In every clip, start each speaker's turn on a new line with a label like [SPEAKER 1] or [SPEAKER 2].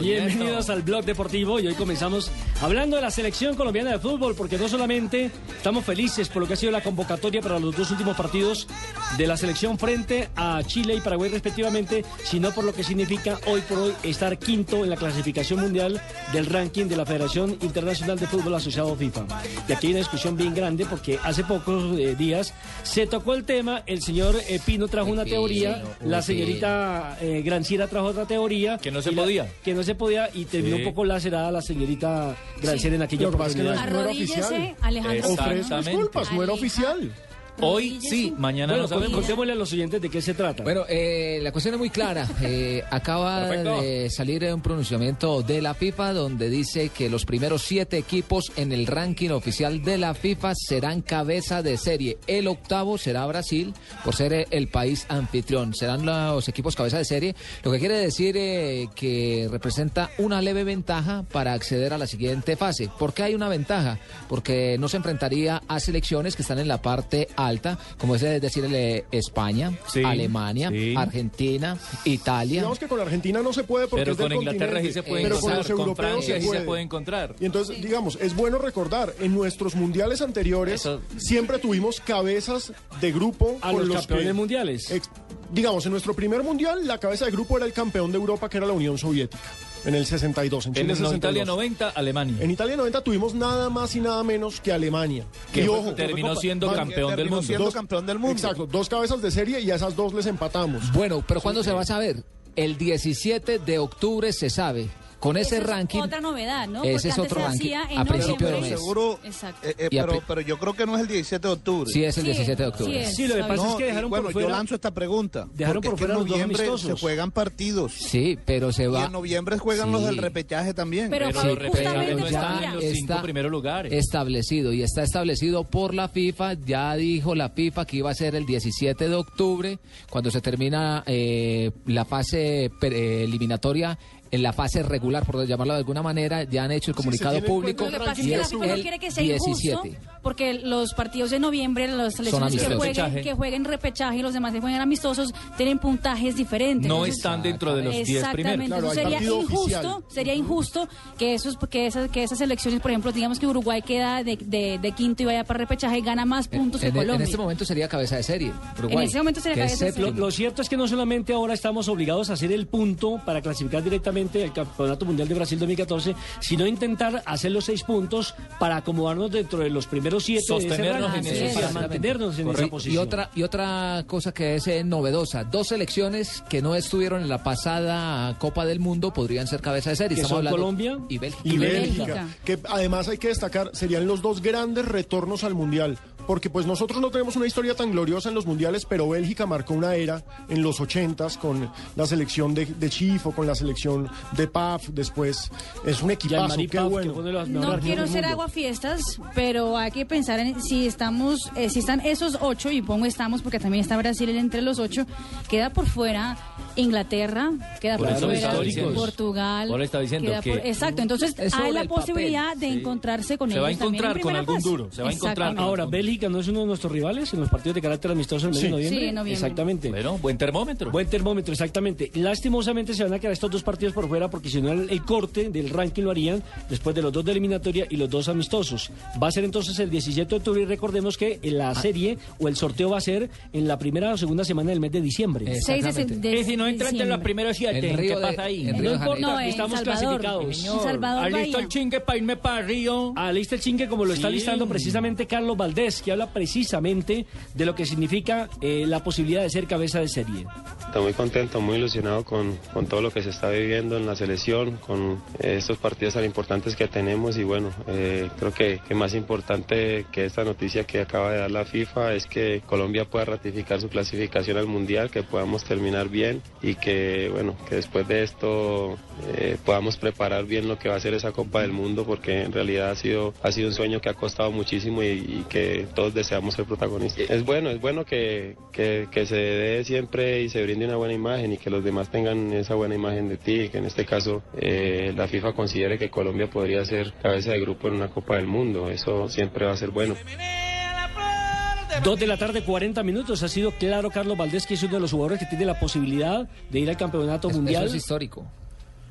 [SPEAKER 1] Bienvenidos al blog deportivo y hoy comenzamos hablando de la selección colombiana de fútbol porque no solamente estamos felices por lo que ha sido la convocatoria para los dos últimos partidos de la selección frente a Chile y Paraguay respectivamente, sino por lo que significa hoy por hoy estar quinto en la clasificación mundial del ranking de la Federación Internacional de Fútbol Asociado FIFA. Y aquí hay una discusión bien grande porque hace pocos eh, días se tocó el tema, el señor eh, Pino trajo una teoría, la señorita eh, Granciera trajo otra teoría.
[SPEAKER 2] Que no se
[SPEAKER 1] la-
[SPEAKER 2] podía.
[SPEAKER 1] que no se podía y terminó
[SPEAKER 2] Sí.
[SPEAKER 1] un poco lacerada la señorita Granciera en aquella
[SPEAKER 3] Lo que no
[SPEAKER 1] oportunidad.
[SPEAKER 3] era oficial.
[SPEAKER 4] Alejandro.
[SPEAKER 3] Disculpas, no era oficial.
[SPEAKER 2] Hoy sí, mañana
[SPEAKER 1] Bueno,
[SPEAKER 2] no sabemos.
[SPEAKER 1] contémosle a los oyentes de qué se trata.
[SPEAKER 5] Bueno, eh, la cuestión es muy clara. Eh, acaba
[SPEAKER 2] Perfecto.
[SPEAKER 5] de salir un pronunciamiento de la FIFA donde dice que los primeros siete equipos en el ranking oficial de la FIFA serán cabeza de serie. El octavo será Brasil por ser el país anfitrión. Serán los equipos cabeza de serie, lo que quiere decir eh, que representa una leve ventaja para acceder a la siguiente fase. ¿Por qué hay una ventaja? Porque no se enfrentaría a selecciones que están en la parte alta, como es eh, decir el, eh, España,
[SPEAKER 2] Sí,
[SPEAKER 5] Alemania,
[SPEAKER 2] sí.
[SPEAKER 5] Argentina, Italia.
[SPEAKER 3] Digamos que con Argentina no se puede porque
[SPEAKER 2] Pero
[SPEAKER 3] es del
[SPEAKER 2] con Inglaterra sí
[SPEAKER 3] continente,
[SPEAKER 2] se puede
[SPEAKER 3] pero con
[SPEAKER 2] encontrar,
[SPEAKER 3] los
[SPEAKER 2] con,
[SPEAKER 3] europeos
[SPEAKER 2] Francia
[SPEAKER 3] se
[SPEAKER 2] sí
[SPEAKER 3] puede.
[SPEAKER 2] se puede encontrar.
[SPEAKER 3] Y entonces, digamos, es bueno recordar, en nuestros mundiales anteriores
[SPEAKER 2] Eso-
[SPEAKER 3] siempre tuvimos cabezas de grupo
[SPEAKER 1] a
[SPEAKER 3] con
[SPEAKER 1] los campeones
[SPEAKER 3] que-
[SPEAKER 1] mundiales.
[SPEAKER 3] ex- digamos, en nuestro primer mundial, la cabeza de grupo era el campeón de Europa, que era la Unión Soviética, en el 62, en Chile
[SPEAKER 2] En el
[SPEAKER 3] 62.
[SPEAKER 2] Italia 90, Alemania.
[SPEAKER 3] En Italia 90 tuvimos nada más y nada menos que Alemania.
[SPEAKER 2] Que
[SPEAKER 3] y ojo,
[SPEAKER 2] terminó
[SPEAKER 3] Copa-
[SPEAKER 2] siendo campeón del mundo.
[SPEAKER 6] siendo
[SPEAKER 3] Dos-
[SPEAKER 6] campeón del mundo.
[SPEAKER 3] Exacto, dos cabezas de serie y a esas dos les empatamos.
[SPEAKER 5] Bueno, pero ¿cuándo se va a saber? El 17 de octubre se sabe. Con ese
[SPEAKER 4] Esa es
[SPEAKER 5] ranking.
[SPEAKER 4] otra novedad, ¿no?
[SPEAKER 5] Ese
[SPEAKER 4] Porque
[SPEAKER 5] es otro ranking a principio de mes.
[SPEAKER 6] Seguro,
[SPEAKER 4] Exacto.
[SPEAKER 6] eh, eh,
[SPEAKER 5] Y
[SPEAKER 6] pero, pero yo creo que no es el 17 de octubre.
[SPEAKER 5] Sí, es el
[SPEAKER 4] Sí,
[SPEAKER 5] 17 de
[SPEAKER 4] sí
[SPEAKER 5] octubre.
[SPEAKER 4] es.
[SPEAKER 1] Sí, lo que pasa
[SPEAKER 4] bien.
[SPEAKER 1] es que
[SPEAKER 6] y
[SPEAKER 1] dejaron
[SPEAKER 6] bueno,
[SPEAKER 1] por
[SPEAKER 6] yo
[SPEAKER 1] fuera.
[SPEAKER 6] lanzo esta pregunta.
[SPEAKER 1] Dejaron
[SPEAKER 6] porque
[SPEAKER 1] por
[SPEAKER 6] es que
[SPEAKER 1] fuera
[SPEAKER 6] en
[SPEAKER 1] los dos
[SPEAKER 6] noviembre se juegan partidos.
[SPEAKER 5] Sí, pero se
[SPEAKER 6] Y
[SPEAKER 5] va.
[SPEAKER 6] en noviembre juegan los
[SPEAKER 5] Sí.
[SPEAKER 6] del repechaje también.
[SPEAKER 4] Pero,
[SPEAKER 2] Pero
[SPEAKER 4] justamente
[SPEAKER 2] no están
[SPEAKER 4] allá.
[SPEAKER 2] en los cinco
[SPEAKER 5] está
[SPEAKER 2] primeros lugares.
[SPEAKER 5] establecido y está establecido por la FIFA. Ya dijo la FIFA que iba a ser el 17 de octubre, cuando se termina eh, la fase pre- eliminatoria. En la fase regular, por llamarlo de alguna manera, ya han hecho el comunicado
[SPEAKER 3] en
[SPEAKER 5] público
[SPEAKER 4] Lo que pasa es que la FIFA no quiere que sea
[SPEAKER 5] 17.
[SPEAKER 4] injusto, porque los partidos de noviembre, las selecciones que jueguen,
[SPEAKER 2] Repechaje.
[SPEAKER 4] que jueguen repechaje y los demás que jueguen amistosos, tienen puntajes diferentes.
[SPEAKER 2] No
[SPEAKER 4] Entonces,
[SPEAKER 2] están dentro de los 10
[SPEAKER 4] Exactamente,
[SPEAKER 2] primeros.
[SPEAKER 3] Claro,
[SPEAKER 4] Entonces
[SPEAKER 3] hay
[SPEAKER 4] sería injusto,
[SPEAKER 3] oficial.
[SPEAKER 4] sería injusto que esos, que esas, que esas selecciones, por ejemplo, digamos que Uruguay queda de, de- de quinto y vaya para repechaje y gana más puntos
[SPEAKER 5] En,
[SPEAKER 4] que
[SPEAKER 5] en
[SPEAKER 4] Colombia.
[SPEAKER 5] este momento sería cabeza de serie. Uruguay,
[SPEAKER 4] En este momento sería cabeza de serie.
[SPEAKER 1] Lo cierto es que no solamente ahora estamos obligados a hacer el punto para clasificar directamente al Campeonato Mundial de Brasil 2014, sino intentar hacer los seis puntos para acomodarnos dentro de los primeros siete de ese
[SPEAKER 2] Sostenernos
[SPEAKER 4] en ese
[SPEAKER 1] para mantenernos en esa
[SPEAKER 5] Y-
[SPEAKER 1] posición.
[SPEAKER 5] Y otra, y otra cosa que es eh, novedosa, dos selecciones que no estuvieron en la pasada Copa del Mundo podrían ser cabeza de serie.
[SPEAKER 1] Que
[SPEAKER 5] Estamos
[SPEAKER 1] son
[SPEAKER 5] hablando-
[SPEAKER 1] Colombia
[SPEAKER 5] y Bélgica.
[SPEAKER 3] y Bélgica. que además hay que destacar, serían los dos grandes retornos al Mundial, porque pues nosotros no tenemos una historia tan gloriosa en los Mundiales, pero Bélgica marcó una era en los ochentas con la selección de, de Chifo, con la selección de Paf, después es un equipazo, qué
[SPEAKER 1] Paf, que
[SPEAKER 3] bueno.
[SPEAKER 1] mejores
[SPEAKER 4] No quiero ser aguafiestas, pero hay que pensar en si estamos, eh, si están esos ocho, y pongo estamos porque también está Brasil entre los ocho, queda por fuera Inglaterra, queda
[SPEAKER 2] Por
[SPEAKER 4] por, fuera. Portugal.
[SPEAKER 2] Por estaba diciendo
[SPEAKER 4] queda
[SPEAKER 2] que-
[SPEAKER 4] por- exacto, entonces hay la
[SPEAKER 5] papel.
[SPEAKER 4] posibilidad de encontrarse con
[SPEAKER 2] Se
[SPEAKER 4] ellos
[SPEAKER 2] va a
[SPEAKER 4] también en
[SPEAKER 2] encontrar con algún
[SPEAKER 4] fase.
[SPEAKER 2] duro, se va a encontrar
[SPEAKER 1] Ahora, Bélgica No es uno de nuestros rivales en los partidos de carácter amistoso en el mes
[SPEAKER 3] Sí.
[SPEAKER 1] de noviembre.
[SPEAKER 4] Sí, en noviembre.
[SPEAKER 1] Exactamente.
[SPEAKER 2] Bueno, buen termómetro.
[SPEAKER 1] Buen termómetro, exactamente. Lastimosamente se van a quedar estos dos partidos por fuera porque si no el, el corte del ranking lo harían después de los dos de eliminatoria y los dos amistosos. Va a ser entonces el 17 de octubre y recordemos que la serie o el sorteo va a ser en la primera o segunda semana del mes de diciembre.
[SPEAKER 4] 6 de,
[SPEAKER 5] Exactamente.
[SPEAKER 2] Y si no entran entre los primeros siete,
[SPEAKER 5] En Río
[SPEAKER 2] ¿qué
[SPEAKER 5] de-
[SPEAKER 2] pasa ahí?
[SPEAKER 5] en
[SPEAKER 1] no
[SPEAKER 5] Río
[SPEAKER 1] importa.
[SPEAKER 4] No, en
[SPEAKER 1] estamos
[SPEAKER 4] Salvador.
[SPEAKER 1] clasificados.
[SPEAKER 4] En Salvador,
[SPEAKER 2] ¿Alisto el chingue para irme para Río?
[SPEAKER 1] Alista el chingue como lo está listando precisamente Carlos Valdés, que habla precisamente de lo que significa eh, la posibilidad de ser cabeza de serie.
[SPEAKER 7] Estoy muy contento, muy ilusionado con, con todo lo que se está viviendo en la selección, con eh, estos partidos tan importantes que tenemos y bueno, eh, creo que, que más importante que esta noticia que acaba de dar la FIFA es que Colombia pueda ratificar su clasificación al Mundial, que podamos terminar bien y que bueno, que después de esto eh, podamos preparar bien lo que va a ser esa Copa del Mundo porque en realidad ha sido, ha sido un sueño que ha costado muchísimo y, y que todos deseamos ser protagonistas. Es bueno, es bueno que, que, que se dé siempre y se brinde una buena imagen y que los demás tengan esa buena imagen de ti, que en este caso eh, la FIFA considere que Colombia podría ser cabeza de grupo en una Copa del Mundo. Eso siempre va a ser bueno.
[SPEAKER 1] Dos de la tarde, 40 minutos. Ha sido claro Carlos Valdés que es uno de los jugadores que tiene la posibilidad de ir al campeonato mundial.
[SPEAKER 5] Eso es histórico.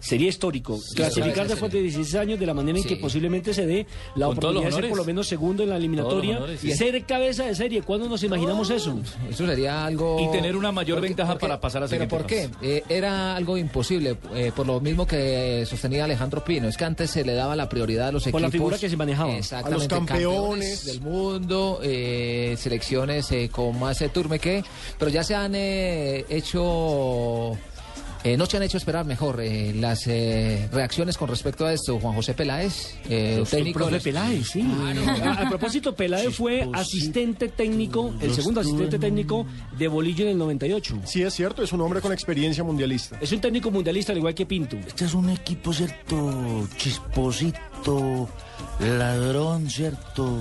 [SPEAKER 1] Sería histórico. Clasificar
[SPEAKER 5] cabeza
[SPEAKER 1] después de
[SPEAKER 5] sería.
[SPEAKER 1] 16 años de la manera en
[SPEAKER 5] Sí.
[SPEAKER 1] que posiblemente se dé la
[SPEAKER 2] Con
[SPEAKER 1] oportunidad de ser por lo menos segundo en la eliminatoria
[SPEAKER 2] honores,
[SPEAKER 1] y
[SPEAKER 2] sí.
[SPEAKER 1] ser cabeza de serie. ¿Cuándo nos imaginamos eso?
[SPEAKER 5] Eso sería algo...
[SPEAKER 2] Y tener una mayor
[SPEAKER 5] Porque-
[SPEAKER 2] ventaja
[SPEAKER 5] porque-
[SPEAKER 2] para pasar a
[SPEAKER 5] ¿Pero
[SPEAKER 2] siguiente
[SPEAKER 5] por qué? Eh, era algo imposible, eh, por lo mismo que sostenía Alejandro Pino. Es que antes se le daba la prioridad a los
[SPEAKER 1] Por la
[SPEAKER 5] equipos...
[SPEAKER 1] figura que se manejaba.
[SPEAKER 5] Exactamente,
[SPEAKER 3] A los campeones.
[SPEAKER 5] del mundo, eh, selecciones eh, con más eh, turme que... Pero ya se han eh, hecho... eh, no se han hecho esperar mejor eh, las eh, reacciones con respecto a esto. Juan José Peláez, eh,
[SPEAKER 1] El
[SPEAKER 5] técnico...
[SPEAKER 1] profe
[SPEAKER 5] de
[SPEAKER 1] Peláez, sí. A, a propósito, Peláez fue asistente técnico, el segundo asistente técnico de Bolillo en el 98.
[SPEAKER 3] Sí, es cierto, es un hombre con experiencia mundialista.
[SPEAKER 1] Es un técnico mundialista al igual que Pinto.
[SPEAKER 8] Este es un equipo, ¿cierto? Chisposito, ladrón, ¿cierto?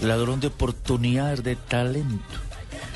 [SPEAKER 8] Ladrón de oportunidades, de talento.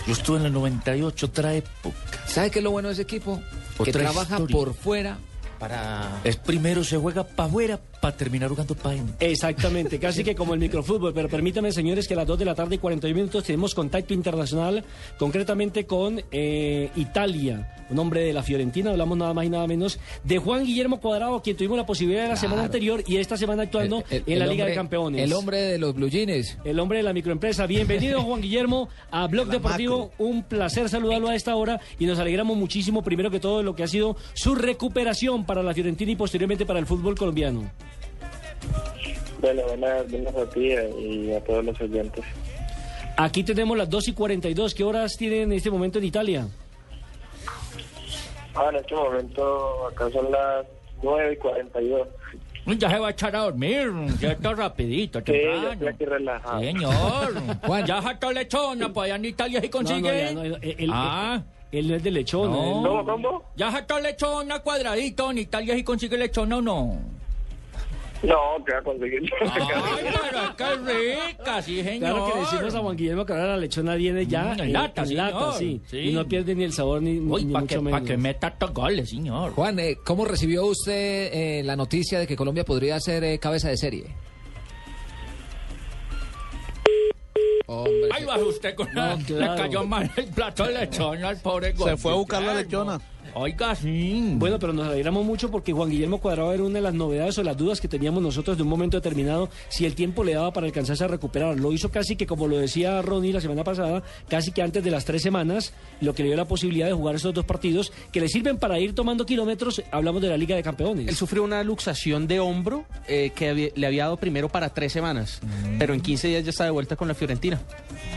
[SPEAKER 8] Yo estuve en el 98, otra época.
[SPEAKER 5] ¿Sabe qué es lo bueno de ese equipo? que
[SPEAKER 8] Otra
[SPEAKER 5] trabaja
[SPEAKER 8] historia.
[SPEAKER 5] por fuera para...
[SPEAKER 8] Es primero se juega para afuera para terminar jugando adentro.
[SPEAKER 1] Exactamente, casi que como el microfútbol. Pero permítanme, señores, que a las 2 de la tarde y 41 minutos tenemos contacto internacional, concretamente con eh, Italia. Un hombre de la Fiorentina, hablamos nada más y nada menos de Juan Guillermo Cuadrado, quien tuvimos la posibilidad de la semana anterior y esta semana actuando
[SPEAKER 5] El- el-
[SPEAKER 1] en la Liga de Campeones.
[SPEAKER 5] El hombre de los blue jeans.
[SPEAKER 1] El hombre de la microempresa. Bienvenido, Juan Guillermo, a Blog Deportivo. Un placer saludarlo a esta hora y nos alegramos muchísimo, primero que todo, de lo que ha sido su recuperación para la Fiorentina y posteriormente para el fútbol colombiano.
[SPEAKER 7] Bueno, buenas, buenas a ti y a todos los oyentes.
[SPEAKER 1] Aquí tenemos las 2 y 42. ¿Qué horas tienen en este momento en Italia?
[SPEAKER 7] Ah, en este momento acá son las 9 y 42.
[SPEAKER 2] Ya se va a echar a dormir, ¿cierto? Rapidito,
[SPEAKER 7] Sí, yo
[SPEAKER 2] temprano.
[SPEAKER 7] estoy aquí relajado.
[SPEAKER 2] Señor,
[SPEAKER 5] Juan.
[SPEAKER 2] ya jató lechona, pues allá en Italia
[SPEAKER 1] No, no,
[SPEAKER 2] consigue.
[SPEAKER 1] ya no, él-
[SPEAKER 2] ah,
[SPEAKER 1] él no es de.
[SPEAKER 2] No.
[SPEAKER 1] él-
[SPEAKER 7] ¿Cómo, cómo?
[SPEAKER 2] ya jató lechona cuadradito, en Italia si consigue lechona o no.
[SPEAKER 7] No, que va a conseguir.
[SPEAKER 2] Ay, pero es que rica, sí, señor.
[SPEAKER 1] Claro que le decimos a Juan Guillermo que ahora la lechona viene ya
[SPEAKER 2] Mm, en lata,
[SPEAKER 1] en
[SPEAKER 2] señor.
[SPEAKER 1] lata, sí.
[SPEAKER 2] Sí.
[SPEAKER 1] Y no pierde ni el sabor ni,
[SPEAKER 2] Uy,
[SPEAKER 1] ni
[SPEAKER 2] para
[SPEAKER 1] mucho
[SPEAKER 2] que,
[SPEAKER 1] menos.
[SPEAKER 2] pa' que meta estos goles, señor.
[SPEAKER 5] Juan, eh, ¿cómo recibió usted eh, la noticia de que Colombia podría ser eh, cabeza de serie? Hombre,
[SPEAKER 2] Ahí va usted con
[SPEAKER 1] No,
[SPEAKER 2] la-
[SPEAKER 1] claro.
[SPEAKER 2] Le cayó mal el plato de lechona al pobre
[SPEAKER 6] Se fue a buscar la lechona.
[SPEAKER 2] Oiga, sí.
[SPEAKER 1] Bueno, pero nos alegramos mucho porque Juan Guillermo Cuadrado era una de las novedades o las dudas que teníamos nosotros de un momento determinado si el tiempo le daba para alcanzarse a recuperar. Lo hizo casi que, como lo decía Ronnie la semana pasada, casi que antes de las tres semanas, lo que le dio la posibilidad de jugar esos dos partidos que le sirven para ir tomando kilómetros. Hablamos de la Liga de Campeones.
[SPEAKER 9] Él sufrió una luxación de hombro eh, que le había dado primero para tres semanas, pero en 15 días ya está de vuelta con la Fiorentina.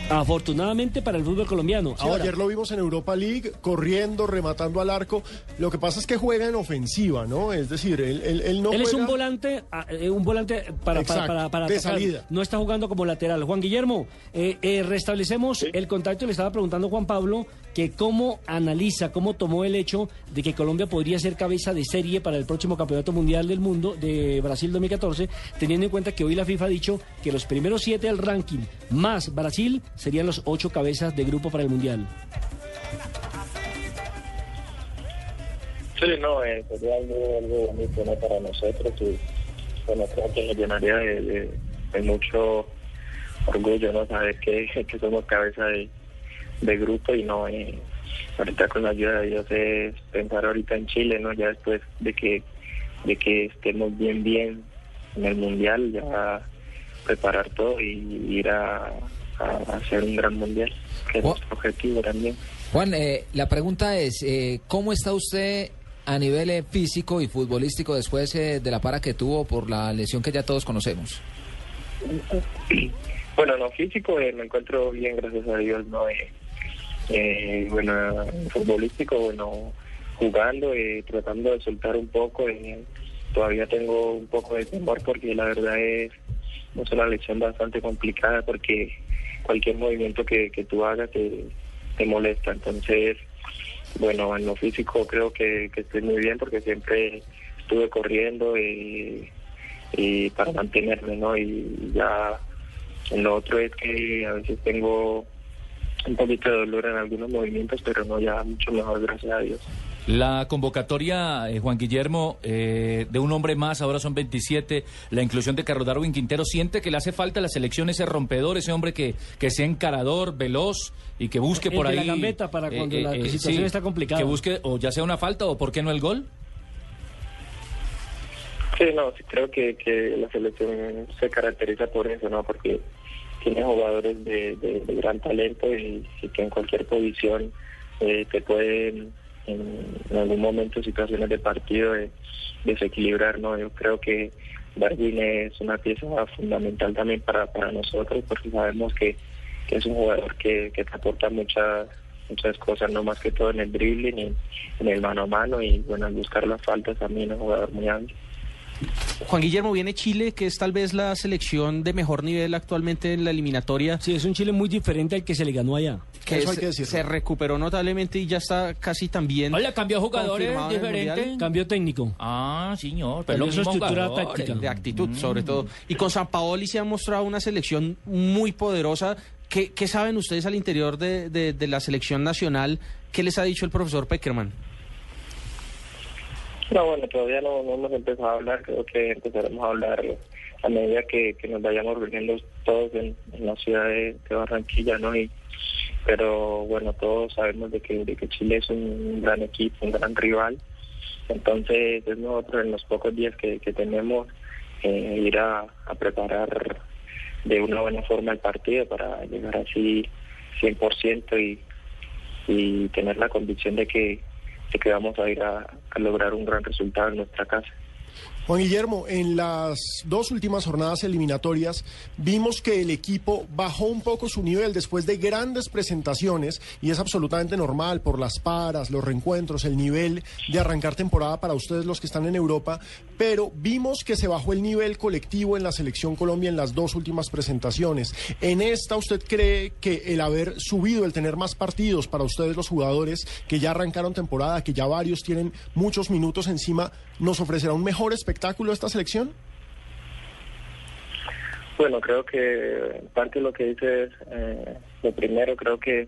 [SPEAKER 1] Afortunadamente para el fútbol colombiano.
[SPEAKER 3] Sí,
[SPEAKER 1] Ahora,
[SPEAKER 3] ayer lo vimos en Europa League, corriendo, rematando al arco. Lo que pasa es que juega en ofensiva, ¿no? Es decir, él, él- él no
[SPEAKER 1] él es un volante, ah, eh, un volante para,
[SPEAKER 3] Exacto,
[SPEAKER 1] para, para
[SPEAKER 3] de
[SPEAKER 1] atacar.
[SPEAKER 3] salida.
[SPEAKER 1] No está jugando como lateral. Juan Guillermo, eh, eh, restablecemos el contacto. Le estaba preguntando Juan Pablo que cómo analiza, cómo tomó el hecho de que Colombia podría ser cabeza de serie para el próximo Campeonato Mundial del Mundo de Brasil 2014, teniendo en cuenta que hoy la FIFA ha dicho que los primeros siete del ranking más Brasil serían los ocho cabezas de grupo para el Mundial.
[SPEAKER 7] Sí, no, eh, sería algo, algo bonito ¿no? para nosotros y bueno, creo que nos llenaría de, de- de mucho
[SPEAKER 10] orgullo, ¿no? Saber que, que somos cabeza de, de grupo y no, eh, ahorita con la ayuda de Dios es pensar ahorita en Chile, ¿no? Ya después de que, de que estemos bien, bien en el Mundial, ya preparar todo y ir a, a hacer un gran Mundial, que es nuestro objetivo también.
[SPEAKER 5] Juan, eh, la pregunta es, eh, ¿cómo está usted a nivel eh, físico y futbolístico después eh, de la para que tuvo por la lesión que ya todos conocemos?
[SPEAKER 10] Bueno, no físico eh, me encuentro bien, gracias a Dios, no eh, eh, bueno, en futbolístico, bueno, jugando, tratando de soltar un poco, todavía tengo un poco de temor porque la verdad es, es una lección bastante complicada porque cualquier movimiento que, que tú hagas te, te molesta, entonces, bueno, en lo físico creo que, que estoy muy bien porque siempre estuve corriendo y, y para mantenerme, ¿no? Y ya en lo otro es que a veces tengo un poquito de dolor en algunos movimientos, pero no ya mucho mejor, gracias a Dios.
[SPEAKER 2] La convocatoria, eh, Juan Guillermo, eh, de un hombre más, ahora son 27, la inclusión de Carlos Darwin Quintero, ¿siente que le hace falta a la selección ese rompedor, ese hombre que, que sea encarador, veloz y que busque
[SPEAKER 1] El
[SPEAKER 2] por
[SPEAKER 1] de la
[SPEAKER 2] ahí...
[SPEAKER 1] gambeta para cuando la situación está complicada.
[SPEAKER 2] Que busque o ya sea una falta o por qué no el gol?
[SPEAKER 10] Sí, no, sí creo que, que la selección se caracteriza por eso, ¿no? Porque tiene jugadores de, de- de gran talento y, y que en cualquier posición eh, te pueden, en, en algún momento, situaciones de partido, eh, desequilibrar, ¿no? Yo creo que Darwin es una pieza fundamental también para, para nosotros porque sabemos que, que es un jugador que, que te aporta muchas muchas cosas, no más que todo en el dribbling y en el mano a mano y bueno, al buscar las faltas también es un jugador muy hábil.
[SPEAKER 9] Juan Guillermo, viene Chile, que es tal vez la selección de mejor nivel actualmente en la eliminatoria.
[SPEAKER 1] Sí, es un Chile muy diferente al que se le ganó allá.
[SPEAKER 9] Que se, se recuperó notablemente y ya está casi también.
[SPEAKER 11] Hola, cambió jugadores.
[SPEAKER 9] Mundial.
[SPEAKER 1] Cambio técnico.
[SPEAKER 11] Ah, señor.
[SPEAKER 9] Pero
[SPEAKER 11] los mismos jugadores.
[SPEAKER 9] de actitud, sobre todo. Y con San Paoli se ha mostrado una selección muy poderosa. ¿Qué, qué saben ustedes al interior de, de- de la selección nacional? ¿Qué les ha dicho el profesor Peckerman?
[SPEAKER 10] No, bueno, todavía no, no hemos empezado a hablar, creo que empezaremos a hablar a medida que, que nos vayamos reuniendo todos en, en la ciudad de, Barranquilla, ¿no? Y, pero bueno, todos sabemos de que, de que Chile es un gran equipo, un gran rival, entonces es nosotros en los pocos días que, que tenemos eh, ir a, a preparar de una buena forma el partido para llegar así 100% y, y tener la convicción de que, que vamos a ir a lograr un gran resultado en nuestra casa.
[SPEAKER 3] Juan Guillermo, en las dos últimas jornadas eliminatorias vimos que el equipo bajó un poco su nivel después de grandes presentaciones y es absolutamente normal por las paras, los reencuentros, el nivel de arrancar temporada para ustedes los que están en Europa, pero vimos que se bajó el nivel colectivo en la selección Colombia en las dos últimas presentaciones. En esta, ¿usted cree que el haber subido, el tener más partidos para ustedes los jugadores que ya arrancaron temporada, que ya varios tienen muchos minutos encima, nos ofrecerá un mejor espectáculo esta selección?
[SPEAKER 10] Bueno, creo que parte lo que dices, eh, lo primero creo que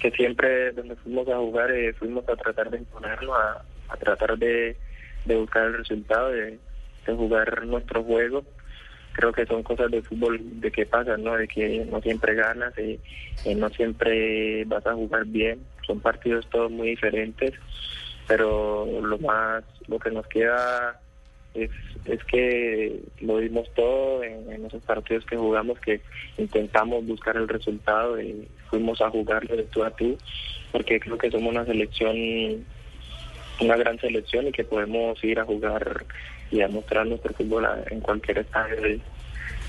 [SPEAKER 10] que siempre donde fuimos a jugar eh, fuimos a tratar de imponerlo, a, a tratar de, de buscar el resultado, de, de jugar nuestro juego. Creo que son cosas de fútbol de que pasan, ¿no? De que no siempre ganas, eh, eh, no siempre vas a jugar bien. Son partidos todos muy diferentes, pero lo más, lo que nos queda es, es que lo dimos todo en, esos partidos que jugamos, que intentamos buscar el resultado y fuimos a jugarlo de tú a tú, porque creo que somos una selección, una gran selección y que podemos ir a jugar y a mostrar nuestro fútbol en cualquier estadio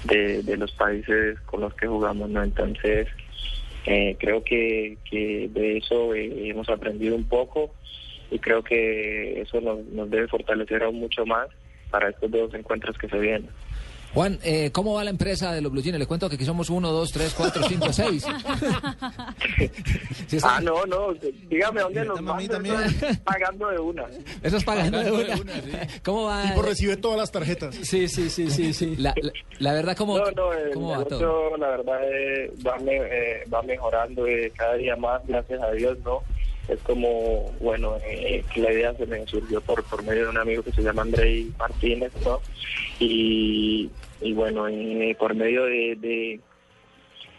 [SPEAKER 10] de, de, los países con los que jugamos, ¿no? Entonces, eh, creo que, que de eso eh, hemos aprendido un poco y creo que eso nos, nos debe fortalecer aún mucho más para estos dos encuentros que se vienen.
[SPEAKER 5] Juan, eh, ¿cómo va la empresa de los Blue Jeans? Le cuento que aquí somos uno, dos, tres, cuatro, cinco, seis. Sí, está-
[SPEAKER 10] Ah, no, no, dígame dónde nos mandan, pagando de una.
[SPEAKER 5] Eso es pagando de una. ¿Cómo va?
[SPEAKER 3] Tipo recibe todas las tarjetas.
[SPEAKER 1] Sí, sí, sí, sí, sí.
[SPEAKER 5] La, la- la verdad, ¿cómo,
[SPEAKER 10] No, no, el
[SPEAKER 5] cómo va todo?
[SPEAKER 10] la verdad, eh, va, me- eh, va mejorando eh, cada día más, gracias a Dios, ¿no? Es como, bueno, eh, la idea se me surgió por, por medio de un amigo que se llama Andrei Martínez. Y, y bueno, eh, por medio de,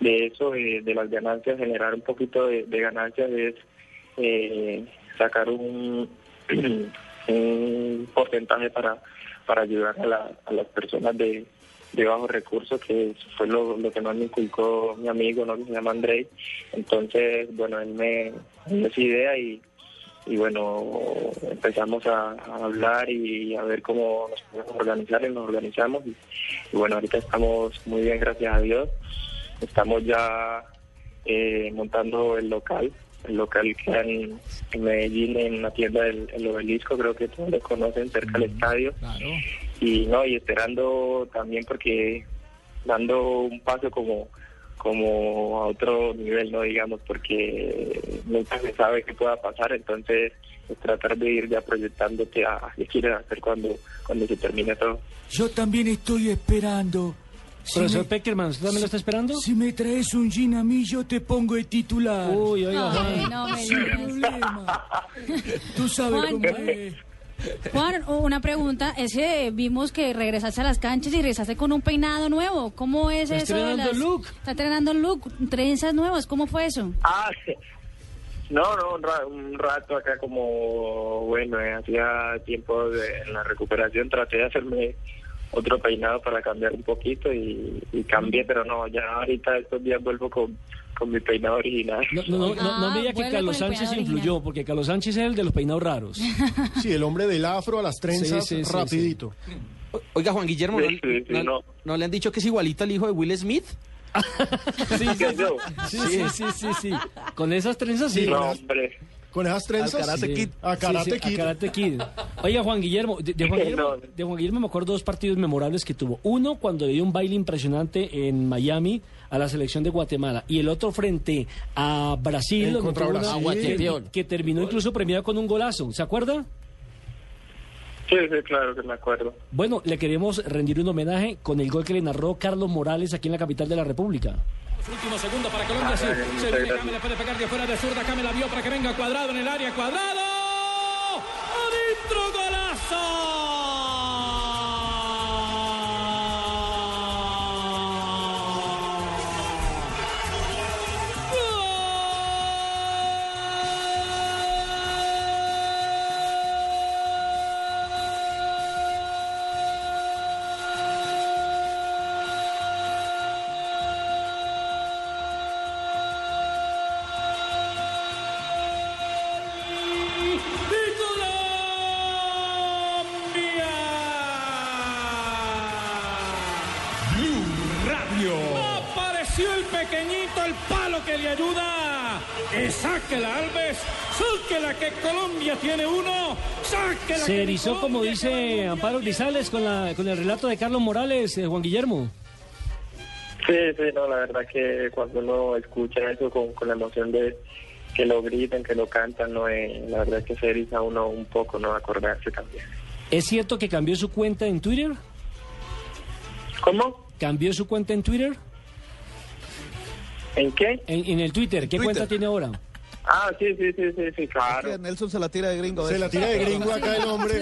[SPEAKER 10] de, eso, de, de las ganancias, generar un poquito de, ganancias es eh, sacar un, un porcentaje para, para ayudar a, la- a las personas de, de bajos recursos, que fue lo, lo que más me inculcó mi amigo, ¿no? que se llama Andrei. Entonces, bueno, él me dio esa idea y, y bueno, empezamos a, a hablar y a ver cómo nos podemos organizar y nos organizamos. Y, y bueno, ahorita estamos muy bien, gracias a Dios. Estamos ya eh, montando el local. El local queda en, en Medellín, en la tienda del el obelisco, creo que todos lo conocen, cerca del estadio. Y no, y esperando también porque dando un paso como como a otro nivel, no digamos, porque nunca se sabe qué pueda pasar, entonces es tratar de ir ya proyectándote a qué quieres hacer cuando, cuando se termine todo.
[SPEAKER 12] Yo también estoy esperando. Si
[SPEAKER 1] Profesor
[SPEAKER 12] me-
[SPEAKER 1] Peckerman, ¿usted también lo está esperando?
[SPEAKER 12] Si me traes un gin a mí, yo te pongo de titular.
[SPEAKER 1] Uy, oiga,
[SPEAKER 4] Ay, no me
[SPEAKER 12] problema. Tú sabes
[SPEAKER 4] Juan.
[SPEAKER 12] cómo es.
[SPEAKER 4] Juan, una pregunta, es que vimos que regresaste a las canchas y regresaste con un peinado nuevo. ¿Cómo es
[SPEAKER 1] Está
[SPEAKER 4] eso?
[SPEAKER 1] estrenando
[SPEAKER 4] las-
[SPEAKER 1] look.
[SPEAKER 4] Está estrenando look, trenzas nuevas, ¿cómo fue eso?
[SPEAKER 10] Ah, sí. no, no, un, ra- un rato acá como, bueno, eh, hacía tiempo de, en la recuperación traté de hacerme otro peinado para cambiar un poquito y, y cambié, pero no, ya ahorita estos días vuelvo con, con mi peinado original.
[SPEAKER 1] No, no, no, no, no me diga que Carlos Sánchez influyó, porque Carlos Sánchez es el de los peinados raros.
[SPEAKER 3] Sí, el hombre del afro a las trenzas,
[SPEAKER 1] Sí, sí, sí,
[SPEAKER 3] rapidito.
[SPEAKER 9] Oiga, Juan Guillermo, ¿no,
[SPEAKER 10] Sí, sí, sí,
[SPEAKER 9] no-
[SPEAKER 10] no.
[SPEAKER 9] no le han dicho que es igualito al hijo de Will Smith?
[SPEAKER 1] Sí, sí,
[SPEAKER 10] ¿Qué yo?
[SPEAKER 1] sí, sí, sí, sí, sí. Con esas trenzas sí.
[SPEAKER 10] No, hombre.
[SPEAKER 3] Con esas trenzas.
[SPEAKER 9] Al Karate
[SPEAKER 3] sí.
[SPEAKER 9] Kid.
[SPEAKER 3] A Karate
[SPEAKER 1] Sí, sí, a
[SPEAKER 3] Kid.
[SPEAKER 1] Karate Kid. Oiga, Juan Guillermo, de, de Juan Guillermo,
[SPEAKER 10] No.
[SPEAKER 1] de Juan Guillermo me acuerdo dos partidos memorables que tuvo. Uno cuando le dio un baile impresionante en Miami a la selección de Guatemala y el otro frente a Brasil,
[SPEAKER 3] contra
[SPEAKER 1] una-
[SPEAKER 3] Brasil.
[SPEAKER 1] que, que terminó incluso premiado con un golazo. ¿Se acuerda?
[SPEAKER 10] Sí, sí, claro que me acuerdo.
[SPEAKER 1] Bueno, le queremos rendir un homenaje con el gol que le narró Carlos Morales aquí en la capital de la República.
[SPEAKER 2] Último segundo para Colombia, sí.
[SPEAKER 10] Ah,
[SPEAKER 2] Se
[SPEAKER 10] muchas
[SPEAKER 2] viene
[SPEAKER 10] gracias.
[SPEAKER 2] Came, le puede pegar de fuera de zurda. Came la vio para que venga cuadrado en el área. ¡Cuadrado! ¡Adentro Radio. Sáquela, que Colombia tiene uno. Sáquela.
[SPEAKER 1] Se
[SPEAKER 2] que
[SPEAKER 1] erizó,
[SPEAKER 2] Colombia,
[SPEAKER 1] como dice. Amparo Grisales, con, la, con el relato de Carlos Morales, eh, Juan Guillermo.
[SPEAKER 10] Sí, sí, no, la verdad que cuando uno escucha eso con, con la emoción de que lo gritan, que lo cantan, no, eh, la verdad que se eriza uno un poco, no acordarse también.
[SPEAKER 1] ¿Es cierto que cambió su cuenta en Twitter?
[SPEAKER 10] ¿Cómo?
[SPEAKER 1] ¿Cambió su cuenta en Twitter?
[SPEAKER 10] ¿En qué?
[SPEAKER 1] En, en el Twitter. ¿Qué
[SPEAKER 6] Twitter.
[SPEAKER 1] cuenta tiene ahora?
[SPEAKER 10] Ah, sí, sí, sí, sí, sí, claro.
[SPEAKER 6] Que Nelson se la tira de gringo.
[SPEAKER 3] Se
[SPEAKER 6] ¿ves?
[SPEAKER 3] la tira de gringo acá el hombre.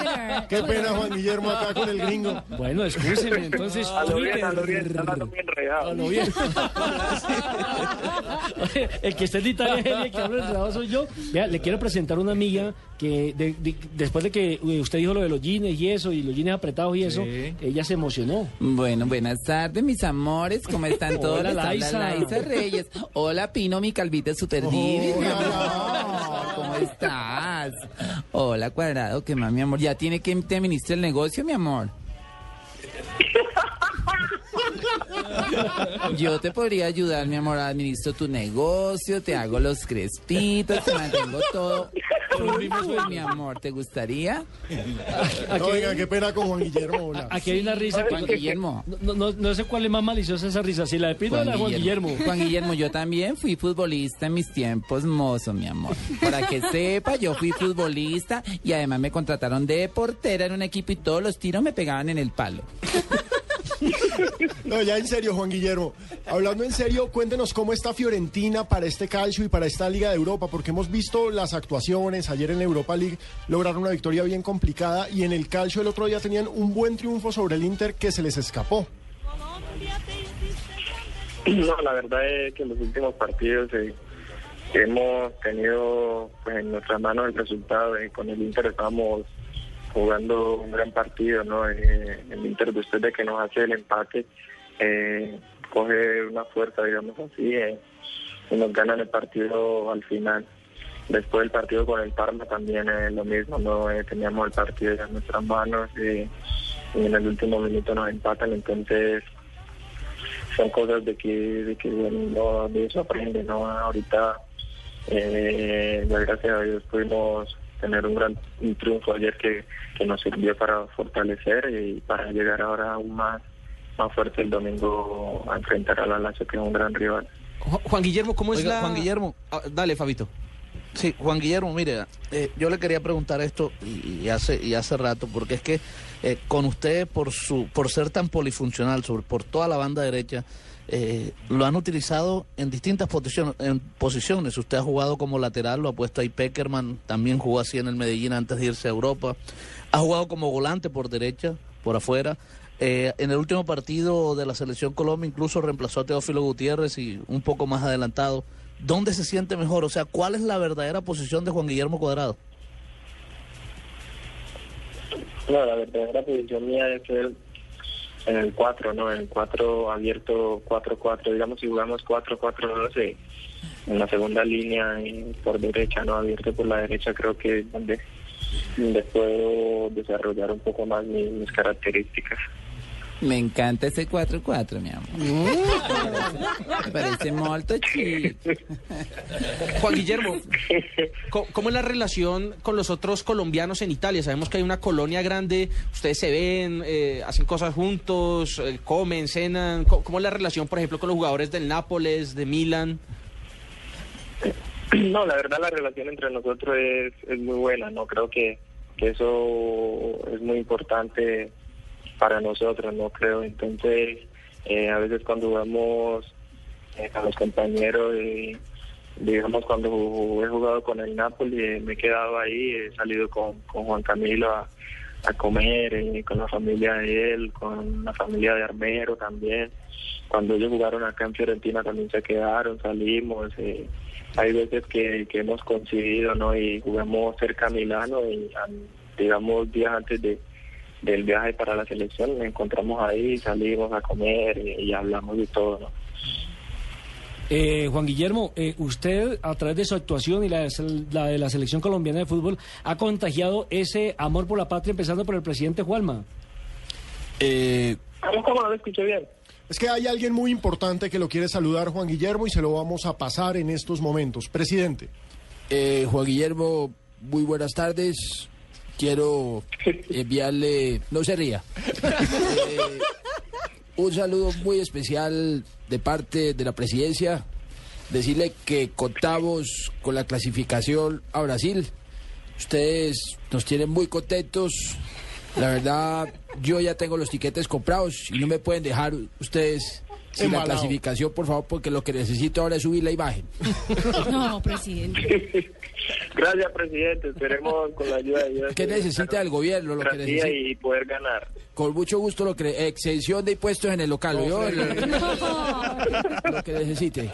[SPEAKER 3] Qué pena Juan Guillermo acá con el gringo.
[SPEAKER 1] Bueno, escúcheme, entonces
[SPEAKER 10] A lo bien, a lo bien, enredado.
[SPEAKER 1] A lo bien. El que está en Italia es el que habla enredado soy yo. Vea, le quiero presentar una amiga que de- de- después de que eh, usted dijo lo de los jeans y eso, y los jeans apretados y eso, ella se emocionó.
[SPEAKER 13] Bueno, buenas tardes, mis amores. ¿Cómo están todos?
[SPEAKER 1] Hola, Laisa.
[SPEAKER 13] Laisa Reyes. Hola, Pino, mi calvita super divina, mi amor. ¿Cómo estás? Hola, Cuadrado, ¿qué más, mi amor? ¿Ya tiene que te administre el negocio, mi amor? Yo te podría ayudar, mi amor, administro tu negocio, te hago los crespitos, te mantengo todo. Uy, mi amor, ¿te gustaría?
[SPEAKER 1] Aquí,
[SPEAKER 3] Oiga, qué pena con Juan Guillermo. hola.
[SPEAKER 1] aquí hay una risa que...
[SPEAKER 13] Juan Guillermo.
[SPEAKER 1] No, no, no sé cuál es más maliciosa esa risa, si la de Pino o la de Juan Guillermo.
[SPEAKER 13] Juan Guillermo, yo también fui futbolista en mis tiempos mozo, mi amor. Para que sepa, yo fui futbolista y además me contrataron de portera en un equipo y todos los tiros me pegaban en el palo.
[SPEAKER 3] No, ya en serio, Juan Guillermo. Hablando en serio, cuéntenos cómo está Fiorentina para este calcio y para esta Liga de Europa, porque hemos visto las actuaciones. Ayer en la Europa League lograron una victoria bien complicada y en el calcio el otro día tenían un buen triunfo sobre el Inter que se les escapó.
[SPEAKER 10] No, la verdad es que en los últimos partidos eh, hemos tenido pues, en nuestras manos el resultado. con el Inter estamos jugando un gran partido, ¿no? Eh, el Inter después de que nos hace el empate eh, coge una fuerza, digamos así, eh, y nos ganan el partido al final. Después del partido con el Parma también es lo mismo, no Eh, teníamos el partido en nuestras manos y, en el último minuto nos empatan, entonces son cosas de que, de que bueno, no, de eso aprende, ¿no? Ahorita, gracias a Dios, pudimos tener un gran un triunfo ayer que, que nos sirvió para fortalecer y para llegar ahora aún más, más fuerte el domingo a enfrentar a la Lazio, que es un gran rival.
[SPEAKER 9] Ju- Juan Guillermo, ¿cómo es
[SPEAKER 6] Oiga,
[SPEAKER 9] la...?
[SPEAKER 6] Juan Guillermo.
[SPEAKER 9] Ah, dale, Fabito.
[SPEAKER 6] Sí, Juan Guillermo, mire, eh, yo le quería preguntar esto y, y hace y hace rato, porque es que eh, con usted por su por ser tan polifuncional, sobre por toda la banda derecha, eh, lo han utilizado en distintas posiciones, en posiciones. Usted ha jugado como lateral, lo ha puesto ahí Peckerman, también jugó así en el Medellín antes de irse a Europa. Ha jugado como volante por derecha, por afuera. Eh, en el último partido de la selección Colombia incluso reemplazó a Teófilo Gutiérrez y un poco más adelantado. ¿Dónde se siente mejor? O sea, ¿cuál es la verdadera posición de Juan Guillermo Cuadrado?
[SPEAKER 10] No, la verdadera posición mía es el, en el 4, ¿no? En el 4 abierto 4-4, digamos si jugamos 4-4-2 eh, en la segunda línea eh, por derecha, ¿no? Abierto por la derecha creo que es donde, donde puedo desarrollar un poco más mi- mis características.
[SPEAKER 13] Me encanta ese 4-4, mi amor. Me parece molto chic.
[SPEAKER 9] Juan Guillermo, ¿cómo, cómo es la relación con los otros colombianos en Italia? Sabemos que hay una colonia grande, ustedes se ven, eh, hacen cosas juntos, eh, comen, cenan. ¿Cómo, cómo es la relación, por ejemplo, con los jugadores del Nápoles, de Milan?
[SPEAKER 10] No, la verdad la relación entre nosotros es, es muy buena, ¿no? Creo que, que eso es muy importante para nosotros, ¿no? Creo, entonces, eh, a veces cuando jugamos eh, a los compañeros, eh, digamos cuando he jugado con el Napoli, eh, me he quedado ahí, he salido con, con Juan Camilo a, a comer, eh, con la familia de él, con la familia de Armero también. Cuando ellos jugaron acá en Fiorentina también se quedaron, salimos. eh, hay veces que, que hemos coincidido, ¿no? Y jugamos cerca a Milano y, digamos, días antes de, del viaje para la selección, nos encontramos ahí, salimos a comer y, y hablamos de todo, ¿no?
[SPEAKER 1] Eh, Juan Guillermo, eh, usted a través de su actuación y la de, la de la selección colombiana de fútbol ha contagiado ese amor por la patria empezando por el presidente Juanma.
[SPEAKER 3] Eh,
[SPEAKER 10] ¿Cómo, cómo no lo escuché bien?
[SPEAKER 3] Es que hay alguien muy importante que lo quiere saludar, Juan Guillermo, y se lo vamos a pasar en estos momentos. Presidente.
[SPEAKER 14] Eh, Juan Guillermo, muy buenas tardes. Quiero enviarle, no se ría, Eh, un saludo muy especial de parte de la presidencia. Decirle que contamos con la clasificación a Brasil. Ustedes nos tienen muy contentos. La verdad, yo ya tengo los tiquetes comprados y no me pueden dejar ustedes sin la clasificación, por favor, porque lo que necesito ahora es subir la imagen.
[SPEAKER 4] No, presidente.
[SPEAKER 10] Gracias, presidente. Esperemos con la ayuda de Dios.
[SPEAKER 14] ¿Qué necesita el gobierno? Lo que necesita.
[SPEAKER 10] y poder ganar.
[SPEAKER 14] Con mucho gusto lo que exención de impuestos en el local. lo que necesite.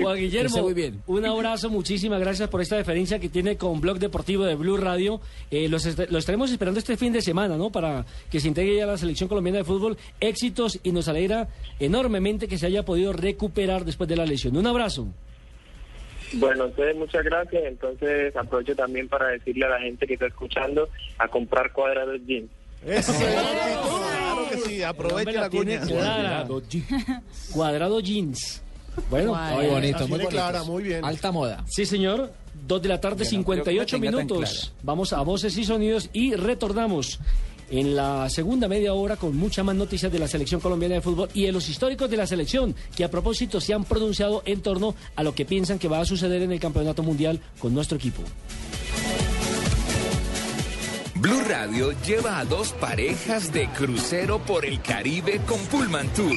[SPEAKER 1] Juan Guillermo,
[SPEAKER 14] muy bien.
[SPEAKER 1] un abrazo, muchísimas gracias por esta deferencia que tiene con Blog Deportivo de Blue Radio. Eh, los est- lo estaremos esperando este fin de semana, ¿no? Para que se integre ya la selección colombiana de fútbol. Éxitos y nos alegra enormemente que se haya podido recuperar después de la lesión. Un abrazo.
[SPEAKER 10] Bueno, entonces muchas gracias. Entonces aprovecho también para decirle a la gente que está escuchando a comprar cuadrados jeans.
[SPEAKER 6] Claro que sí, aproveche
[SPEAKER 1] la
[SPEAKER 6] la cuña.
[SPEAKER 1] clara. Cuadrado jeans. Bueno, muy
[SPEAKER 5] bonito, muy
[SPEAKER 3] clara, muy bien.
[SPEAKER 5] Alta moda.
[SPEAKER 1] Sí, señor. Dos de la tarde,
[SPEAKER 5] Bueno,
[SPEAKER 1] 58
[SPEAKER 5] creo que no la tenga tan
[SPEAKER 1] minutos. Vamos a voces y sonidos y retornamos en la segunda media hora con muchas más noticias de la selección colombiana de fútbol y de los históricos de la selección que a propósito se han pronunciado en torno a lo que piensan que va a suceder en el campeonato mundial con nuestro equipo.
[SPEAKER 15] Blue Radio lleva a dos parejas de crucero por el Caribe con Pullman Tour.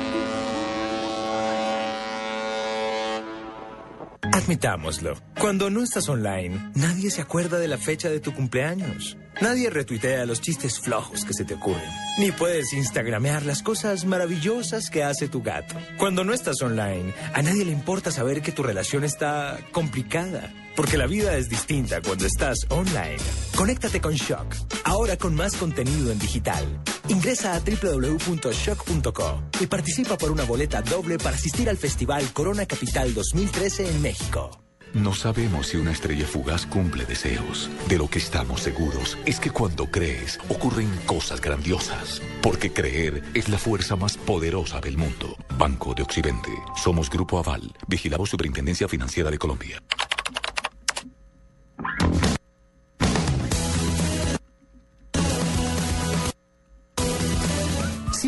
[SPEAKER 15] Admitámoslo, cuando no estás online, nadie se acuerda de la fecha de tu cumpleaños. Nadie retuitea los chistes flojos que se te ocurren. Ni puedes instagramear las cosas maravillosas que hace tu gato. Cuando no estás online, a nadie le importa saber que tu relación está complicada. Porque la vida es distinta cuando estás online. Conéctate con Shock, ahora con más contenido en digital. Ingresa a www.shock.co y participa por una boleta doble para asistir al Festival Corona Capital 2013 en México.
[SPEAKER 16] No sabemos si una estrella fugaz cumple deseos. De lo que estamos seguros es que cuando crees ocurren cosas grandiosas. Porque creer es la fuerza más poderosa del mundo. Banco de Occidente. Somos Grupo Aval. Vigilamos Superintendencia Financiera de Colombia.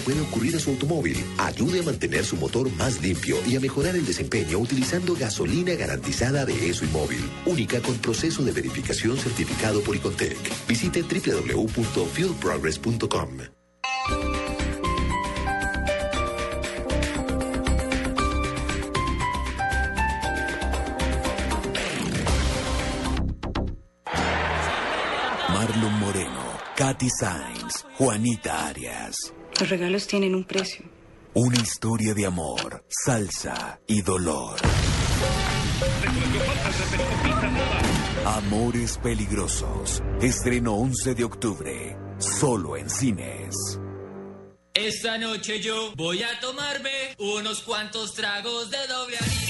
[SPEAKER 17] Puede ocurrir a su automóvil. Ayude a mantener su motor más limpio y a mejorar el desempeño utilizando gasolina garantizada de ESO y móvil, única con proceso de verificación certificado por Icontec. Visite www.fuelprogress.com.
[SPEAKER 18] Marlon Moreno, Katy Sainz, Juanita Arias.
[SPEAKER 19] Los regalos tienen un precio.
[SPEAKER 18] Una historia de amor, salsa y dolor. Amores peligrosos. Estreno 11 de octubre. Solo en cines.
[SPEAKER 20] Esta noche yo voy a tomarme unos cuantos tragos de doble anís.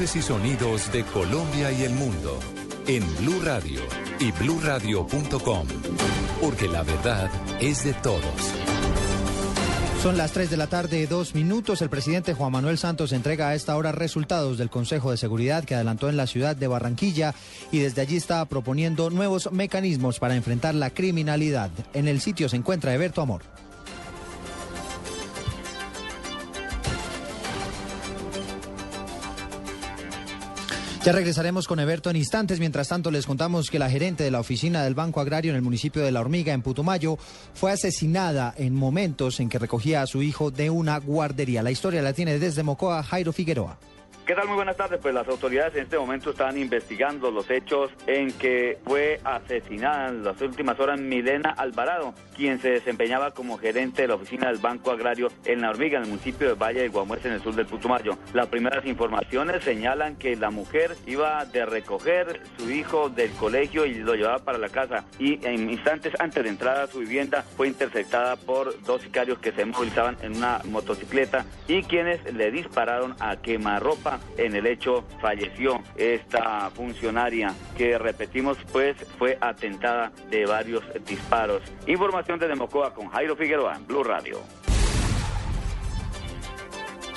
[SPEAKER 21] Y sonidos de Colombia y el mundo en Blue Radio y bluradio.com, porque la verdad es de todos.
[SPEAKER 22] Son las 3 de la tarde, dos minutos. El presidente Juan Manuel Santos entrega a esta hora resultados del Consejo de Seguridad que adelantó en la ciudad de Barranquilla y desde allí está proponiendo nuevos mecanismos para enfrentar la criminalidad. En el sitio se encuentra Eberto Amor. Ya regresaremos con Eberto en instantes. Mientras tanto, les contamos que la gerente de la oficina del Banco Agrario en el municipio de La Hormiga, en Putumayo, fue asesinada en momentos en que recogía a su hijo de una guardería. La historia la tiene desde Mocoa Jairo Figueroa.
[SPEAKER 23] ¿Qué tal? Muy buenas tardes. Pues las autoridades en este momento están investigando los hechos en que fue asesinada en las últimas horas Milena Alvarado, quien se desempeñaba como gerente de la oficina del Banco Agrario en La Hormiga, en el municipio de Valle de Guamués, en el sur del Putumayo. Las primeras informaciones señalan que la mujer iba de recoger su hijo del colegio y lo llevaba para la casa y en instantes antes de entrar a su vivienda fue interceptada por dos sicarios que se movilizaban en una motocicleta y quienes le dispararon a quemarropa en el hecho falleció esta funcionaria que repetimos pues fue atentada de varios disparos. Información de Mocoa con Jairo Figueroa en Blue Radio.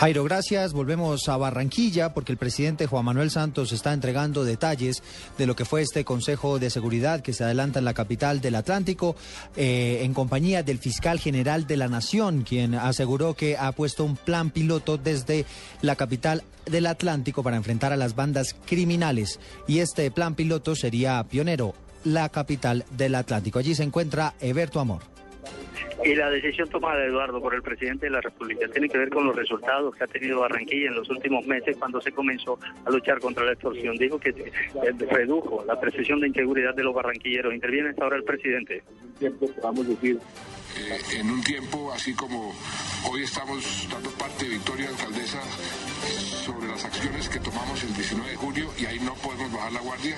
[SPEAKER 22] Jairo, gracias. Volvemos a Barranquilla porque el presidente Juan Manuel Santos está entregando detalles de lo que fue este Consejo de Seguridad que se adelanta en la capital del Atlántico eh, en compañía del fiscal general de la Nación, quien aseguró que ha puesto un plan piloto desde la capital del Atlántico para enfrentar a las bandas criminales. Y este plan piloto sería pionero, la capital del Atlántico. Allí se encuentra Eberto Amor.
[SPEAKER 24] Y la decisión tomada, Eduardo, por el presidente de la República tiene que ver con los resultados que ha tenido Barranquilla en los últimos meses cuando se comenzó a luchar contra la extorsión. Dijo que eh, redujo la percepción de inseguridad de los barranquilleros. Interviene hasta ahora el presidente.
[SPEAKER 25] Vamos a decir, eh, en un tiempo, así como hoy estamos dando parte de Victoria Alcaldesa sobre las acciones que tomamos el 19 de junio y ahí no podemos bajar la guardia.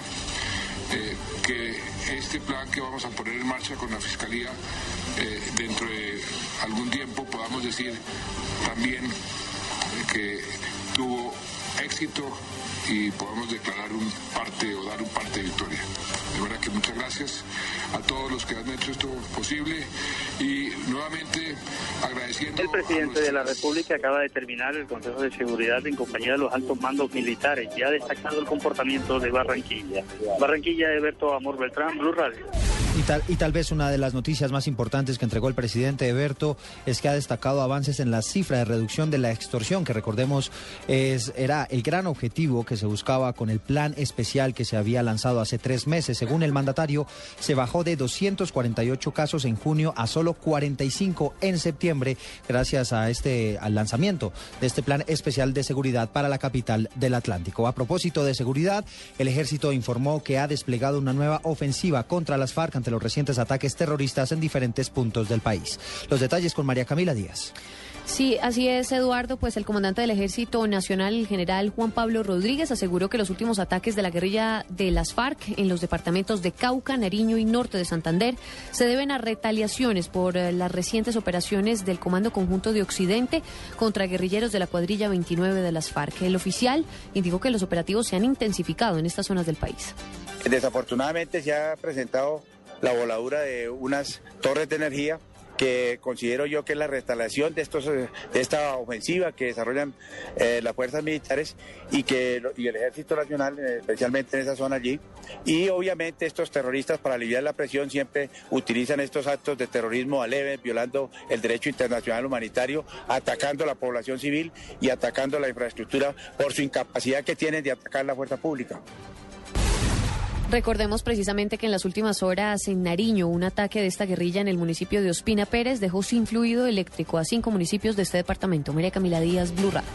[SPEAKER 25] Eh, que este plan que vamos a poner en marcha con la Fiscalía eh, dentro de algún tiempo podamos decir también que tuvo éxito y podamos declarar un parte o dar un parte de victoria. Que muchas gracias a todos los que han hecho esto posible y nuevamente agradeciendo.
[SPEAKER 24] El presidente de la República acaba de terminar el Consejo de Seguridad en compañía de los altos mandos militares y ha destacado el comportamiento de Barranquilla. Barranquilla, Eberto Amor Beltrán, Blue Radio.
[SPEAKER 22] Y tal, y tal vez una de las noticias más importantes que entregó el presidente Eberto es que ha destacado avances en la cifra de reducción de la extorsión, que recordemos es, era el gran objetivo que se buscaba con el plan especial que se había lanzado hace tres meses. Según el mandatario, se bajó de 248 casos en junio a solo 45 en septiembre, gracias a este al lanzamiento de este plan especial de seguridad para la capital del Atlántico. A propósito de seguridad, el ejército informó que ha desplegado una nueva ofensiva contra las FARC ante los recientes ataques terroristas en diferentes puntos del país. Los detalles con María Camila Díaz.
[SPEAKER 26] Sí, así es, Eduardo. Pues el comandante del Ejército Nacional, el general Juan Pablo Rodríguez, aseguró que los últimos ataques de la guerrilla de las FARC en los departamentos de Cauca, Nariño y Norte de Santander se deben a retaliaciones por eh, las recientes operaciones del Comando Conjunto de Occidente contra guerrilleros de la cuadrilla 29 de las FARC. El oficial indicó que los operativos se han intensificado en estas zonas del país.
[SPEAKER 27] Desafortunadamente se ha presentado la voladura de unas torres de energía que considero yo que es la restauración de estos de esta ofensiva que desarrollan eh, las fuerzas militares y que y el ejército nacional eh, especialmente en esa zona allí y obviamente estos terroristas para aliviar la presión siempre utilizan estos actos de terrorismo a violando el derecho internacional humanitario atacando a la población civil y atacando la infraestructura por su incapacidad que tienen de atacar la fuerza pública.
[SPEAKER 26] Recordemos precisamente que en las últimas horas en Nariño un ataque de esta guerrilla en el municipio de Ospina Pérez dejó sin fluido eléctrico a cinco municipios de este departamento. María Camila Díaz, Blue Radio.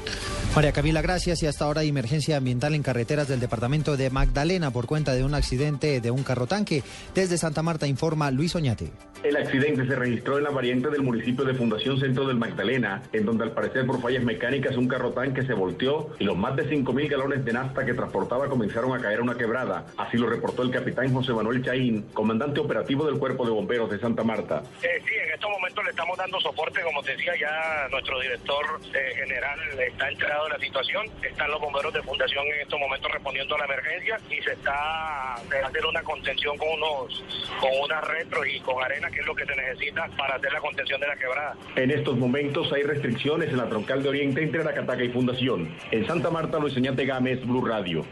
[SPEAKER 22] María Camila, gracias. Y hasta ahora emergencia ambiental en carreteras del departamento de Magdalena por cuenta de un accidente de un carro tanque. Desde Santa Marta informa Luis Oñate.
[SPEAKER 28] El accidente se registró en la variante del municipio de Fundación Centro del Magdalena, en donde al parecer por fallas mecánicas un carro tanque se volteó y los más de 5.000 galones de nafta que transportaba comenzaron a caer a una quebrada. Así lo reportó el capitán José Manuel Chaín, comandante operativo del Cuerpo de Bomberos de Santa Marta.
[SPEAKER 20] Eh, sí, en estos momentos le estamos dando soporte, como decía ya nuestro director eh, general está enterado de la situación, están los bomberos de Fundación en estos momentos respondiendo a la emergencia y se está haciendo una contención con unos con una retro y con arena que es lo que se necesita para hacer la contención de la quebrada.
[SPEAKER 28] En estos momentos hay restricciones en la troncal de Oriente entre Aracataca y Fundación. En Santa Marta, Luis Señate Gámez, Blue Radio.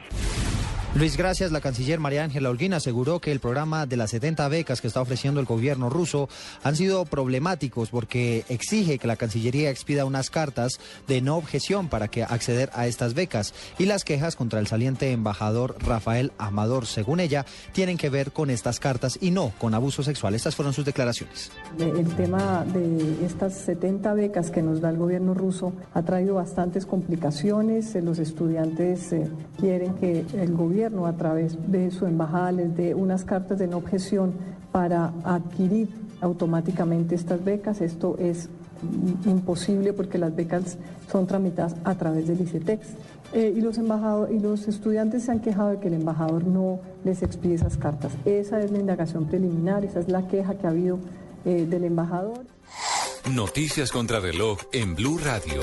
[SPEAKER 22] Luis, gracias. La canciller María Ángela Holguín aseguró que el programa de las 70 becas que está ofreciendo el gobierno ruso han sido problemáticos porque exige que la Cancillería expida unas cartas de no objeción para que acceder a estas becas y las quejas contra el saliente embajador Rafael Amador, según ella, tienen que ver con estas cartas y no con abuso sexual. Estas fueron sus declaraciones.
[SPEAKER 29] El tema de estas 70 becas que nos da el gobierno ruso ha traído bastantes complicaciones. Los estudiantes eh, quieren que el gobierno a través de su embajada les dé unas cartas de no objeción para adquirir automáticamente estas becas. Esto es imposible porque las becas son tramitadas a través del ICETEX. Eh, y, los y los estudiantes se han quejado de que el embajador no les expide esas cartas. Esa es la indagación preliminar, esa es la queja que ha habido eh, del embajador.
[SPEAKER 21] Noticias contra reloj en Blue Radio.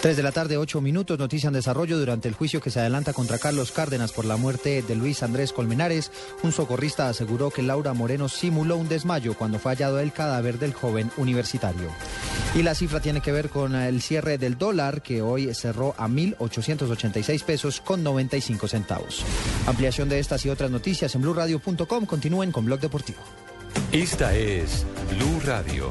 [SPEAKER 22] 3 de la tarde, 8 minutos, noticia en desarrollo durante el juicio que se adelanta contra Carlos Cárdenas por la muerte de Luis Andrés Colmenares. Un socorrista aseguró que Laura Moreno simuló un desmayo cuando fue hallado el cadáver del joven universitario. Y la cifra tiene que ver con el cierre del dólar que hoy cerró a 1.886 pesos con 95 centavos. Ampliación de estas y otras noticias en blurradio.com. Continúen con Blog Deportivo.
[SPEAKER 21] Esta es Blue Radio.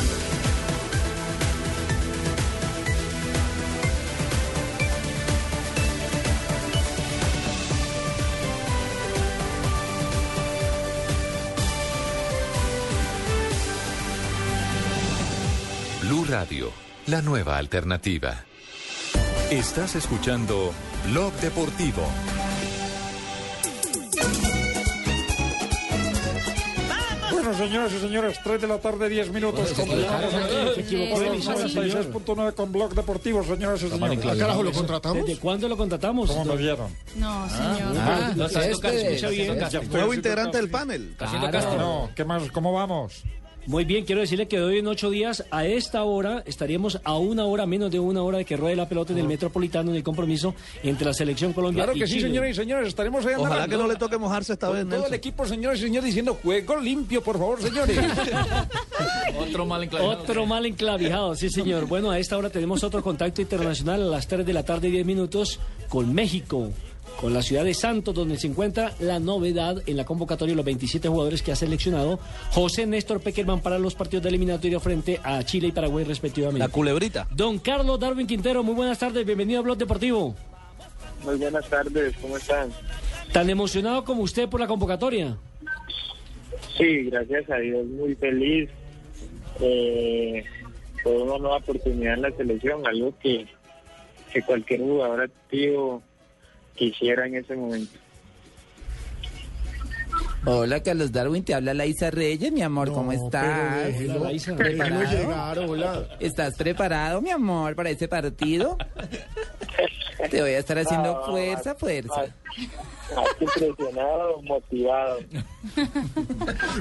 [SPEAKER 21] Radio, la nueva alternativa. Estás escuchando Blog Deportivo.
[SPEAKER 30] Bueno, señoras y señores, 3 de la tarde, 10 minutos. Aquí.
[SPEAKER 1] Se equivocó de emisora, señor.
[SPEAKER 30] 96.9 con Blog Deportivo, señoras y señores.
[SPEAKER 1] ¿A carajo lo contratamos? ¿Desde cuándo lo contratamos?
[SPEAKER 30] ¿Cómo me vieron?
[SPEAKER 4] No, señor.
[SPEAKER 30] Ah,
[SPEAKER 1] no, casting, escucha bien.
[SPEAKER 30] Nuevo
[SPEAKER 31] integrante del panel.
[SPEAKER 1] Claro.
[SPEAKER 30] No, ¿qué más? ¿Cómo vamos?
[SPEAKER 1] Muy bien, quiero decirle que hoy en ocho días, a esta hora, estaríamos a una hora, menos de una hora de que ruede la pelota en el Metropolitano en el compromiso entre la selección Colombia
[SPEAKER 30] Claro
[SPEAKER 1] y
[SPEAKER 30] que sí,
[SPEAKER 1] Chile.
[SPEAKER 30] señores y señores, estaremos ahí
[SPEAKER 31] Ojalá que no le toque mojarse esta
[SPEAKER 30] Con
[SPEAKER 31] vez,
[SPEAKER 30] todo el equipo, señores y señores, diciendo juego limpio, por favor, señores.
[SPEAKER 32] Otro mal enclavijado.
[SPEAKER 1] Otro mal enclavijado, sí señor. Bueno, a esta hora tenemos otro contacto internacional a las 3 de la tarde, 10 minutos, con México, con la ciudad de Santos, donde se encuentra la novedad en la convocatoria de los 27 jugadores que ha seleccionado José Néstor Peckerman para los partidos de eliminatorio frente a Chile y Paraguay respectivamente.
[SPEAKER 31] La culebrita.
[SPEAKER 1] Don Carlos Darwin Quintero, muy buenas tardes, bienvenido a Blog Deportivo.
[SPEAKER 33] Muy buenas tardes, ¿cómo están?
[SPEAKER 1] ¿Tan emocionado como usted por la convocatoria?
[SPEAKER 33] Sí, gracias a Dios, muy feliz eh, por una nueva oportunidad en la selección, algo que, que cualquier jugador activo quisiera en ese momento.
[SPEAKER 34] Hola, Carlos Darwin, te habla Laisa Reyes, mi amor, ¿cómo estás?
[SPEAKER 1] déjelo, Hola, Laisa.
[SPEAKER 31] Llegar, hola.
[SPEAKER 34] ¿Estás preparado, mi amor, para ese partido? Te voy a estar haciendo
[SPEAKER 33] No,
[SPEAKER 34] fuerza, fuerza.
[SPEAKER 33] Que impresionado, motivado.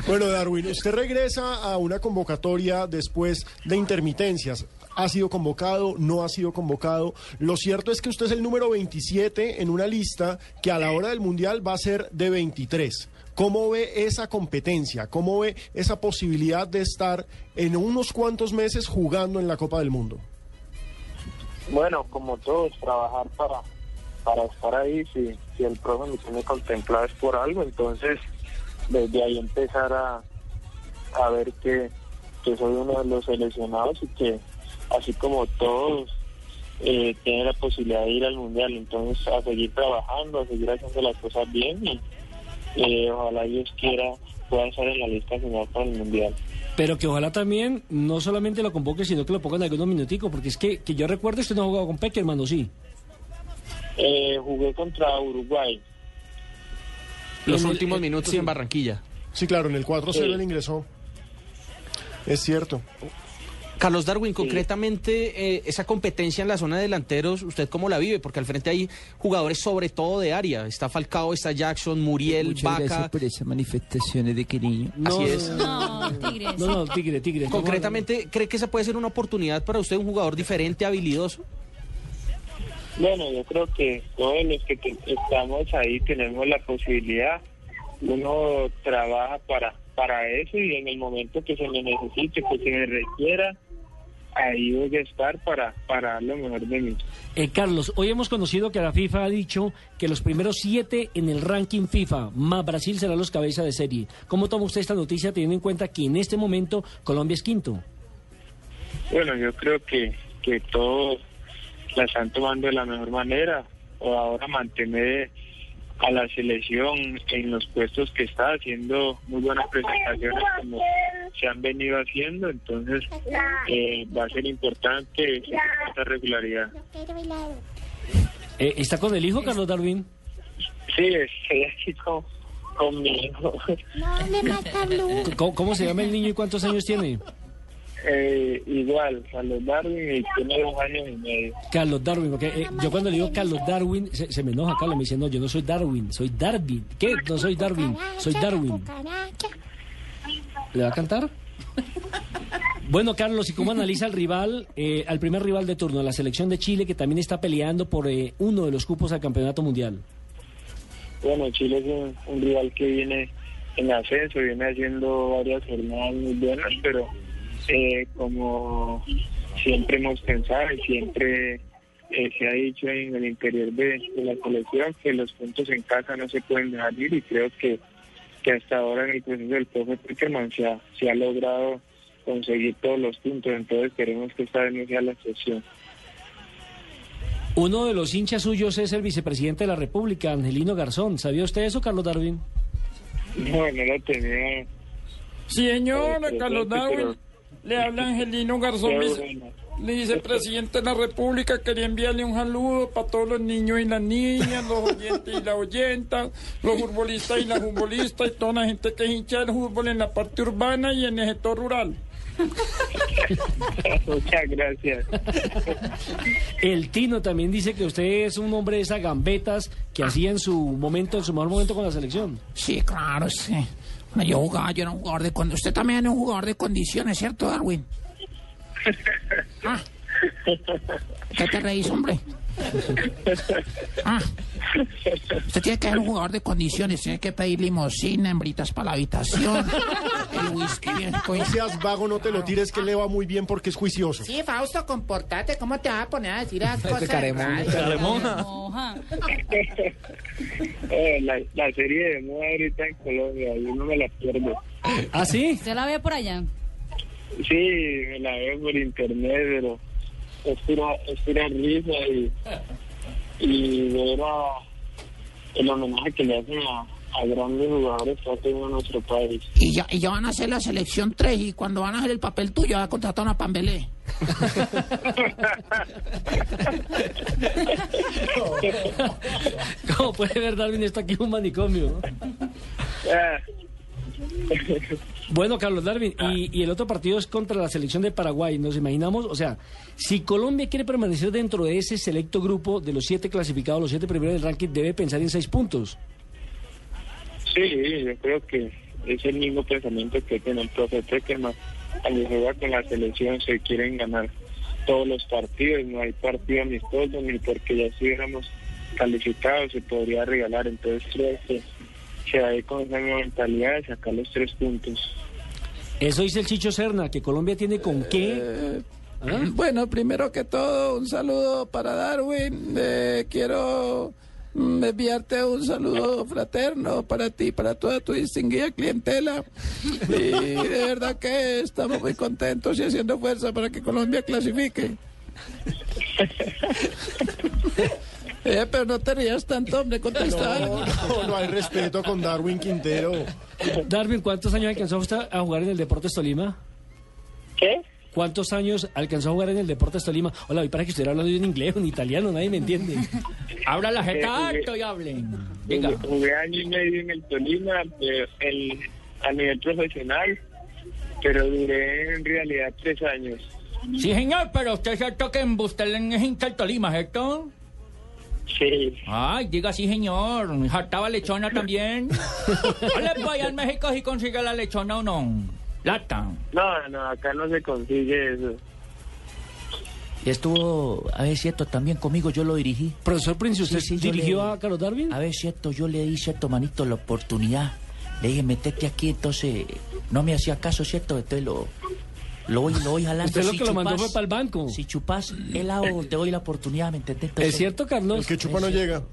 [SPEAKER 3] Bueno, Darwin, usted regresa a una convocatoria después de intermitencias. ¿Ha sido convocado? ¿No ha sido convocado? Lo cierto es que usted es el número 27 en una lista que a la hora del Mundial va a ser de 23. ¿Cómo ve esa competencia? ¿Cómo ve esa posibilidad de estar en unos cuantos meses jugando en la Copa del Mundo?
[SPEAKER 33] Bueno, como todos, trabajar para, para estar ahí, si, si el profe me tiene contemplado es por algo, entonces desde ahí empezar a, a ver que, que soy uno de los seleccionados y que así como todos eh, tienen la posibilidad de ir al mundial, entonces a seguir trabajando, a seguir haciendo las cosas bien y eh, ojalá Dios quiera pueda estar en la lista final para el mundial.
[SPEAKER 1] Pero que ojalá también no solamente lo convoque, sino que lo pongan algunos minuticos, porque es que, que yo recuerdo usted no ha jugado con Peckerman, ¿o sí?
[SPEAKER 33] Eh, jugué contra Uruguay.
[SPEAKER 9] Los
[SPEAKER 3] En
[SPEAKER 9] últimos minutos
[SPEAKER 3] sí.
[SPEAKER 9] en Barranquilla.
[SPEAKER 3] Sí, claro, en el 4-0
[SPEAKER 33] Sí.
[SPEAKER 3] él ingresó. Es cierto.
[SPEAKER 9] Carlos Darwin, concretamente, eh, esa competencia en la zona de delanteros, ¿usted cómo la vive? Porque al frente hay jugadores sobre todo de área. Está Falcao, está Jackson, Muriel,
[SPEAKER 34] Muchas
[SPEAKER 9] Vaca.
[SPEAKER 34] gracias por esas manifestaciones de cariño.
[SPEAKER 9] Así es.
[SPEAKER 4] No, Tigres.
[SPEAKER 1] No, no, Tigre, Tigre.
[SPEAKER 9] Concretamente, ¿cree que esa puede ser una oportunidad para usted, un jugador diferente, habilidoso?
[SPEAKER 33] Bueno, yo creo que todos los que estamos ahí tenemos la posibilidad. Uno trabaja para para eso y en el momento que se me necesite, que se me requiera, ahí voy a estar para, para dar lo mejor de mí.
[SPEAKER 1] Eh, Carlos, hoy hemos conocido que la FIFA ha dicho que los primeros siete en el ranking FIFA, más Brasil serán los cabeza de serie. ¿Cómo toma usted esta noticia teniendo en cuenta que en este momento Colombia es quinto?
[SPEAKER 33] Bueno, yo creo que, que todos la están tomando de la mejor manera. O ahora mantener a la selección en los puestos que está haciendo muy buenas presentaciones como se han venido haciendo, entonces eh, va a ser importante esta regularidad.
[SPEAKER 1] Eh, ¿Está con el hijo, Carlos Darwin?
[SPEAKER 33] Sí, estoy aquí con, con mi hijo.
[SPEAKER 1] ¿Cómo, cómo se llama el niño y cuántos años tiene?
[SPEAKER 33] Eh, igual, Carlos Darwin y tiene dos años y medio.
[SPEAKER 1] Carlos Darwin, porque eh, yo cuando le digo Carlos Darwin, se, se me enoja Carlos, me dice, no, yo no soy Darwin, soy Darwin. ¿Qué? No soy Darwin, soy Darwin. ¿Le va a cantar? Bueno, Carlos, ¿y cómo analiza el rival, eh, al primer rival de turno, la selección de Chile, que también está peleando por eh, uno de los cupos al campeonato mundial?
[SPEAKER 33] Bueno, Chile es un, un rival que viene en ascenso, viene haciendo varias jornadas muy buenas, pero eh, como siempre hemos pensado y siempre eh, se ha dicho en el interior de, de la selección que los puntos en casa no se pueden dejar ir y creo que, que hasta ahora en el proceso del profe Peckerman se ha, se ha logrado conseguir todos los puntos, entonces queremos que esta vez no sea la excepción.
[SPEAKER 1] Uno de los hinchas suyos es el vicepresidente de la República, Angelino Garzón. ¿Sabía usted eso, Carlos Darwin?
[SPEAKER 33] No, no lo tenía.
[SPEAKER 30] Señor
[SPEAKER 33] Eh,
[SPEAKER 30] Carlos Darwin, le habla Angelino Garzón, le dice presidente de la República, quería enviarle un saludo para todos los niños y las niñas, los oyentes y las oyentas, los futbolistas y las futbolistas y toda la gente que es hincha del fútbol en la parte urbana y en el sector rural.
[SPEAKER 33] Muchas gracias.
[SPEAKER 1] El Tino también dice que usted es un hombre de esas gambetas que hacía en su momento, en su mejor momento con la selección.
[SPEAKER 14] Sí, claro, sí. Yo jugaba, yo era un jugador de condiciones. Usted también es un jugador de condiciones, ¿cierto, Darwin? Ah. ¿Qué te reís, hombre? Ah. Usted tiene que ser un jugador de condiciones, tiene que pedir limosina, hembritas para la habitación, el whisky bien
[SPEAKER 3] No seas vago, no te lo tires que le va muy bien porque es juicioso.
[SPEAKER 14] Sí, Fausto, comportate. ¿Cómo te vas a poner a decir esas cosas?
[SPEAKER 3] Caremona,
[SPEAKER 14] Ay,
[SPEAKER 3] Caremona.
[SPEAKER 33] Eh, la, la serie de moda ahorita en Colombia, yo no me la pierdo.
[SPEAKER 1] ¿Ah, sí?
[SPEAKER 4] ¿Usted la ve por allá?
[SPEAKER 33] Sí, me la veo por internet, pero es pura, es pura risa y, y ver a- el homenaje que le hacen a, a grandes jugadores que ha tenido nuestro país.
[SPEAKER 14] Y ya, y ya van a hacer la selección 3 y cuando van a hacer el papel tuyo va a contratar a una Pambelé.
[SPEAKER 1] ¿Cómo puede ver Darwin esto aquí en un manicomio? Bueno, Carlos Darwin, y, y el otro partido es contra la selección de Paraguay. Nos imaginamos, o sea, si Colombia quiere permanecer dentro de ese selecto grupo de los siete clasificados, los siete primeros del ranking, debe pensar en seis puntos.
[SPEAKER 33] Sí, yo creo que es el mismo pensamiento que tiene el profe Peckerman. Cuando juega con la selección se quieren ganar todos los partidos, no hay partido amistoso ni porque ya estuviéramos calificados se podría regalar. Entonces creo que se va a ir con esa mentalidad de sacar los tres puntos.
[SPEAKER 1] Eso dice el Chicho Serna, que Colombia tiene con qué. ¿Ah?
[SPEAKER 14] Bueno, primero que todo, un saludo para Darwin. Eh, quiero mm, enviarte un saludo fraterno para ti, para toda tu distinguida clientela. Y de verdad que estamos muy contentos y haciendo fuerza para que Colombia clasifique. Eh, pero no te rías tanto, hombre, contesta.
[SPEAKER 3] No, no hay respeto con Darwin Quintero.
[SPEAKER 1] Darwin, ¿cuántos años alcanzó usted a jugar en el Deportes Tolima?
[SPEAKER 33] ¿Qué?
[SPEAKER 1] ¿Cuántos años alcanzó a jugar en el Deportes Tolima? Hola, y para que estuviera hablando en inglés o en italiano, nadie me entiende.
[SPEAKER 14] Abra la
[SPEAKER 33] jeta
[SPEAKER 14] alto y hablen.
[SPEAKER 33] Jugué, jugué año y medio en el Tolima eh, el- a nivel profesional, pero duré en realidad tres años.
[SPEAKER 14] Sí, señor, pero usted es cierto que en usted es hincha Tolima, ¿cierto?
[SPEAKER 33] Sí.
[SPEAKER 14] Ay, diga sí, señor. ¿Jartaba lechona también? Pues allá en México si consigue la lechona o no. Lata.
[SPEAKER 33] No, no, acá no se consigue eso.
[SPEAKER 35] Y estuvo, a ver, cierto, también conmigo, yo lo dirigí.
[SPEAKER 1] Profesor Prince, ¿usted
[SPEAKER 35] yo
[SPEAKER 1] dirigió
[SPEAKER 35] le-
[SPEAKER 1] a Carlos Darwin?
[SPEAKER 35] A ver, cierto, yo le di, cierto, manito, la oportunidad. Le dije, metete aquí, entonces, no me hacía caso, cierto, entonces lo, lo voy, lo voy jalando.
[SPEAKER 1] Usted lo
[SPEAKER 35] Si
[SPEAKER 1] que lo mandó
[SPEAKER 35] chupas-
[SPEAKER 1] fue para el banco.
[SPEAKER 35] Si chupas helado, te doy la oportunidad, ¿me entendés?
[SPEAKER 1] ¿Es cierto, Carlos?
[SPEAKER 3] El que chupa no llega.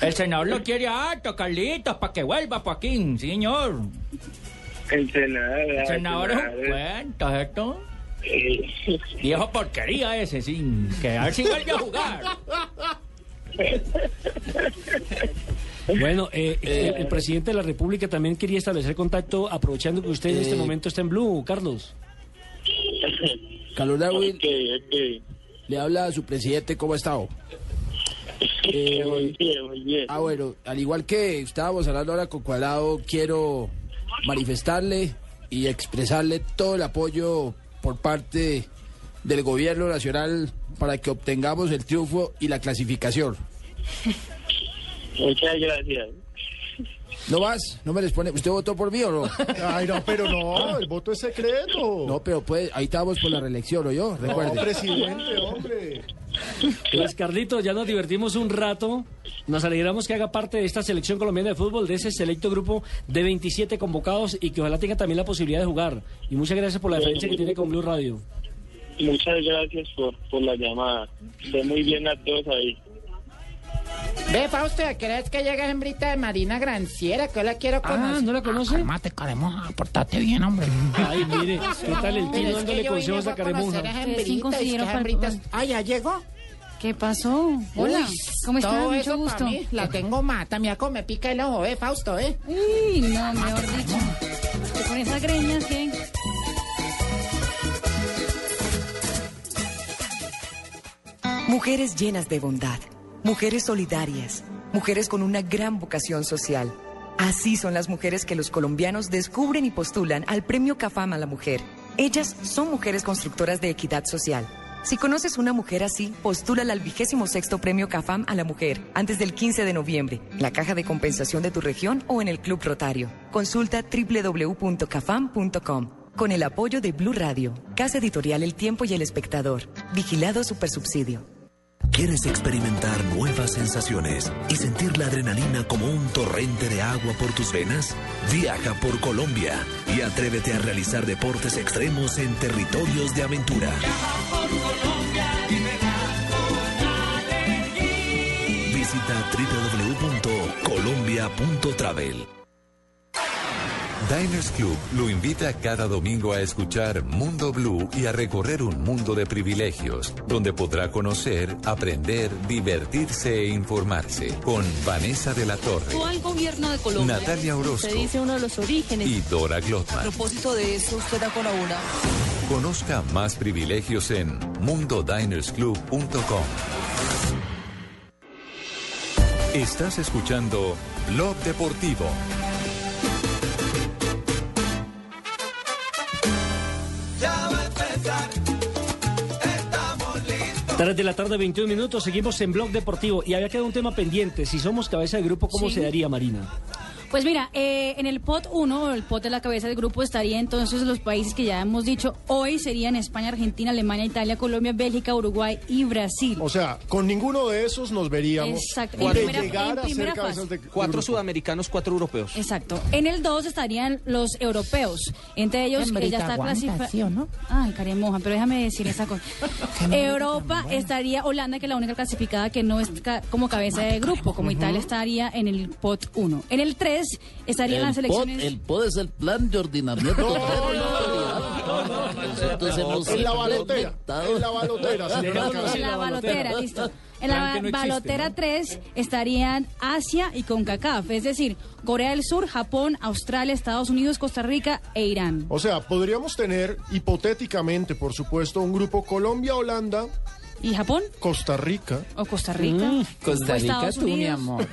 [SPEAKER 14] El senador lo quiere harto, Carlitos, para que vuelva, Joaquín, señor.
[SPEAKER 33] El senador.
[SPEAKER 14] El senador es un cuento, ¿cierto? Viejo porquería ese, sí. Que a ver si vuelve a jugar.
[SPEAKER 1] Bueno, eh, el, el presidente de la República también quería establecer contacto, aprovechando que usted en este
[SPEAKER 14] Eh.
[SPEAKER 1] momento está en Blue, Carlos.
[SPEAKER 14] Carlos Darwin, le habla a su presidente, ¿cómo ha estado? Eh,
[SPEAKER 33] muy bien, muy bien.
[SPEAKER 14] Ah, bueno, al igual que estábamos hablando ahora con Cuadrado, quiero manifestarle y expresarle todo el apoyo por parte del gobierno nacional para que obtengamos el triunfo y la clasificación.
[SPEAKER 33] Muchas gracias.
[SPEAKER 14] ¿No vas? ¿No me responde? ¿Usted votó por mí o no?
[SPEAKER 3] Ay, no, pero no, el voto es secreto.
[SPEAKER 14] No, pero pues ahí estamos por la reelección, ¿o yo? Recuerde.
[SPEAKER 3] No, presidente, hombre.
[SPEAKER 1] Pues Carlitos, ya nos divertimos un rato. Nos alegramos que haga parte de esta selección colombiana de fútbol, de ese selecto grupo de 27 convocados y que ojalá tenga también la posibilidad de jugar. Y muchas gracias por la diferencia que tiene con Blue Radio.
[SPEAKER 33] Muchas gracias por, por la llamada. Sé muy bien a todos ahí.
[SPEAKER 34] Ve, Fausto, ¿a qué hora es que llega hembrita de Marina Granciera? Que yo la quiero conocer.
[SPEAKER 1] Ah, ¿no la conoce?
[SPEAKER 34] Cálmate, caremoja, portate bien, hombre.
[SPEAKER 1] Ay, mire, ¿qué tal el
[SPEAKER 34] es
[SPEAKER 1] dándole consejos a
[SPEAKER 34] fue conocer
[SPEAKER 1] Caremuja?
[SPEAKER 34] a
[SPEAKER 4] Ustedes sí
[SPEAKER 34] hembritas,
[SPEAKER 4] consiguieron
[SPEAKER 34] es que
[SPEAKER 4] para-
[SPEAKER 34] hembritas- Ah, ¿ya llegó?
[SPEAKER 4] ¿Qué pasó? Hola,
[SPEAKER 34] Uy,
[SPEAKER 4] ¿cómo
[SPEAKER 34] todo
[SPEAKER 4] Mucho gusto.
[SPEAKER 34] mí, La tengo mata, mira cómo me pica el ojo, eh, Fausto, eh.
[SPEAKER 4] Uy, no, mejor dicho. Con esas greñas, ¿qué?
[SPEAKER 36] Mujeres llenas de bondad, mujeres solidarias, mujeres con una gran vocación social. Así son las mujeres que los colombianos descubren y postulan al Premio CAFAM a la Mujer. Ellas son mujeres constructoras de equidad social. Si conoces una mujer así, postúlala al vigésimo sexto Premio CAFAM a la Mujer antes del 15 de noviembre, en la caja de compensación de tu región o en el Club Rotario. Consulta www.cafam.com. Con el apoyo de Blue Radio, Casa Editorial El Tiempo y El Espectador. Vigilado Supersubsidio.
[SPEAKER 37] ¿Quieres experimentar nuevas sensaciones y sentir la adrenalina como un torrente de agua por tus venas? Viaja por Colombia y atrévete a realizar deportes extremos en territorios de aventura. Visita www.colombia.travel.
[SPEAKER 21] Diners Club lo invita cada domingo a escuchar Mundo Blue y a recorrer un mundo de privilegios, donde podrá conocer, aprender, divertirse e informarse con Vanessa de la Torre,
[SPEAKER 38] al gobierno de Colombia.
[SPEAKER 21] Natalia Orozco
[SPEAKER 38] Se dice uno de los orígenes.
[SPEAKER 21] y Dora
[SPEAKER 38] A
[SPEAKER 21] Glotman.
[SPEAKER 38] propósito de eso, usted da con una.
[SPEAKER 21] Conozca más privilegios en mundodinersclub.com. Estás escuchando Blog Deportivo.
[SPEAKER 1] Tres de la tarde, 21 minutos, seguimos en Blog Deportivo y había quedado un tema pendiente. Si somos cabeza de grupo, ¿cómo
[SPEAKER 4] Sí.
[SPEAKER 1] se daría, Marina?
[SPEAKER 4] Pues mira, eh, en el pot 1, el pot de la cabeza del grupo, estaría entonces los países que ya hemos dicho hoy serían España, Argentina, Alemania, Italia, Colombia, Bélgica, Uruguay y Brasil.
[SPEAKER 3] O sea, con ninguno de esos nos veríamos
[SPEAKER 4] Exacto.
[SPEAKER 3] de
[SPEAKER 4] En primera-
[SPEAKER 3] llegar
[SPEAKER 4] en
[SPEAKER 3] a ser
[SPEAKER 4] primera
[SPEAKER 3] cabezas
[SPEAKER 4] fase.
[SPEAKER 3] de
[SPEAKER 9] Cuatro
[SPEAKER 3] grupo.
[SPEAKER 9] sudamericanos, cuatro europeos.
[SPEAKER 4] Exacto. En el 2 estarían los europeos. Entre ellos, ya está
[SPEAKER 34] aguanta,
[SPEAKER 4] clasificado.
[SPEAKER 34] ¿sí o no?
[SPEAKER 4] Ay, caremoja, pero déjame decir esa cosa. Europa estaría Holanda, que es la única clasificada que no es ca- como cabeza de grupo, como Italia estaría en el pot 1. En el 3 estarían las
[SPEAKER 39] el
[SPEAKER 4] selecciones.
[SPEAKER 39] POD, el POD es el plan de ordenamiento. Nosotros hemos
[SPEAKER 3] En la balotera, en la balotera.
[SPEAKER 4] En la balotera, listo. En la
[SPEAKER 3] existe,
[SPEAKER 4] balotera
[SPEAKER 3] ¿no?
[SPEAKER 4] 3 estarían Asia y CONCACAF, es decir, Corea del Sur, Japón, Australia, Estados Unidos, Costa Rica e Irán.
[SPEAKER 3] O sea, podríamos tener hipotéticamente, por supuesto, un grupo Colombia, Holanda,
[SPEAKER 4] ¿Y Japón?
[SPEAKER 3] Costa Rica.
[SPEAKER 4] ¿O Costa Rica?
[SPEAKER 3] Mm,
[SPEAKER 34] Costa
[SPEAKER 4] ¿O
[SPEAKER 34] Rica, tú, mi amor.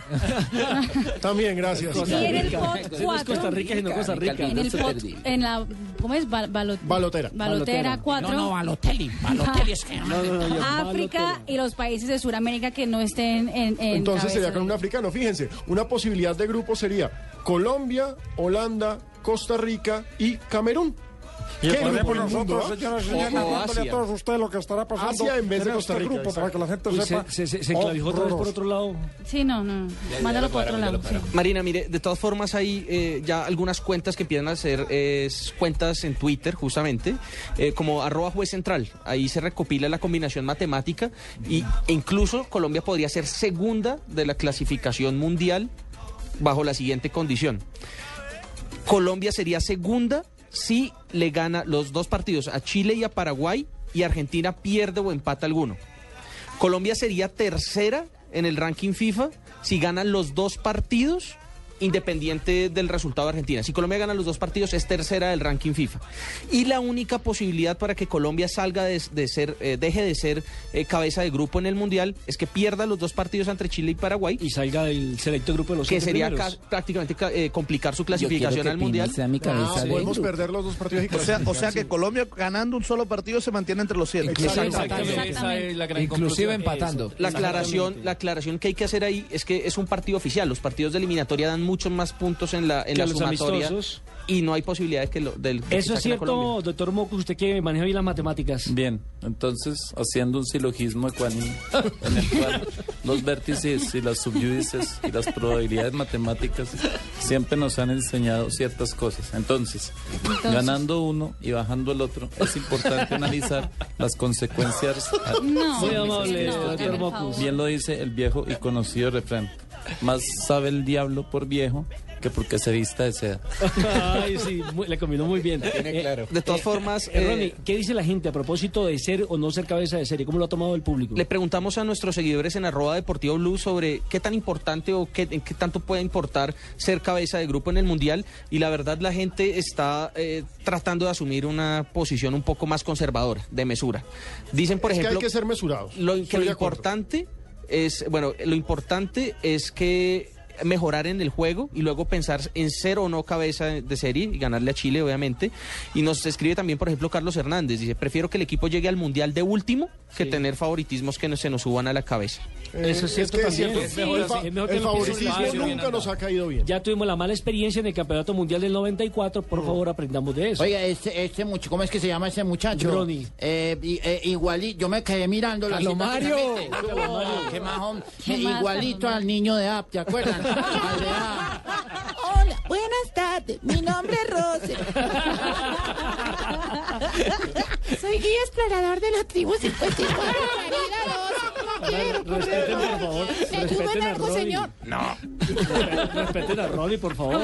[SPEAKER 3] También, gracias.
[SPEAKER 4] Y en el pot
[SPEAKER 1] Ese no es
[SPEAKER 4] 4.
[SPEAKER 1] Costa Rica, sino Costa Rica.
[SPEAKER 4] En el pot, en la, ¿cómo es? Bal- balo-
[SPEAKER 3] Balotera.
[SPEAKER 4] Balotera 4.
[SPEAKER 34] No, no, Balotelli. Balotelli es que no,
[SPEAKER 1] No, no,
[SPEAKER 4] África y los países de Sudamérica que no estén en, en
[SPEAKER 3] Entonces sería con un africano. Fíjense, una posibilidad de grupo sería Colombia, Holanda, Costa Rica y Camerún.
[SPEAKER 30] Y
[SPEAKER 3] ¿Qué
[SPEAKER 30] estaremos
[SPEAKER 3] grupo del mundo,
[SPEAKER 30] nosotros, señoras y señores, a todos ustedes lo que estará pasando
[SPEAKER 3] Asia en vez de
[SPEAKER 30] este
[SPEAKER 3] Rica,
[SPEAKER 30] grupo, para que la gente
[SPEAKER 1] Uy,
[SPEAKER 30] sepa.
[SPEAKER 1] se, se, se enclavijó otra vez por otro lado.
[SPEAKER 4] Sí, no, no. Mándalo por otro lado. sí.
[SPEAKER 9] Marina, mire, de todas formas hay eh, ya algunas cuentas que empiezan a hacer eh, cuentas en Twitter, justamente, eh, como arroba juez central. Ahí se recopila la combinación matemática y, e incluso Colombia podría ser segunda de la clasificación mundial bajo la siguiente condición. Colombia sería segunda si le gana los dos partidos a Chile y a Paraguay y Argentina pierde o empata alguno. Colombia sería tercera en el ranking FIFA si ganan los dos partidos independiente del resultado de Argentina. Si Colombia gana los dos partidos, es tercera del ranking FIFA. Y la única posibilidad para que Colombia salga de, de ser, eh, deje de ser eh, cabeza de grupo en el Mundial, es que pierda los dos partidos entre Chile y Paraguay.
[SPEAKER 1] Y salga del selecto grupo de los
[SPEAKER 9] Que sería prácticamente ca- eh, complicar su clasificación
[SPEAKER 34] que
[SPEAKER 9] al Mundial.
[SPEAKER 34] sea mi cabeza
[SPEAKER 3] Ah,
[SPEAKER 34] de
[SPEAKER 3] podemos
[SPEAKER 34] grupo.
[SPEAKER 3] perder los dos partidos y
[SPEAKER 31] O sea, o que Colombia ganando un solo partido se mantiene entre los siete.
[SPEAKER 1] Exactamente. Esa es la gran
[SPEAKER 40] Inclusive empatando.
[SPEAKER 9] La aclaración, la aclaración que hay que hacer ahí es que es un partido oficial. Los partidos de eliminatoria dan muchos más puntos en la, en la sumatoria
[SPEAKER 1] amistosos.
[SPEAKER 9] Y no hay posibilidad de que lo, del, de que
[SPEAKER 1] Eso es cierto, doctor Moco, usted que maneja bien las matemáticas.
[SPEAKER 41] Bien, entonces haciendo un silogismo ecuánime en el cual los vértices y las subyúdices y las probabilidades matemáticas siempre nos han enseñado ciertas cosas. Entonces, ganando uno y bajando el otro, es importante analizar las consecuencias.
[SPEAKER 4] No.
[SPEAKER 1] Muy amable,
[SPEAKER 4] No,
[SPEAKER 1] doctor Mocus.
[SPEAKER 41] Bien lo dice el viejo y conocido refrán. Más sabe el diablo por viejo que porque se vista de seda.
[SPEAKER 1] Ay, sí, muy- le combinó muy bien. Eh,
[SPEAKER 9] De todas formas,
[SPEAKER 1] eh, Ronnie,
[SPEAKER 9] eh,
[SPEAKER 1] ¿qué dice la gente a propósito de ser o no ser cabeza de serie? ¿Cómo lo ha tomado el público?
[SPEAKER 9] Le preguntamos a nuestros seguidores en arroba deportivo blue sobre qué tan importante o qué, en qué tanto puede importar ser cabeza de grupo en el mundial y la verdad la gente está eh, tratando de asumir una posición un poco más conservadora, de mesura. Dicen, por
[SPEAKER 3] Es que
[SPEAKER 9] ejemplo,
[SPEAKER 3] hay que ser mesurados.
[SPEAKER 9] lo, que lo importante es, bueno, lo importante es que mejorar en el juego y luego pensar en ser o no cabeza de serie y ganarle a Chile, obviamente. Y nos escribe también, por ejemplo, Carlos Hernández. Dice, prefiero que el equipo llegue al Mundial de último que tener favoritismos que no, se nos suban a la cabeza.
[SPEAKER 3] Eh,
[SPEAKER 1] Eso es cierto
[SPEAKER 3] que
[SPEAKER 1] también.
[SPEAKER 3] cierto.
[SPEAKER 1] Es mejor
[SPEAKER 3] el,
[SPEAKER 1] así,
[SPEAKER 3] fa-
[SPEAKER 1] es mejor que
[SPEAKER 3] el favoritismo nunca nos ha caído bien.
[SPEAKER 1] Ya tuvimos la mala experiencia en el Campeonato Mundial del 94, por favor aprendamos de eso.
[SPEAKER 42] Oiga, este, este muchacho, ¿cómo es que se llama ese muchacho?
[SPEAKER 1] Ronnie.
[SPEAKER 42] Eh, eh, igualito, yo me quedé
[SPEAKER 40] Carlos Mario.
[SPEAKER 42] qué majón.
[SPEAKER 4] ¿Qué
[SPEAKER 42] Eh,
[SPEAKER 4] más,
[SPEAKER 42] igualito al niño de App, ¿te acuerdan? Hola, buenas tardes. Mi nombre es Rose. Soy guía explorador de la tribu 54.
[SPEAKER 1] Por favor. Respeten a Ronnie.
[SPEAKER 42] No.
[SPEAKER 1] Respeten a Ronnie, por favor.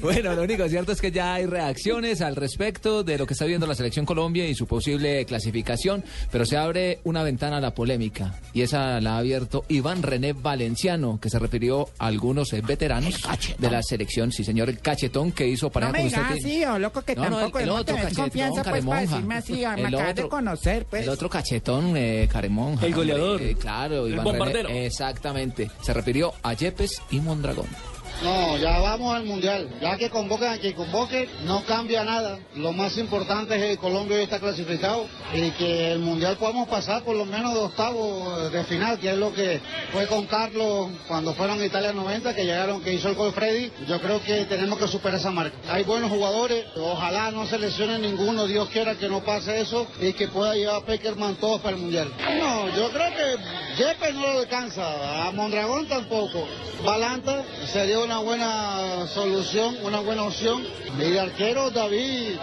[SPEAKER 40] Bueno, lo único cierto es que ya hay reacciones al respecto de lo que está viendo la selección Colombia y su posible clasificación, pero se abre una ventana a la polémica y esa la ha abierto Iván René Valenciano, que se refirió a algunos eh, veteranos de la selección, sí señor, el cachetón que hizo
[SPEAKER 42] No
[SPEAKER 40] pareja
[SPEAKER 42] me
[SPEAKER 40] con
[SPEAKER 42] digas
[SPEAKER 40] usted.
[SPEAKER 42] así, o loco, que
[SPEAKER 40] No, no,
[SPEAKER 42] tampoco
[SPEAKER 40] el, el
[SPEAKER 42] debemos
[SPEAKER 40] otro cachetón,
[SPEAKER 42] confianza, pues, para decirme así. Me
[SPEAKER 40] El
[SPEAKER 42] acabas de
[SPEAKER 40] otro-
[SPEAKER 42] conocer, pues.
[SPEAKER 40] El otro cachetón, eh, Caremonja.
[SPEAKER 1] El goleador.
[SPEAKER 40] eh, claro,
[SPEAKER 1] El
[SPEAKER 40] Iván
[SPEAKER 1] bombardero.
[SPEAKER 40] René, exactamente. Se refirió a Yepes y Mondragón.
[SPEAKER 43] No, ya vamos al mundial. Ya que convoquen a quien convoque, no cambia nada. Lo más importante es que Colombia hoy está clasificado y que el mundial podamos pasar por lo menos de octavos de final, que es lo que fue con Carlos cuando fueron a Italia 90, que llegaron, que hizo el gol Freddy. Yo creo que tenemos que superar esa marca. Hay buenos jugadores, ojalá no se lesione ninguno, Dios quiera que no pase eso y que pueda llevar a Peckerman todos para el mundial. No, yo creo que Yepes no lo alcanza, a Mondragón tampoco. Balanta sería una buena solución, una buena opción. Y de arquero David,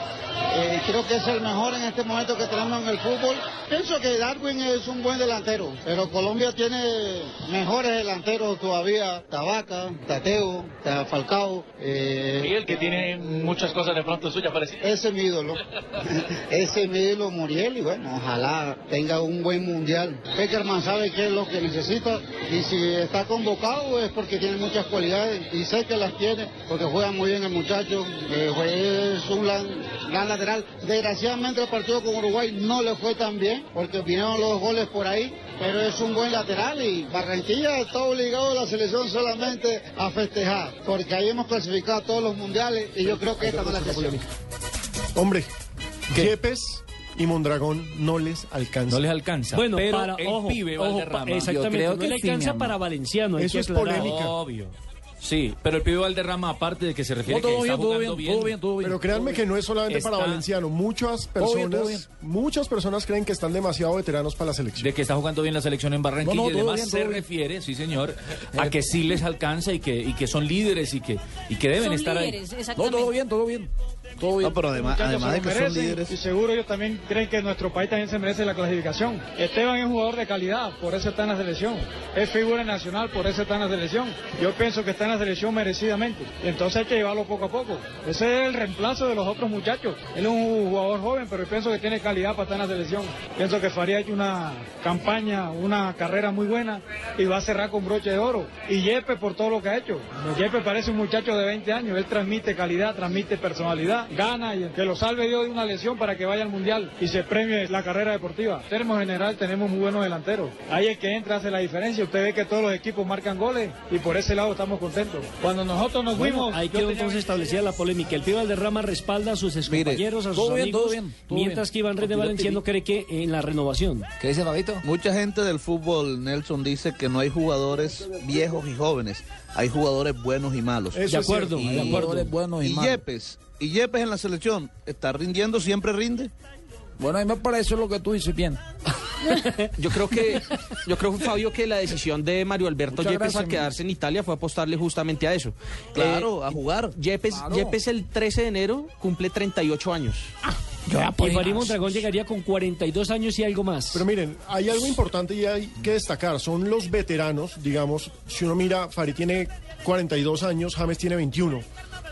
[SPEAKER 43] eh, creo que es el mejor en este momento que tenemos en el fútbol. Pienso que Darwin es un buen delantero, pero Colombia tiene mejores delanteros todavía. Tabaca, Tateo, Ta- Falcao. eh,
[SPEAKER 44] Miguel, que tiene muchas cosas de pronto suyas parecidas.
[SPEAKER 43] ese es mi ídolo. Ese es mi ídolo Muriel y bueno, ojalá tenga un buen mundial. Peckerman sabe qué es lo que necesita y si está convocado es porque tiene muchas cualidades y sé que las tiene porque juega muy bien el muchacho. eh, es un gran, gran lateral. Desgraciadamente el partido con Uruguay no le fue tan bien porque vinieron los goles por ahí, pero es un buen lateral y Barranquilla está obligado a la selección solamente a festejar porque ahí hemos clasificado a todos los mundiales y yo creo que esta no es la excepción.
[SPEAKER 3] Hombre, Yepes y Mondragón no les alcanza.
[SPEAKER 45] No les alcanza.
[SPEAKER 1] Bueno,
[SPEAKER 45] pero
[SPEAKER 1] para,
[SPEAKER 45] el
[SPEAKER 1] ojo,
[SPEAKER 45] pibe
[SPEAKER 1] ojo,
[SPEAKER 45] Valderrama.
[SPEAKER 1] exactamente, no le alcanza para Valenciano.
[SPEAKER 3] Eso
[SPEAKER 1] que
[SPEAKER 3] es polémica.
[SPEAKER 45] Obvio. Sí, pero el pibe Valderrama, aparte de que se refiere
[SPEAKER 3] No, todo
[SPEAKER 45] que
[SPEAKER 3] bien,
[SPEAKER 45] está
[SPEAKER 3] todo
[SPEAKER 45] jugando
[SPEAKER 3] bien, todo bien, todo bien. Pero créanme que no es solamente para Valenciano. Muchas
[SPEAKER 45] Todo bien,
[SPEAKER 3] personas,
[SPEAKER 45] todo
[SPEAKER 3] muchas personas creen que están demasiado veteranos para la selección.
[SPEAKER 45] De que está jugando bien la selección en Barranquilla
[SPEAKER 3] No, no,
[SPEAKER 45] y
[SPEAKER 3] todo
[SPEAKER 45] además
[SPEAKER 3] bien,
[SPEAKER 45] se
[SPEAKER 3] todo bien.
[SPEAKER 45] refiere, sí señor, a que sí les alcanza y que, y que son líderes y que, y que deben
[SPEAKER 4] Son
[SPEAKER 45] estar
[SPEAKER 4] líderes,
[SPEAKER 45] ahí.
[SPEAKER 4] exactamente.
[SPEAKER 45] bien, todo bien.
[SPEAKER 46] No, pero además, además de que son
[SPEAKER 47] merecen,
[SPEAKER 46] líderes.
[SPEAKER 47] Y seguro ellos también creen que nuestro país también se merece la clasificación. Esteban es un jugador de calidad, por eso está en la selección. Es figura nacional, por eso está en la selección. Yo pienso que está en la selección merecidamente. Y entonces hay que llevarlo poco a poco. Ese es el reemplazo de los otros muchachos. Él es un jugador joven, pero yo pienso que tiene calidad para estar en la selección. Pienso que Faría ha hecho una campaña, una carrera muy buena y va a cerrar con broche de oro. Y Yepe por todo lo que ha hecho. Yepe parece un muchacho de 20 años. Él transmite calidad, transmite personalidad, gana y que lo salve Dios de una lesión para que vaya al mundial y se premie la carrera deportiva. En términos general tenemos muy buenos delanteros. Ahí el que entra hace la diferencia. Usted ve que todos los equipos marcan goles y por ese lado estamos contentos. Cuando nosotros nos
[SPEAKER 1] Bueno,
[SPEAKER 47] fuimos,
[SPEAKER 1] ahí quedó
[SPEAKER 47] tenía
[SPEAKER 1] entonces establecida la polémica. El Pío Valderrama respalda a sus excompañeros, a sus
[SPEAKER 6] todo bien,
[SPEAKER 1] amigos,
[SPEAKER 6] todo bien, todo
[SPEAKER 1] mientras
[SPEAKER 6] bien.
[SPEAKER 1] que Iván René Valenciano cree que en la renovación.
[SPEAKER 13] ¿Qué dice Fabito?
[SPEAKER 6] Mucha gente del fútbol, Nelson, dice que no hay jugadores viejos y jóvenes. Hay jugadores buenos y malos.
[SPEAKER 1] Eso De es acuerdo,
[SPEAKER 6] y,
[SPEAKER 1] de acuerdo.
[SPEAKER 6] jugadores buenos y,
[SPEAKER 1] Y
[SPEAKER 6] malos. Yepes, y Yepes en la selección, ¿está rindiendo? ¿Siempre rinde?
[SPEAKER 48] Bueno, a mí me parece lo que tú dices bien.
[SPEAKER 9] Yo creo que, yo creo, Fabio, que la decisión de Mario Alberto
[SPEAKER 48] Muchas
[SPEAKER 9] Yepes
[SPEAKER 48] gracias,
[SPEAKER 9] al quedarse en Italia fue apostarle justamente a eso.
[SPEAKER 6] Claro, a jugar.
[SPEAKER 9] Yepes,
[SPEAKER 48] Claro.
[SPEAKER 9] Yepes el 13 de enero cumple 38 años.
[SPEAKER 1] Y Farid Mondragón llegaría con 42 años y algo más.
[SPEAKER 3] Pero miren, hay algo importante y hay que destacar. Son los veteranos, digamos. Si uno mira, Farid tiene 42 años, James tiene 21.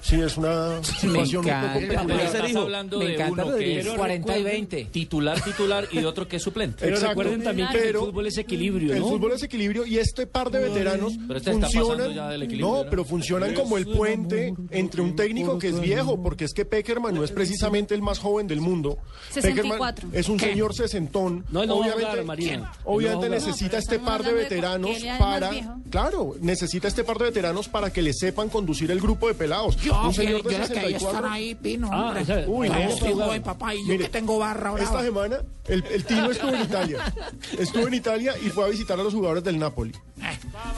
[SPEAKER 3] Sí, es una situación un poco
[SPEAKER 2] Pero
[SPEAKER 3] peculiar.
[SPEAKER 2] estás hablando de uno que es
[SPEAKER 13] 40 y 20.
[SPEAKER 2] titular, titular y otro que es suplente.
[SPEAKER 1] Pero
[SPEAKER 3] Exacto.
[SPEAKER 1] recuerden también que el fútbol es equilibrio,
[SPEAKER 3] El
[SPEAKER 1] ¿no?
[SPEAKER 3] fútbol es equilibrio y este par de veteranos
[SPEAKER 2] Pero este
[SPEAKER 3] funcionan,
[SPEAKER 2] ya del equilibrio,
[SPEAKER 3] no,
[SPEAKER 2] ¿no?
[SPEAKER 3] pero funcionan como el puente entre un técnico que es viejo, porque es que Peckerman no es precisamente el más joven del mundo.
[SPEAKER 4] 64.
[SPEAKER 3] Peckerman es un señor sesentón.
[SPEAKER 1] No, no va a
[SPEAKER 3] obviamente,
[SPEAKER 1] jugar, no
[SPEAKER 3] obviamente
[SPEAKER 1] jugar.
[SPEAKER 3] necesita este par de veteranos para, claro, necesita este par de veteranos para que le sepan conducir el grupo de pelados.
[SPEAKER 42] Yo,
[SPEAKER 3] señor de
[SPEAKER 42] yo que ahí
[SPEAKER 3] 64.
[SPEAKER 42] están ahí, Pino.
[SPEAKER 1] Ah, o sea,
[SPEAKER 3] Uy,
[SPEAKER 42] Ay,
[SPEAKER 3] no,
[SPEAKER 42] estoy
[SPEAKER 3] pero-
[SPEAKER 42] joven, papá, y yo
[SPEAKER 3] Mire,
[SPEAKER 42] que tengo barra
[SPEAKER 3] Esta
[SPEAKER 42] brava.
[SPEAKER 3] semana el, el Tino estuvo en Italia. Estuvo en Italia y fue a visitar a los jugadores del Napoli.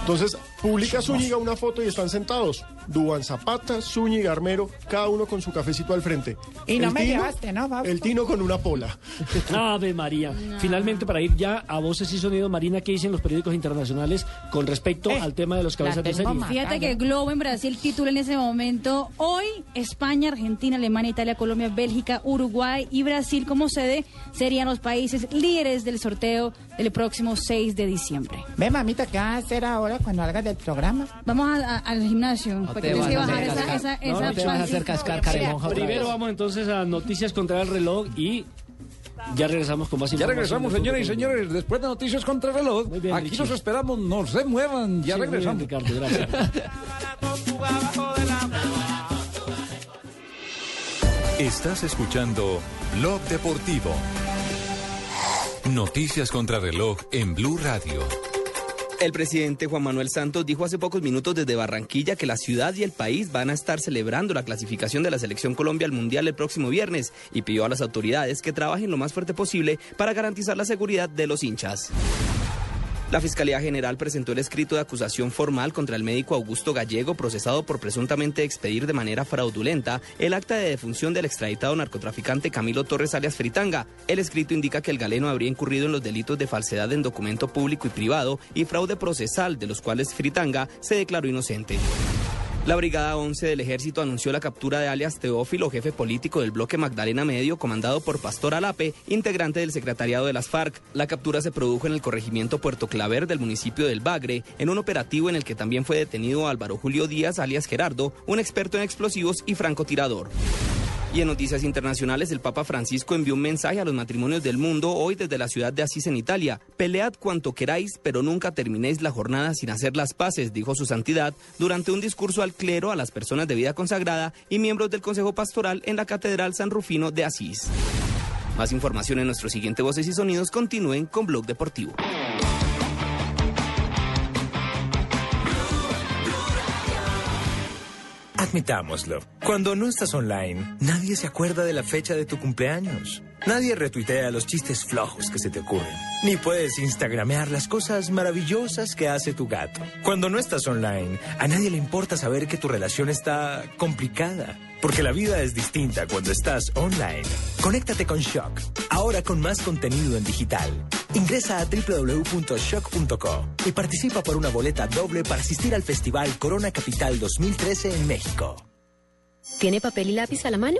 [SPEAKER 3] Entonces, publica Zúñiga una foto y están sentados. Duan Zapata, Zúñiga, Armero, cada uno con su cafecito al frente.
[SPEAKER 42] Y no
[SPEAKER 3] El
[SPEAKER 42] me
[SPEAKER 3] Tino-
[SPEAKER 42] llevaste, ¿no?
[SPEAKER 3] El Tino con una pola.
[SPEAKER 1] Ave María. Finalmente, para ir ya a voces y sonidos, Marina, ¿qué dicen los periódicos internacionales con respecto
[SPEAKER 42] Eh,
[SPEAKER 1] al tema de los cabezas de serie?
[SPEAKER 4] Fíjate que Globo en Brasil titula en ese momento hoy España, Argentina, Alemania, Italia, Colombia, Bélgica, Uruguay y Brasil como sede serían los países líderes del sorteo del próximo 6 de diciembre.
[SPEAKER 42] Ve, mamita, ¿qué vas a hacer ahora cuando salgas del programa?
[SPEAKER 4] Vamos a- a- al gimnasio porque
[SPEAKER 13] te
[SPEAKER 4] tienes que
[SPEAKER 13] vas a
[SPEAKER 4] bajar
[SPEAKER 13] hacer
[SPEAKER 4] esa,
[SPEAKER 13] No,
[SPEAKER 4] esa
[SPEAKER 13] no te vas a hacer cascar caremonja otra
[SPEAKER 1] Primero vamos entonces a noticias contra el reloj y ya regresamos con más
[SPEAKER 14] Ya
[SPEAKER 1] información.
[SPEAKER 14] regresamos,
[SPEAKER 1] del
[SPEAKER 14] señoras y señores. Después de Noticias contra el Reloj,
[SPEAKER 1] Muy bien,
[SPEAKER 14] aquí
[SPEAKER 1] Richie.
[SPEAKER 14] los esperamos. No se muevan. Ya
[SPEAKER 1] Sí, muy bien,
[SPEAKER 14] regresamos.
[SPEAKER 1] Ricardo, gracias.
[SPEAKER 21] Estás escuchando Blog Deportivo. Noticias contra reloj en Blue Radio.
[SPEAKER 49] El presidente Juan Manuel Santos dijo hace pocos minutos desde Barranquilla que la ciudad y el país van a estar celebrando la clasificación de la selección Colombia al Mundial el próximo viernes y pidió a las autoridades que trabajen lo más fuerte posible para garantizar la seguridad de los hinchas. La Fiscalía General presentó el escrito de acusación formal contra el médico Augusto Gallego, procesado por presuntamente expedir de manera fraudulenta el acta de defunción del extraditado narcotraficante Camilo Torres alias Fritanga. El escrito indica que el galeno habría incurrido en los delitos de falsedad en documento público y privado y fraude procesal, de los cuales Fritanga se declaró inocente. La Brigada 11 del Ejército anunció la captura de alias Teófilo, jefe político del bloque Magdalena Medio, comandado por Pastor Alape, integrante del secretariado de las FARC. La captura se produjo en el corregimiento Puerto Claver del municipio del Bagre, en un operativo en el que también fue detenido Álvaro Julio Díaz, alias Gerardo, un experto en explosivos y francotirador. Y en noticias internacionales, el Papa Francisco envió un mensaje a los matrimonios del mundo hoy desde la ciudad de Asís en Italia. Pelead cuanto queráis, pero nunca terminéis la jornada sin hacer las paces, dijo su santidad durante un discurso al clero, a las personas de vida consagrada y miembros del Consejo Pastoral en la Catedral San Rufino de Asís. Más información en nuestro siguiente Voces y Sonidos. Continúen con Blog Deportivo.
[SPEAKER 15] Admitámoslo, cuando no estás online, nadie se acuerda de la fecha de tu cumpleaños. Nadie retuitea los chistes flojos que se te ocurren. Ni puedes instagramear las cosas maravillosas que hace tu gato. Cuando no estás online, a nadie le importa saber que tu relación está complicada. Porque la vida es distinta cuando estás online. Conéctate con Shock, ahora con más contenido en digital. Ingresa a www.shock.co y participa por una boleta doble para asistir al Festival Corona Capital 2013 en México.
[SPEAKER 50] ¿Tiene papel y lápiz a la mano?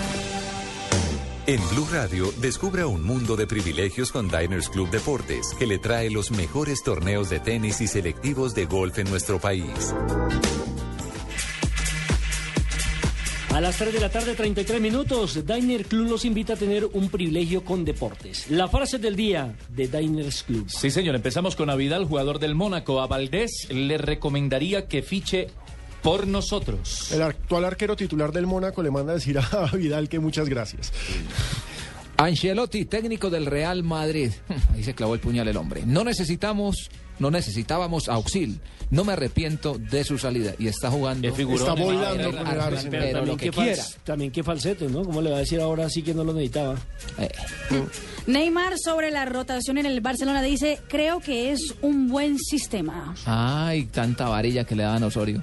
[SPEAKER 21] En Blue Radio, descubra un mundo de privilegios con Diners Club Deportes, que le trae los mejores torneos de tenis y selectivos de golf en nuestro país.
[SPEAKER 1] A las 3 de la tarde, 33 minutos, Diner Club los invita a tener un privilegio con deportes. La frase del día de Diners Club.
[SPEAKER 51] Sí, señor. Empezamos con Avidal, jugador del Mónaco. A Valdés le recomendaría que fiche por nosotros.
[SPEAKER 3] El actual arquero titular del Mónaco le manda a decir a Vidal que muchas gracias.
[SPEAKER 5] Ancelotti, técnico del Real Madrid. Ahí se clavó el puñal el hombre. No necesitamos, no necesitábamos auxil. No me arrepiento de su salida. Y está jugando.
[SPEAKER 3] Está volando el Arsenal.
[SPEAKER 1] Pero también,
[SPEAKER 5] que quiera.
[SPEAKER 1] también qué falsete, ¿no? ¿Cómo le va a decir ahora sí que no lo necesitaba?
[SPEAKER 4] Neymar sobre la rotación en el Barcelona dice, creo que es un buen sistema.
[SPEAKER 5] Ay, tanta varilla que le dan a Osorio.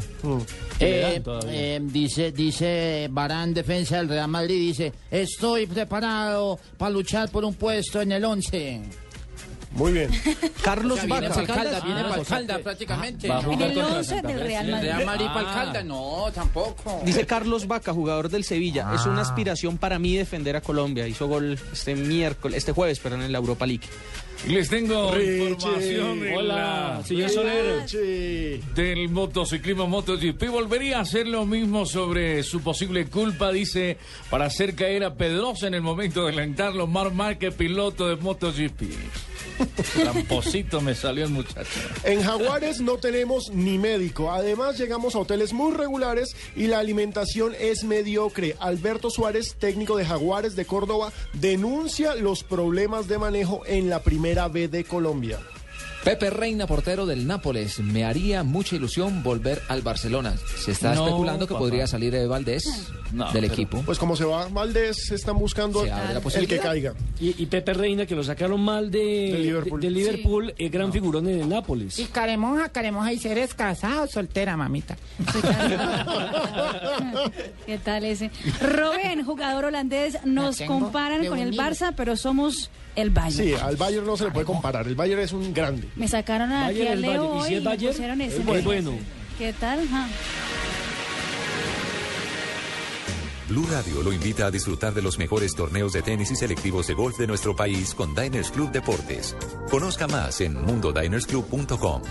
[SPEAKER 42] Eh, eh, dice, dice Barán, defensa del Real Madrid, dice, estoy preparado para luchar por un puesto en el 11.
[SPEAKER 3] Muy bien.
[SPEAKER 9] Carlos
[SPEAKER 42] viene
[SPEAKER 9] Vaca.
[SPEAKER 42] Caldas, viene
[SPEAKER 9] Ah, sea,
[SPEAKER 42] Caldas prácticamente.
[SPEAKER 9] va a jugar
[SPEAKER 4] En el 11 del Real Madrid.
[SPEAKER 42] Real Madrid
[SPEAKER 9] Ah.
[SPEAKER 42] Caldas, no, tampoco.
[SPEAKER 9] Dice Carlos Vaca, jugador del Sevilla. Es una aspiración para mí defender a Colombia. Hizo gol este miércoles, este jueves, perdón, en la Europa League.
[SPEAKER 2] Les tengo
[SPEAKER 3] Richie.
[SPEAKER 2] información de
[SPEAKER 1] Hola,
[SPEAKER 2] la-
[SPEAKER 1] señor Soler.
[SPEAKER 3] Sí.
[SPEAKER 2] del motociclismo MotoGP. Volvería a hacer lo mismo sobre su posible culpa, dice, para hacer caer a Pedrosa en el momento de alentarlo. Mar Márquez, piloto de MotoGP. Tramposito me salió el muchacho.
[SPEAKER 3] En Jaguares no tenemos ni médico. Además, llegamos a hoteles muy regulares y la alimentación es mediocre. Alberto Suárez, técnico de Jaguares de Córdoba, denuncia los problemas de manejo en la primera B de Colombia.
[SPEAKER 5] Pepe Reina, portero del Nápoles. Me haría mucha ilusión volver al Barcelona. Se está
[SPEAKER 2] No,
[SPEAKER 5] especulando que
[SPEAKER 2] papá.
[SPEAKER 5] podría salir de Valdés
[SPEAKER 2] No,
[SPEAKER 5] del
[SPEAKER 2] pero-
[SPEAKER 5] equipo.
[SPEAKER 3] Pues como se va Valdés, están buscando
[SPEAKER 5] Se abre la
[SPEAKER 3] el que caiga.
[SPEAKER 1] Y, y Pepe Reina, que lo sacaron mal de,
[SPEAKER 3] De Liverpool.
[SPEAKER 1] de- de Liverpool, es gran figurón en el Nápoles.
[SPEAKER 42] Y Caremonja, Caremonja, ¿y eres casada o soltera, mamita?
[SPEAKER 4] ¿Qué tal ese? Robén, jugador holandés, nos comparan con el. Barça, pero somos el Bayern.
[SPEAKER 3] Sí, al Bayern no se le puede comparar. El Bayern es un grande.
[SPEAKER 4] Me sacaron aquí
[SPEAKER 1] Bayern,
[SPEAKER 4] a
[SPEAKER 1] el
[SPEAKER 4] Leo
[SPEAKER 1] Bayern. ¿Y si
[SPEAKER 4] hoy
[SPEAKER 1] es
[SPEAKER 4] pusieron ese.
[SPEAKER 1] Es muy bueno.
[SPEAKER 4] ¿Qué tal? Ajá.
[SPEAKER 21] Blue Radio lo invita a disfrutar de los mejores torneos de tenis y selectivos de golf de nuestro país con Diners Club Deportes. Conozca más en mundodinersclub.com.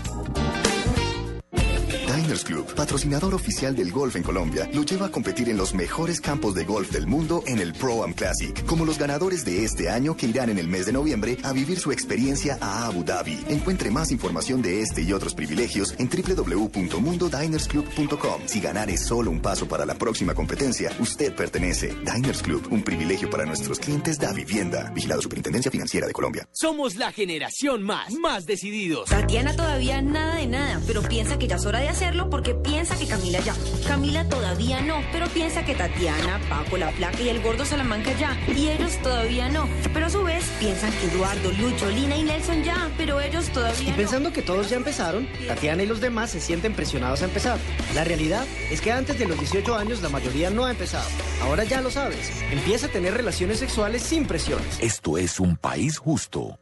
[SPEAKER 17] Diners Club, patrocinador oficial del golf en Colombia, lo lleva a competir en los mejores campos de golf del mundo en el Pro Am Classic, como los ganadores de este año que irán en el mes de noviembre a vivir su experiencia a Abu Dhabi. Encuentre más información de este y otros privilegios en www.mundodinersclub.com. Si ganar es solo un paso para la próxima competencia, usted pertenece. Diners Club, un privilegio para nuestros clientes da vivienda. Vigilado Superintendencia Financiera de Colombia.
[SPEAKER 15] Somos la generación más, más decididos.
[SPEAKER 50] Tatiana todavía nada de nada, pero piensa que ya es hora de hacerlo porque piensa que Camila ya. Camila todavía no, pero piensa que Tatiana, Paco, la Placa y el gordo Salamanca ya. Y ellos todavía no. Pero a su vez piensan que Eduardo, Lucho, Lina y Nelson ya, pero ellos
[SPEAKER 52] Y
[SPEAKER 50] todavía no.
[SPEAKER 52] pensando que todos ya empezaron, Tatiana y los demás se sienten presionados a empezar. La realidad es que antes de los 18 años la mayoría no ha empezado. Ahora ya lo sabes. Empieza a tener relaciones sexuales sin presiones.
[SPEAKER 21] Esto es un país justo.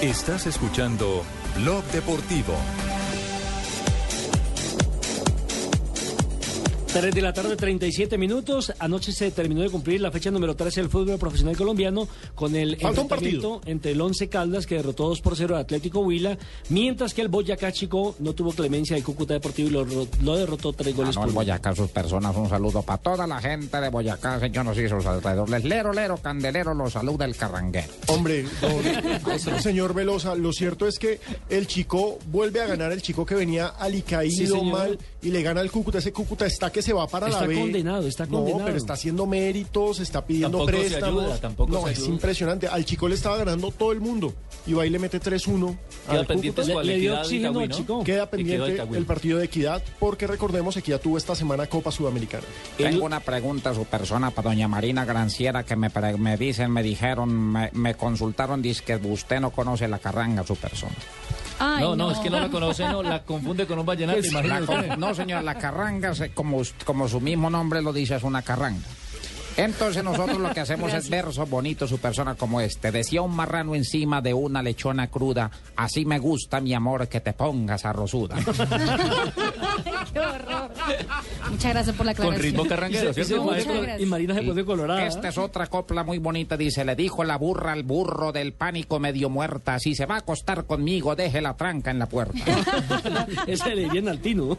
[SPEAKER 21] Estás escuchando Blog Deportivo.
[SPEAKER 1] 3 de la tarde, 37 minutos. Anoche se terminó de cumplir la fecha número 13 del fútbol profesional colombiano con el
[SPEAKER 3] Falta un
[SPEAKER 1] enfrentamiento entre el 11 Caldas que derrotó 2 por 0 a Atlético Huila, mientras que el Boyacá Chico no tuvo clemencia de Cúcuta Deportivo y lo, lo derrotó 3 goles
[SPEAKER 53] Ah, no, el
[SPEAKER 1] por uno.
[SPEAKER 53] Boyacá, sus personas, un saludo para toda la gente de Boyacá, señores y sus alrededores. Lero, lero, candelero, los saluda el carranguero.
[SPEAKER 3] Hombre, don- señor Velosa, lo cierto es que el chico vuelve a ganar, el chico que venía alicaído
[SPEAKER 1] Sí,
[SPEAKER 3] mal y le gana al Cúcuta. Ese Cúcuta está que que se va para
[SPEAKER 1] Está
[SPEAKER 3] la B.
[SPEAKER 1] condenado, está
[SPEAKER 3] No,
[SPEAKER 1] condenado.
[SPEAKER 3] pero está haciendo méritos, está pidiendo
[SPEAKER 45] Tampoco se
[SPEAKER 3] préstamos.
[SPEAKER 45] ayuda, tampoco
[SPEAKER 3] no,
[SPEAKER 45] se
[SPEAKER 3] es
[SPEAKER 45] ayuda.
[SPEAKER 3] impresionante. Al chico le estaba ganando todo el mundo. Y va y le mete 3-1.
[SPEAKER 45] Queda
[SPEAKER 3] al
[SPEAKER 45] pendiente Le- le dio oxígeno Itagüí, al ¿no? chico.
[SPEAKER 3] Queda pendiente el partido de Equidad, porque recordemos, Equidad tuvo esta semana Copa Sudamericana.
[SPEAKER 53] Tengo una pregunta a su persona para doña Marina Granciera que me, pre- me dicen, me dijeron, me, me consultaron, dice que usted no conoce la carranga, su persona.
[SPEAKER 4] Ay,
[SPEAKER 45] no, no, es que no la conoce, no, la confunde con un vallenato, imagínate.
[SPEAKER 53] no, señor, la carranga, se- como, como su mismo nombre lo dice, es una carranga. Entonces nosotros lo que hacemos es versos bonitos, su persona como este. Decía un marrano encima de una lechona cruda, así me gusta, mi amor, que te pongas arrozuda.
[SPEAKER 4] Qué horror. Muchas gracias por la aclaración.
[SPEAKER 45] carranguero,
[SPEAKER 4] Muchas
[SPEAKER 45] ¿cierto,
[SPEAKER 4] gracias.
[SPEAKER 45] maestro?
[SPEAKER 1] Y Marina se pone colorada.
[SPEAKER 53] Esta es otra copla muy bonita, dice, le dijo la burra al burro del pánico medio muerta, si se va a acostar conmigo, deje la tranca en la puerta.
[SPEAKER 1] Ese le viene al tino.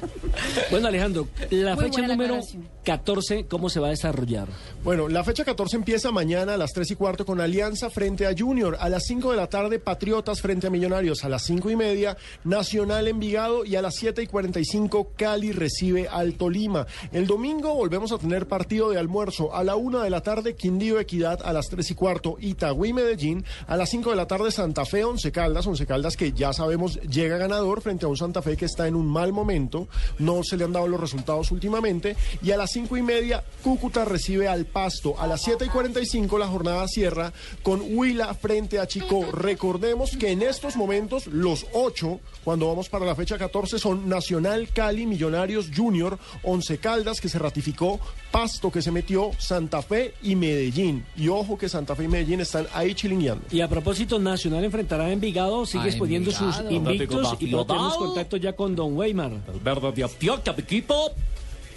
[SPEAKER 1] bueno, Alejandro, la
[SPEAKER 4] Muy
[SPEAKER 1] fecha
[SPEAKER 4] la
[SPEAKER 1] número. 14, ¿cómo se va a desarrollar?
[SPEAKER 3] Bueno, la fecha 14 empieza mañana a las 3 y cuarto con Alianza frente a Junior. A las 5 de la tarde, Patriotas frente a Millonarios. A las 5 y media, Nacional Envigado. Y a las 7 y 45, Cali recibe al Tolima. El domingo volvemos a tener partido de almuerzo. A la 1 de la tarde, Quindío Equidad. A las 3 y cuarto, Itagüí Medellín. A las 5 de la tarde, Santa Fe Once Caldas. Once Caldas que ya sabemos llega ganador frente a un Santa Fe que está en un mal momento. No se le han dado los resultados últimamente. Y a las 5 y media, Cúcuta recibe al Pasto. A las 7 y 45 la jornada cierra con Huila frente a Chico. Recordemos que en estos momentos los ocho, cuando vamos para la fecha 14, son Nacional, Cali, Millonarios, Junior, Once Caldas que se ratificó, Pasto que se metió, Santa Fe y Medellín. Y ojo que Santa Fe y Medellín están ahí chilingueando.
[SPEAKER 1] Y a propósito, Nacional enfrentará a Envigado, sigue
[SPEAKER 3] A
[SPEAKER 1] exponiendo sus invictos y tenemos contacto ya con Don Weimar.
[SPEAKER 2] El verde de Antioquia, equipo.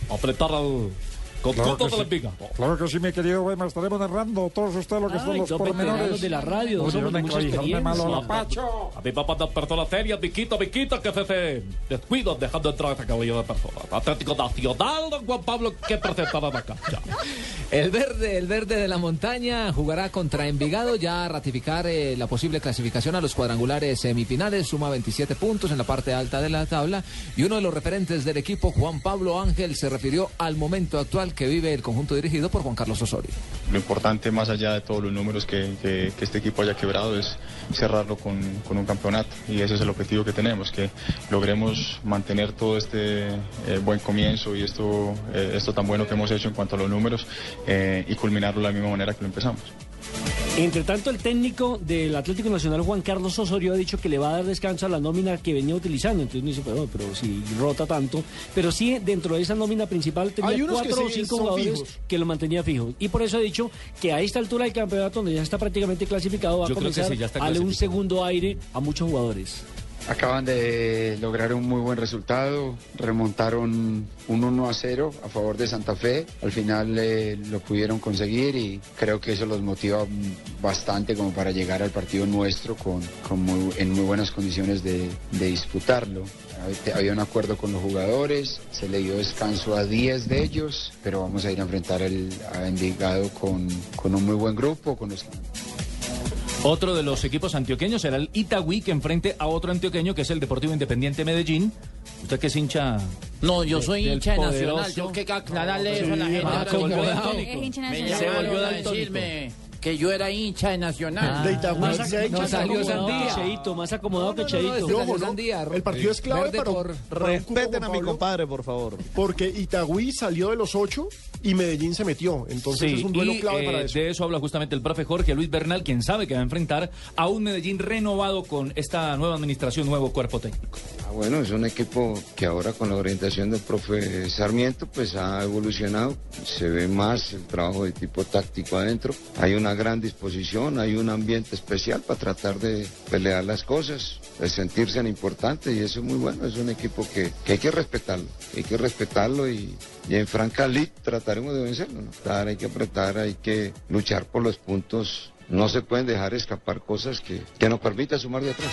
[SPEAKER 2] Apretar al
[SPEAKER 53] Claro
[SPEAKER 2] conjunto
[SPEAKER 53] que
[SPEAKER 2] de la
[SPEAKER 53] sí.
[SPEAKER 2] Viga.
[SPEAKER 53] Claro que sí, mi querido Weimar, estaremos narrando todos ustedes lo que son
[SPEAKER 2] Ay,
[SPEAKER 53] los
[SPEAKER 2] dos
[SPEAKER 53] pormenores.
[SPEAKER 2] de la radio,
[SPEAKER 53] no
[SPEAKER 2] de
[SPEAKER 53] me
[SPEAKER 2] mucha
[SPEAKER 53] hazme malo la
[SPEAKER 2] experiencia.
[SPEAKER 53] pacho.
[SPEAKER 2] A mi papá no perdón la feria, Viquito, Viquito, que se se descuido dejando entrar a este cabello de personas. Atlético Nacional, don Juan Pablo, que presentará acá. Ya.
[SPEAKER 40] El verde, el verde de la montaña jugará contra Envigado ya a ratificar eh, la posible clasificación a los cuadrangulares semifinales, suma 27 puntos en la parte alta de la tabla y uno de los referentes del equipo, Juan Pablo Ángel, se refirió al momento actual que vive el conjunto dirigido por Juan Carlos Osorio.
[SPEAKER 54] Lo importante, más allá de todos los números que, este equipo haya quebrado, es cerrarlo con, con un campeonato. Y ese es el objetivo que tenemos, que logremos mantener todo este eh, buen comienzo y esto, eh, esto tan bueno que hemos hecho en cuanto a los números eh, y culminarlo de la misma manera que lo empezamos.
[SPEAKER 1] Entre tanto, el técnico del Atlético Nacional, Juan Carlos Osorio, ha dicho que le va a dar descanso a la nómina que venía utilizando. Entonces me dice, pero, pero si rota tanto. Pero sí, dentro de esa nómina principal tenía cuatro o cinco jugadores
[SPEAKER 3] fijos.
[SPEAKER 1] que lo mantenía fijo. Y por eso ha dicho que a esta altura del campeonato, donde ya está prácticamente clasificado, va
[SPEAKER 2] Yo
[SPEAKER 1] a comenzar
[SPEAKER 2] sí,
[SPEAKER 1] a darle un segundo aire a muchos jugadores.
[SPEAKER 52] Acaban de lograr un muy buen resultado, remontaron un 1 a 0 a favor de Santa Fe, al final eh, lo pudieron conseguir y creo que eso los motiva bastante como para llegar al partido nuestro con, con muy- en muy buenas condiciones de, de disputarlo. Había- un acuerdo con los jugadores, se le dio descanso a 10 de ellos, pero vamos a ir a enfrentar el, a con, con un muy buen grupo, con los
[SPEAKER 45] Otro de los equipos antioqueños será el Itagüí que enfrente a otro antioqueño que es el Deportivo Independiente Medellín. Usted que es hincha.
[SPEAKER 55] No, yo soy hincha de Nacional. Tengo que aclararle eso a la gente.
[SPEAKER 45] ah,
[SPEAKER 55] ahora
[SPEAKER 45] se volvió daltónico.
[SPEAKER 55] Que yo era hincha de Nacional.
[SPEAKER 3] De Itagüí
[SPEAKER 1] Más,
[SPEAKER 3] se ha hecho
[SPEAKER 1] más
[SPEAKER 3] salió Sandía.
[SPEAKER 1] Cheito, más acomodado que
[SPEAKER 3] Y
[SPEAKER 1] Cheito.
[SPEAKER 3] ojo, ¿no? El partido es clave
[SPEAKER 40] Verde
[SPEAKER 3] para,
[SPEAKER 40] por-
[SPEAKER 3] para un cupo,
[SPEAKER 56] Respeten a mi
[SPEAKER 3] Pablo,
[SPEAKER 56] compadre, por favor.
[SPEAKER 3] Porque Itagüí salió de los ocho y Medellín se metió. Entonces
[SPEAKER 45] Sí,
[SPEAKER 3] es un duelo
[SPEAKER 45] y,
[SPEAKER 3] clave
[SPEAKER 45] eh,
[SPEAKER 3] para eso.
[SPEAKER 45] de eso habla justamente el profe Jorge Luis Bernal, quien sabe que va a enfrentar a un Medellín renovado con esta nueva administración, nuevo cuerpo técnico.
[SPEAKER 57] Ah, Bueno, es un equipo que ahora con la orientación del profe Sarmiento pues ha evolucionado, se ve más el trabajo de tipo táctico adentro, hay una gran disposición, hay un ambiente especial para tratar de pelear las cosas, de sentirse en importante y eso es muy bueno, es un equipo que, que hay que respetarlo, hay que respetarlo y, y en Franca League trataremos de vencerlo, ¿no? Claro, hay que apretar, hay que luchar por los puntos, no se pueden dejar escapar cosas que, que nos permitan sumar de atrás.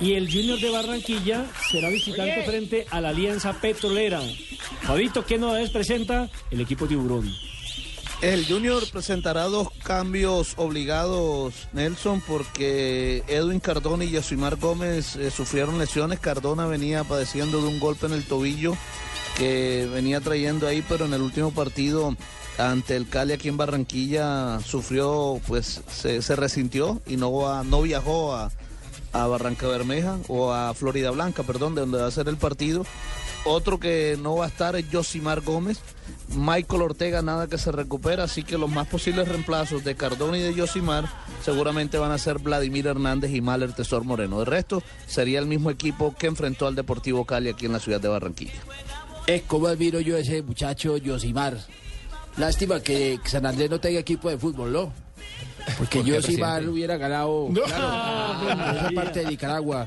[SPEAKER 1] Y el Junior de Barranquilla será visitante frente a la Alianza Petrolera. Fabito, ¿qué novedades presenta el equipo tiburón?
[SPEAKER 56] El Junior presentará dos
[SPEAKER 6] cambios obligados, Nelson, porque Edwin Cardona y Yosimar Gómez eh, sufrieron lesiones. Cardona venía padeciendo de un golpe en el tobillo que venía trayendo ahí, pero en el último partido ante el Cali aquí en Barranquilla sufrió, pues se, resintió y no, no viajó a, a Barranca Bermeja o a Florida Blanca, perdón, de donde va a ser el partido. Otro que no va a estar es Josimar Gómez. Michael Ortega nada que se recupera, así que los más posibles reemplazos de Cardona y de Josimar seguramente van a ser Vladimir Hernández y Mahler Tesor Moreno. De resto, sería el mismo equipo que enfrentó al Deportivo Cali aquí en la ciudad de Barranquilla.
[SPEAKER 14] Es como admiro yo a ese muchacho Yosimar. Lástima que San Andrés no tenga equipo de fútbol, ¿no? Porque
[SPEAKER 1] ¿Por
[SPEAKER 14] Yosimar
[SPEAKER 1] presidente?
[SPEAKER 14] hubiera ganado
[SPEAKER 1] No.
[SPEAKER 14] claro, en esa parte de Nicaragua.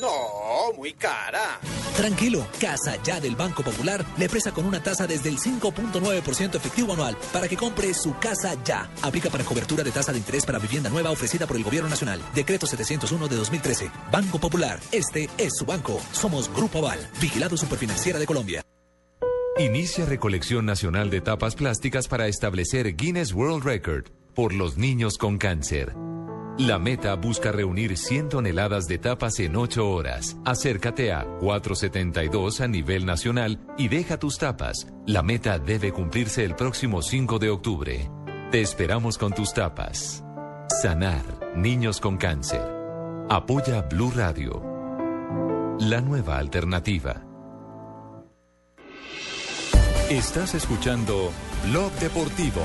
[SPEAKER 58] No, muy cara.
[SPEAKER 59] Tranquilo, Casa Ya del Banco Popular le presta con una tasa desde el 5.9% efectivo anual para que compre su casa ya. Aplica para cobertura de tasa de interés para vivienda nueva ofrecida por el Gobierno Nacional. Decreto 701 de 2013. Banco Popular, este es su banco. Somos Grupo Aval, vigilado superfinanciera de Colombia.
[SPEAKER 21] Inicia recolección nacional de tapas plásticas para establecer Guinness World Record por los niños con cáncer. La meta busca reunir 100 toneladas de tapas en 8 horas. Acércate a 472 a nivel nacional y deja tus tapas. La meta debe cumplirse el próximo 5 de octubre. Te esperamos con tus tapas. Sanar niños con cáncer. Apoya Blue Radio. La nueva alternativa. Estás escuchando Blog Deportivo.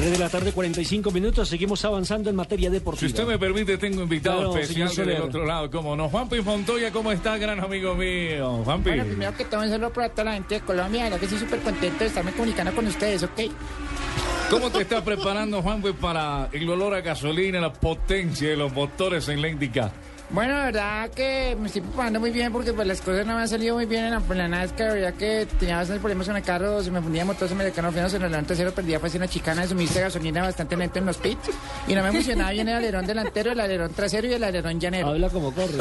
[SPEAKER 1] Tres de la tarde, 45 minutos. Seguimos avanzando en materia
[SPEAKER 2] Si
[SPEAKER 1] deportiva.
[SPEAKER 2] usted me permite, tengo invitado
[SPEAKER 1] Claro,
[SPEAKER 2] especial del otro lado, ¿cómo no? Juanpi Montoya, ¿cómo está, gran amigo mío? Juanpi.
[SPEAKER 42] Bueno, primero que todo, un saludo para toda la gente de Colombia. La que estoy súper contento de estarme comunicando con ustedes, ¿ok?
[SPEAKER 2] ¿Cómo te estás preparando, Juanpi, para el olor a gasolina, la potencia de los motores en la IndyCar?
[SPEAKER 42] Bueno, la verdad que me estoy preparando muy bien porque pues las cosas no me han salido muy bien en la, en la NASCAR. La verdad que tenía bastantes problemas con el carro, se me fundía motor, se me decano frenos, en el alerón trasero perdía pues una chicana de suministro de gasolina bastante lento en los pits. Y no me funcionaba bien el alerón delantero, el alerón trasero y el alerón llanero.
[SPEAKER 1] Habla como corre.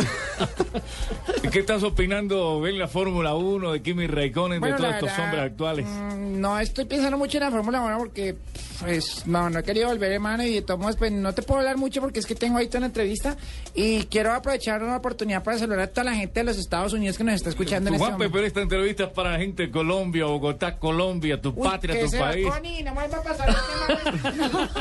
[SPEAKER 2] ¿Y ¿Qué estás opinando en la Fórmula 1 de Kimi Raikkonen,
[SPEAKER 42] Bueno,
[SPEAKER 2] de todos estos hombres actuales?
[SPEAKER 42] Mm, No estoy pensando mucho en la Fórmula 1 porque, pues, no, no he querido volver, hermano, y de todos modos, pues, no te puedo hablar mucho porque es que tengo ahí toda una entrevista y quiero aprovechar una oportunidad para saludar a toda la gente de los Estados Unidos que nos está escuchando en este
[SPEAKER 2] Juanpi,
[SPEAKER 42] momento.
[SPEAKER 2] pero esta entrevista es para la gente de Colombia, Bogotá, Colombia, tu
[SPEAKER 42] Uy,
[SPEAKER 2] patria, tu país.
[SPEAKER 42] Connie, no me vuelva a pasar el tema.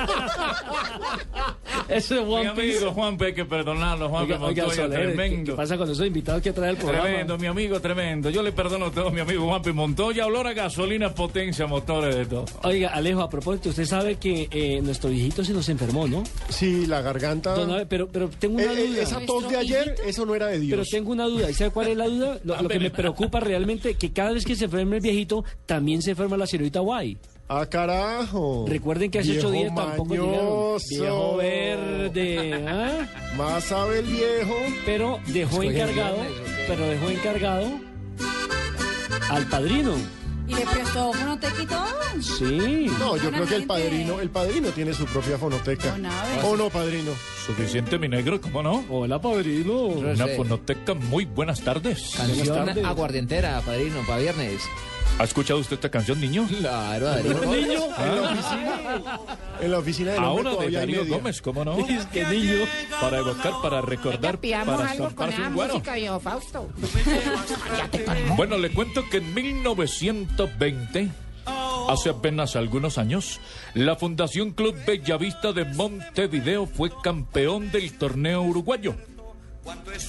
[SPEAKER 1] Ese
[SPEAKER 2] Mi amigo Juanpi, hay que perdonarlo,
[SPEAKER 1] Oiga, oiga,
[SPEAKER 2] Montoya,
[SPEAKER 1] Soler, ¿qué-
[SPEAKER 2] tremendo.
[SPEAKER 1] ¿qué pasa con esos invitados que trae el programa?
[SPEAKER 2] Tremendo, mi amigo, tremendo. Yo le perdono todo, mi amigo Juanpi Montoya. Olor a gasolina, potencia, motores, de todo.
[SPEAKER 1] Oiga, Alejo, a propósito, usted sabe que eh, nuestro viejito se nos enfermó, ¿no?
[SPEAKER 3] Sí, la garganta.
[SPEAKER 1] Don Abe, pero, pero tengo una
[SPEAKER 3] Eh, eh,
[SPEAKER 1] duda.
[SPEAKER 3] esa tos de ayer, eso no era de Dios.
[SPEAKER 1] Pero tengo una duda. ¿Y sabe cuál es la duda? Lo, lo que me preocupa realmente que cada vez que se enferma el viejito, también se enferma la señorita Guay.
[SPEAKER 3] Ah, carajo.
[SPEAKER 1] Recuerden que hace
[SPEAKER 3] Viejo
[SPEAKER 1] ocho días tampoco llegaron.
[SPEAKER 3] mañoso.
[SPEAKER 1] Viejo verde. ¿ah?
[SPEAKER 3] Más sabe el viejo.
[SPEAKER 1] Pero dejó encargado, pero dejó encargado al padrino.
[SPEAKER 4] ¿Y le prestó fonoteca y todo?
[SPEAKER 1] Sí.
[SPEAKER 3] No, yo creo que el padrino, el padrino tiene su propia fonoteca. ¿O no, padrino?
[SPEAKER 2] Suficiente, mi negro, ¿cómo no?
[SPEAKER 1] Hola, padrino.
[SPEAKER 2] Una fonoteca, muy buenas tardes.
[SPEAKER 5] Canción aguardientera, padrino, para viernes.
[SPEAKER 2] ¿Ha escuchado usted esta canción, niño?
[SPEAKER 5] Claro, Darío.
[SPEAKER 1] Niño.
[SPEAKER 3] En la oficina, en la oficina hombre
[SPEAKER 2] Ahora de Darío. Gómez, ¿cómo no?
[SPEAKER 1] Es que niño.
[SPEAKER 2] Para evocar, para recordar, para
[SPEAKER 42] algo con esa música, viejo Fausto.
[SPEAKER 2] Bueno, le cuento que en 1920, hace apenas algunos años, la Fundación Club Bellavista de Montevideo fue campeón del torneo uruguayo.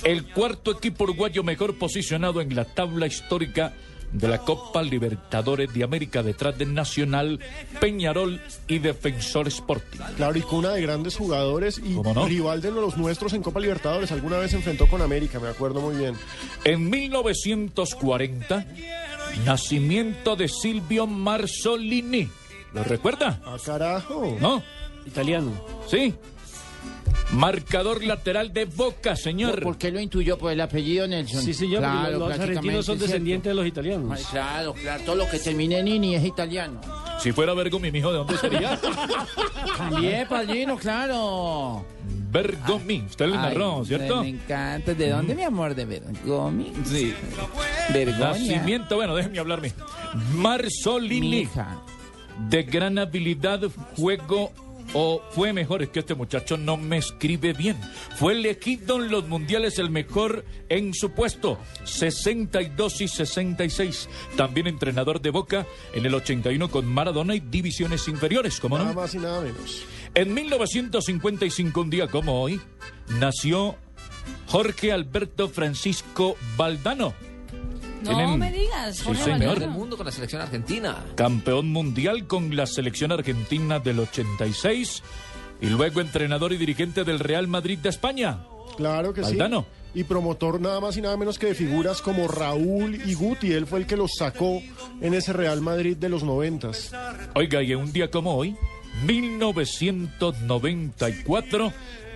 [SPEAKER 2] El cuarto equipo uruguayo mejor posicionado en la tabla histórica de la Copa Libertadores de América detrás de Nacional, Peñarol y Defensor Sporting.
[SPEAKER 3] Claro, y cuna de grandes jugadores y
[SPEAKER 2] ¿Cómo no?
[SPEAKER 3] rival de los nuestros en Copa Libertadores. Alguna vez se enfrentó con América, me acuerdo muy bien.
[SPEAKER 2] En 1940, Nacimiento de Silvio Marzolini. ¿Lo recuerda?
[SPEAKER 3] Ah, carajo.
[SPEAKER 2] ¿No?
[SPEAKER 1] Italiano.
[SPEAKER 2] Sí. Marcador lateral de Boca, señor.
[SPEAKER 55] ¿Por, por qué lo intuyó? Por el apellido Nelson.
[SPEAKER 1] Sí, señor,
[SPEAKER 55] Claro,
[SPEAKER 1] los- argentinos son
[SPEAKER 55] es cierto.
[SPEAKER 1] descendientes de los italianos.
[SPEAKER 55] Ay, Claro, claro. Todo lo que termine en Ini es italiano.
[SPEAKER 2] Si fuera Bergomi, mijo, ¿de dónde sería?
[SPEAKER 55] También, padrino, claro.
[SPEAKER 2] Bergomi. Usted le narró,
[SPEAKER 55] Ay,
[SPEAKER 2] ¿cierto?
[SPEAKER 55] Me encanta. ¿De dónde, mi amor? ¿De Bergomi?
[SPEAKER 2] Sí.
[SPEAKER 55] Vergoña.
[SPEAKER 2] Nacimiento, bueno, déjeme hablarme. Marzolini. De gran habilidad, juego o fue mejor, es que este muchacho no me escribe bien. Fue elegido en los mundiales el mejor en su puesto, 62 y 66. También entrenador de Boca en el 81 con Maradona y divisiones inferiores, ¿cómo
[SPEAKER 3] Nada
[SPEAKER 2] no?
[SPEAKER 3] más y nada menos.
[SPEAKER 2] En 1955, un día como hoy, nació Jorge Alberto Francisco Valdano.
[SPEAKER 4] No
[SPEAKER 2] Tienen-
[SPEAKER 4] me digas,
[SPEAKER 2] Sí,
[SPEAKER 4] Jorge
[SPEAKER 2] señor.
[SPEAKER 4] Valdano.
[SPEAKER 40] del mundo con la selección argentina.
[SPEAKER 2] Campeón mundial con la selección argentina del 86 y luego entrenador y dirigente del Real Madrid de España.
[SPEAKER 3] Claro que
[SPEAKER 2] Valdano.
[SPEAKER 3] sí. Y promotor nada más y nada menos que de figuras como Raúl y Guti. Él fue el que los sacó en ese Real Madrid de los noventas.
[SPEAKER 2] Oiga, y en un día como hoy, 1994,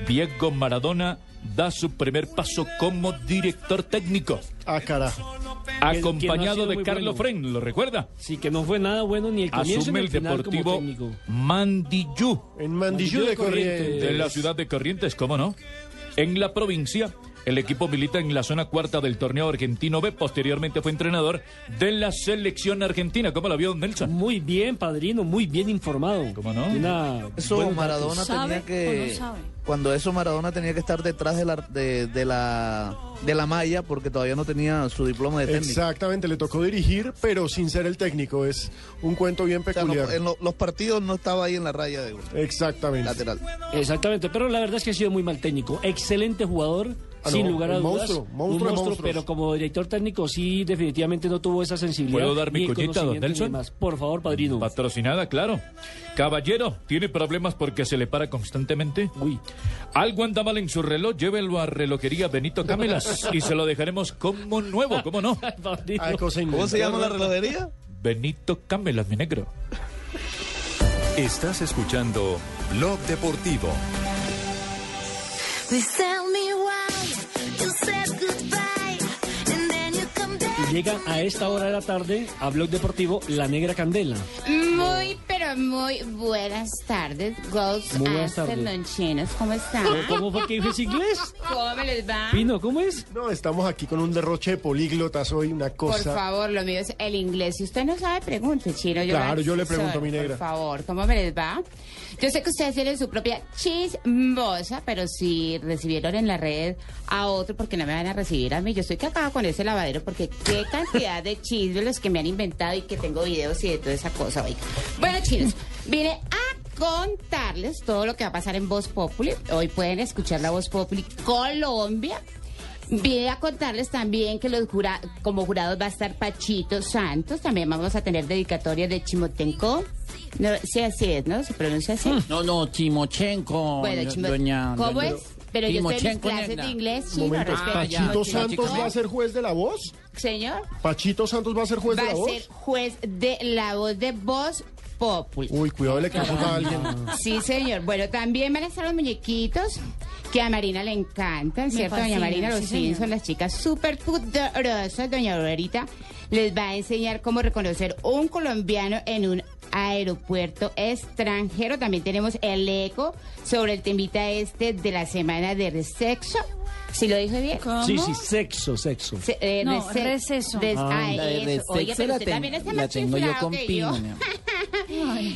[SPEAKER 2] Diego Maradona da su primer paso como director técnico.
[SPEAKER 3] Ah, carajo.
[SPEAKER 1] Que- que no ha
[SPEAKER 2] Acompañado de Carlos
[SPEAKER 1] bueno.
[SPEAKER 2] Fren, ¿lo recuerda?
[SPEAKER 1] Sí, que no fue nada bueno ni el comienzo
[SPEAKER 2] Asume
[SPEAKER 1] ni
[SPEAKER 2] el
[SPEAKER 1] el final como
[SPEAKER 2] Deportivo
[SPEAKER 1] técnico.
[SPEAKER 2] Mandillú.
[SPEAKER 3] En Mandillú de Corrientes.
[SPEAKER 2] De la ciudad de Corrientes, ¿cómo no? En la provincia, el equipo milita en la zona cuarta del torneo argentino B. Posteriormente fue entrenador de la selección argentina. ¿Cómo la vio don Nelson?
[SPEAKER 1] Muy bien, padrino, muy bien informado.
[SPEAKER 2] ¿Cómo no?
[SPEAKER 1] Una
[SPEAKER 6] Eso Maradona tenía que cuando eso Maradona tenía que estar detrás de la de, de la de la malla porque todavía no tenía su diploma de técnico.
[SPEAKER 3] Exactamente, le tocó dirigir, pero sin ser el técnico. Es un cuento bien
[SPEAKER 6] O sea,
[SPEAKER 3] peculiar.
[SPEAKER 6] no- en lo- los partidos no estaba ahí en la raya de
[SPEAKER 3] Exactamente.
[SPEAKER 6] lateral.
[SPEAKER 1] Exactamente, pero la verdad es que ha sido muy mal técnico. Excelente jugador,
[SPEAKER 3] Ah,
[SPEAKER 1] sin
[SPEAKER 3] no,
[SPEAKER 1] lugar a
[SPEAKER 3] un
[SPEAKER 1] dudas.
[SPEAKER 3] monstruo,
[SPEAKER 1] un monstruo, pero como director técnico sí definitivamente no tuvo esa sensibilidad.
[SPEAKER 2] ¿Puedo dar mi cuñita, don Nelson?
[SPEAKER 1] demás. Por favor, padrino.
[SPEAKER 2] Patrocinada, claro. Caballero, ¿tiene problemas porque se le para constantemente?
[SPEAKER 1] Uy.
[SPEAKER 2] Algo anda mal en su reloj, llévelo a relojería Benito Camelas y se lo dejaremos como nuevo, ¿cómo no?
[SPEAKER 6] ¿Cómo se llama la relojería?
[SPEAKER 2] Benito Camelas, mi negro.
[SPEAKER 21] Estás escuchando Blog Deportivo.
[SPEAKER 1] Y llega a esta hora de la tarde a Blog Deportivo La Negra Candela.
[SPEAKER 60] Muy, pero muy buenas tardes, Ghost
[SPEAKER 1] Muy buenas tardes.
[SPEAKER 60] ¿Cómo están?
[SPEAKER 1] ¿Cómo- cómo fue que dijo ese inglés?
[SPEAKER 60] ¿Cómo me les va?
[SPEAKER 1] Pino, ¿cómo es?
[SPEAKER 3] No, estamos aquí con un derroche de políglotas hoy, una
[SPEAKER 60] Por
[SPEAKER 3] cosa.
[SPEAKER 60] favor, lo mío es el inglés. Si usted no sabe, pregunte, chino. Yo
[SPEAKER 3] Claro,
[SPEAKER 60] la
[SPEAKER 3] yo le pregunto a mi negra.
[SPEAKER 60] Por favor, ¿cómo me les va? Yo sé que ustedes tienen su propia chismosa, pero si recibieron en la red a otro, porque no me van a recibir a mí. Yo estoy cagada con ese lavadero, porque qué cantidad de chismes los que me han inventado y que tengo videos y de toda esa cosa, oiga. Bueno, chinos, vine a contarles todo lo que va a pasar en Voz Populi. Hoy pueden escuchar la Voz Populi Colombia. Vine a contarles también que los jura- como jurados va a estar Pachito Santos. También vamos a tener dedicatoria de Chimotenko. No, sí, así es, ¿no? ¿Se pronuncia así?
[SPEAKER 55] No, no, Timochenko.
[SPEAKER 60] Bueno, Chimo-
[SPEAKER 55] doña-
[SPEAKER 60] ¿Cómo
[SPEAKER 55] doña-
[SPEAKER 60] es? Pero yo estoy en mis
[SPEAKER 55] Timochenko,
[SPEAKER 60] clases de inglés, chino,
[SPEAKER 3] momento,
[SPEAKER 60] respeto.
[SPEAKER 3] ¿Pachito Santos va a ser juez de la voz?
[SPEAKER 60] Señor,
[SPEAKER 3] ¿Pachito Santos va a ser juez
[SPEAKER 60] va
[SPEAKER 3] de la
[SPEAKER 60] a
[SPEAKER 3] voz?
[SPEAKER 60] ser juez de la voz de Voz Populi.
[SPEAKER 3] Uy, cuidado, le confundo a alguien.
[SPEAKER 60] Sí, señor. Bueno, también van a estar los muñequitos que a Marina le encantan, ¿cierto? Doña
[SPEAKER 4] fascinan,
[SPEAKER 60] Marina, los
[SPEAKER 4] sí, señor.
[SPEAKER 60] las chicas súper poderosas. Doña Aurorita les va a enseñar cómo reconocer un colombiano en un aeropuerto extranjero. También tenemos el eco sobre el temita este de la semana de sexo. ¿Sí lo dije bien?
[SPEAKER 1] Sí, sí, sexo, sexo.
[SPEAKER 60] Se- eh,
[SPEAKER 4] No,
[SPEAKER 60] rece-
[SPEAKER 4] receso.
[SPEAKER 60] des-
[SPEAKER 1] Ah.
[SPEAKER 60] ah,
[SPEAKER 55] La
[SPEAKER 60] eso. Oye, pero
[SPEAKER 55] la
[SPEAKER 60] usted
[SPEAKER 55] ten-
[SPEAKER 60] también está
[SPEAKER 55] la
[SPEAKER 60] más
[SPEAKER 55] tengo yo
[SPEAKER 60] chiflado
[SPEAKER 55] con
[SPEAKER 60] que yo.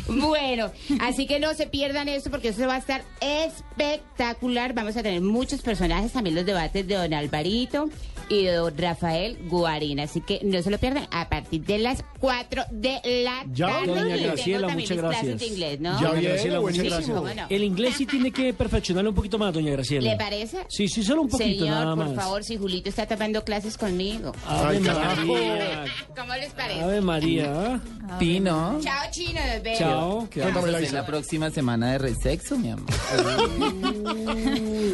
[SPEAKER 60] Bueno, así que no se pierdan esto porque eso va a estar espectacular. Vamos a tener muchos personajes, también los debates de don Alvarito y de don Rafael Guarina. Así que no se lo pierdan a partir de las 4 de la
[SPEAKER 3] Ya,
[SPEAKER 60] tarde.
[SPEAKER 1] doña
[SPEAKER 60] Y
[SPEAKER 1] Graciela, muchas gracias.
[SPEAKER 60] de inglés, ¿no?
[SPEAKER 3] Ya
[SPEAKER 1] Doña Graciela, muchas gracias. El inglés sí tiene que perfeccionarlo un poquito más, doña Graciela.
[SPEAKER 60] ¿Le parece?
[SPEAKER 1] Sí, sí, solo un poquito
[SPEAKER 60] Señor,
[SPEAKER 1] nada
[SPEAKER 60] por
[SPEAKER 1] más.
[SPEAKER 60] favor, si Julito está tomando clases conmigo.
[SPEAKER 1] Ave
[SPEAKER 3] Ay, carajo.
[SPEAKER 60] ¿Cómo les parece?
[SPEAKER 1] Ave María.
[SPEAKER 55] Pino.
[SPEAKER 60] Chao, chinos.
[SPEAKER 1] Chao.
[SPEAKER 3] Cuéntame,
[SPEAKER 53] la,
[SPEAKER 3] Laisa.
[SPEAKER 53] la próxima semana de resexo, mi amor.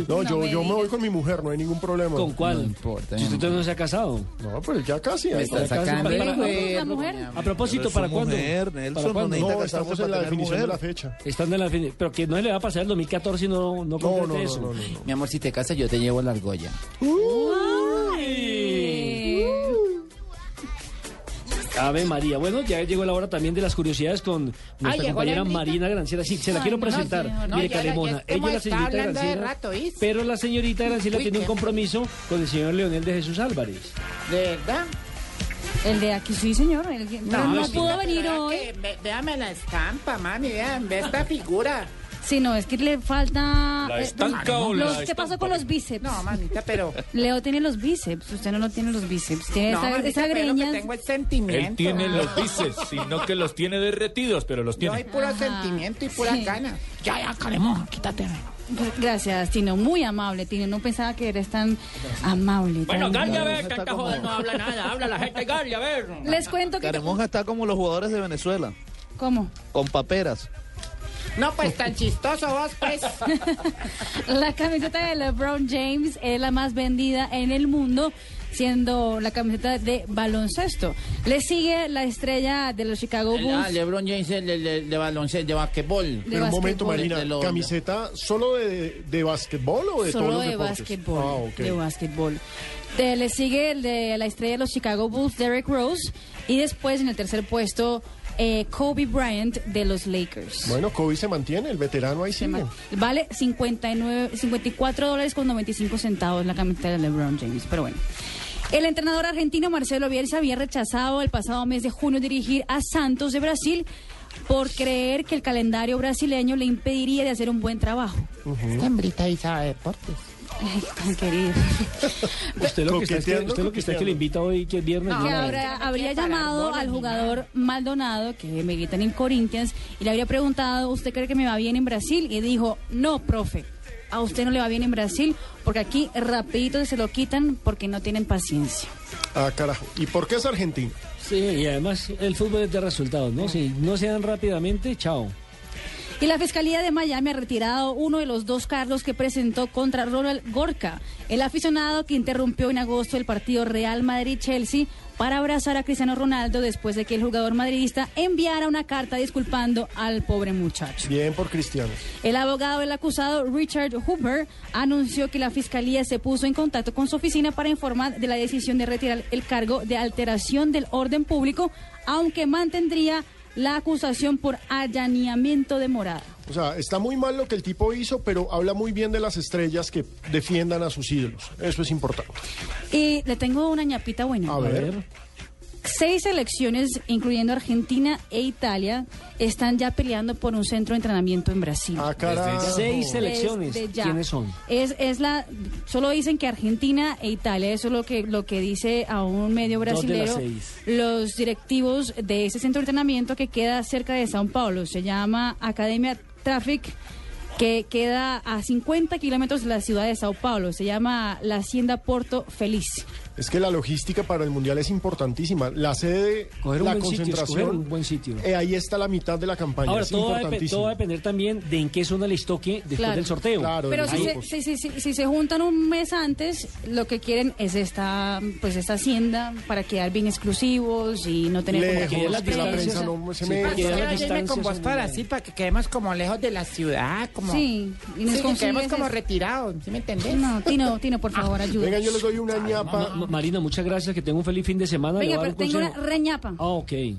[SPEAKER 3] No, yo, yo me voy con mi mujer, no hay ningún problema.
[SPEAKER 1] ¿Con cuál?
[SPEAKER 53] No importa.
[SPEAKER 1] Si
[SPEAKER 53] mi
[SPEAKER 1] usted
[SPEAKER 53] amor.
[SPEAKER 1] no se ha casado.
[SPEAKER 3] No, pues ya casi.
[SPEAKER 53] Me está sacando el amor.
[SPEAKER 1] A propósito, ¿para cuándo?
[SPEAKER 6] mujer, Nelson,
[SPEAKER 1] ¿Para cuándo?
[SPEAKER 6] no
[SPEAKER 3] estamos en la definición de la fecha.
[SPEAKER 1] Están en la fin- pero que no le va a pasar el 2014 y no, no
[SPEAKER 3] No,
[SPEAKER 1] concrete
[SPEAKER 3] no, no,
[SPEAKER 1] eso.
[SPEAKER 3] no, no, no.
[SPEAKER 53] Mi amor, si te casas, yo te llevo la argolla.
[SPEAKER 1] Ay. Ave María. Bueno, ya llegó la hora también de las curiosidades con nuestra
[SPEAKER 60] llegó
[SPEAKER 1] compañera. Marina Granciera. Sí, se la
[SPEAKER 60] Ay,
[SPEAKER 1] quiero
[SPEAKER 60] no,
[SPEAKER 1] presentar.
[SPEAKER 60] señor, no,
[SPEAKER 1] Mire, Calemona. Ella es la señorita pero la señorita Granciera
[SPEAKER 60] Uy,
[SPEAKER 1] tiene un compromiso con el señor Leonel de Jesús Álvarez.
[SPEAKER 60] ¿De verdad?
[SPEAKER 4] El de aquí, sí, señor. El no,
[SPEAKER 60] sí,
[SPEAKER 4] pudo venir hoy.
[SPEAKER 60] que ve- véame la estampa, mami, vean, ve esta figura.
[SPEAKER 4] Sí, no, es que le falta...
[SPEAKER 2] ¿La
[SPEAKER 4] eh,
[SPEAKER 2] estanca o
[SPEAKER 4] los-
[SPEAKER 2] la
[SPEAKER 4] ¿Qué pasó con los bíceps?
[SPEAKER 60] No, mamita, pero...
[SPEAKER 4] Leo tiene los bíceps, usted no, no tiene los bíceps. Tiene
[SPEAKER 60] No,
[SPEAKER 4] esa,
[SPEAKER 60] mamita,
[SPEAKER 4] esa
[SPEAKER 60] pero lo que
[SPEAKER 4] greña.
[SPEAKER 60] tengo es sentimiento.
[SPEAKER 2] Él tiene los bíceps, sino que los tiene derretidos, pero los
[SPEAKER 60] Yo hay
[SPEAKER 2] tiene.
[SPEAKER 60] puro
[SPEAKER 4] Ajá.
[SPEAKER 60] sentimiento y pura
[SPEAKER 4] Sí.
[SPEAKER 60] gana. Ya, ya, Calemón, quítate.
[SPEAKER 4] Gracias, Tino. Muy amable, Tino. No pensaba que eres tan amable.
[SPEAKER 2] Bueno,
[SPEAKER 4] tan-
[SPEAKER 2] Galia, a ver,
[SPEAKER 6] como-
[SPEAKER 2] joder no habla nada, habla la gente Galia, a ver.
[SPEAKER 4] Les cuento que...
[SPEAKER 6] Caremonja está como los jugadores de Venezuela,
[SPEAKER 4] ¿Cómo?
[SPEAKER 6] con paperas.
[SPEAKER 60] No, pues tan chistoso vos, pues.
[SPEAKER 4] La camiseta de LeBron James es la más vendida en el mundo, siendo la camiseta de baloncesto. Le sigue la estrella de los Chicago
[SPEAKER 53] ah,
[SPEAKER 4] Bulls.
[SPEAKER 53] LeBron James el de, de, de baloncesto, de basquetbol.
[SPEAKER 3] Pero un momento,
[SPEAKER 4] basquetbol.
[SPEAKER 3] Marina,
[SPEAKER 53] de lo-
[SPEAKER 3] ¿camiseta solo de, de basquetbol o de
[SPEAKER 4] Solo
[SPEAKER 3] todos los
[SPEAKER 4] de
[SPEAKER 3] deportes?
[SPEAKER 4] básquetbol.
[SPEAKER 3] Ah.
[SPEAKER 4] De básquetbol. De- le sigue el de la estrella de los Chicago Bulls, Derek Rose. Y después en el tercer puesto, eh, Kobe Bryant de los Lakers.
[SPEAKER 3] Bueno, Kobe se mantiene, el veterano ahí sigue.
[SPEAKER 4] Vale 59, 54 dólares con 95 centavos la camiseta de LeBron James. Pero bueno. El entrenador argentino Marcelo Bielsa había rechazado el pasado mes de junio dirigir a Santos de Brasil por creer que el calendario brasileño le impediría de hacer un buen trabajo.
[SPEAKER 60] Esta hembrita ahí sabe deportes.
[SPEAKER 4] Tan querido.
[SPEAKER 1] Usted lo que está usted lo que, está es que le invita hoy, que es viernes.
[SPEAKER 4] que
[SPEAKER 1] ¿no?
[SPEAKER 4] habría, llamado al jugador Maldonado, que milita en el Corinthians, y le habría preguntado, ¿usted cree que me va bien en Brasil? Y dijo, no, profe, a usted no le va bien en Brasil, porque aquí rapidito se lo quitan porque no tienen paciencia.
[SPEAKER 3] Ah, carajo. ¿Y por qué es argentino?
[SPEAKER 1] Sí, y además el fútbol es de resultados, ¿no? Si no se dan rápidamente, chao.
[SPEAKER 4] Y la Fiscalía de Miami ha retirado uno de los dos cargos que presentó contra Ronald Gorka, el aficionado que interrumpió en agosto el partido Real Madrid-Chelsea para abrazar a Cristiano Ronaldo después de que el jugador madridista enviara una carta disculpando al pobre muchacho.
[SPEAKER 3] Bien por Cristiano.
[SPEAKER 4] El abogado del acusado, Richard Hooper, anunció que la fiscalía se puso en contacto con su oficina para informar de la decisión de retirar el cargo de alteración del orden público, aunque mantendría la acusación por allanamiento de morada.
[SPEAKER 3] O sea, está muy mal lo que el tipo hizo, pero habla muy bien de las estrellas que defiendan a sus ídolos. Eso es importante.
[SPEAKER 4] Y le tengo una ñapita buena.
[SPEAKER 3] A ver.
[SPEAKER 4] Seis selecciones, incluyendo Argentina e Italia, están ya peleando por un centro de entrenamiento en Brasil.
[SPEAKER 3] Ah.
[SPEAKER 1] Seis selecciones. ¿Quiénes son?
[SPEAKER 4] Es, es la, solo dicen que Argentina e Italia, eso es lo que, lo que dice a un medio brasilero, los directivos de ese centro de entrenamiento que queda cerca de Sao Paulo, se llama Academia Traffic, que queda a 50 kilómetros de la ciudad de Sao Paulo, se llama la Hacienda Porto Feliz.
[SPEAKER 3] Es que la logística para el mundial es importantísima. La sede,
[SPEAKER 1] Coger un
[SPEAKER 3] la
[SPEAKER 1] buen sitio,
[SPEAKER 3] concentración.
[SPEAKER 1] un buen sitio.
[SPEAKER 3] eh, ahí está la mitad de la campaña.
[SPEAKER 1] Ahora,
[SPEAKER 3] es
[SPEAKER 1] todo va, a todo va a depender también de en qué zona les toque después
[SPEAKER 4] Claro.
[SPEAKER 1] del sorteo.
[SPEAKER 3] Claro,
[SPEAKER 4] Pero si se, si, si- si- si se juntan un mes antes, lo que quieren es esta, pues esta hacienda para quedar bien exclusivos y no tener como
[SPEAKER 3] Lejos,
[SPEAKER 4] que
[SPEAKER 1] que
[SPEAKER 3] la
[SPEAKER 1] distancias-
[SPEAKER 3] prensa no se
[SPEAKER 1] Sí, muy-
[SPEAKER 60] así, para que quedemos como lejos de la ciudad, como...
[SPEAKER 4] Sí, y nos
[SPEAKER 60] Sí, que quedemos como retirados, ¿sí me entendés?
[SPEAKER 4] No, Tino, Tino, por favor, ayuda.
[SPEAKER 3] Venga, yo les doy una ñapa.
[SPEAKER 1] Ma- Marina, muchas gracias. Que tenga un feliz fin de semana.
[SPEAKER 4] Venga, pero
[SPEAKER 1] un
[SPEAKER 4] tengo una reñapa.
[SPEAKER 1] Ah, ok. Ahí-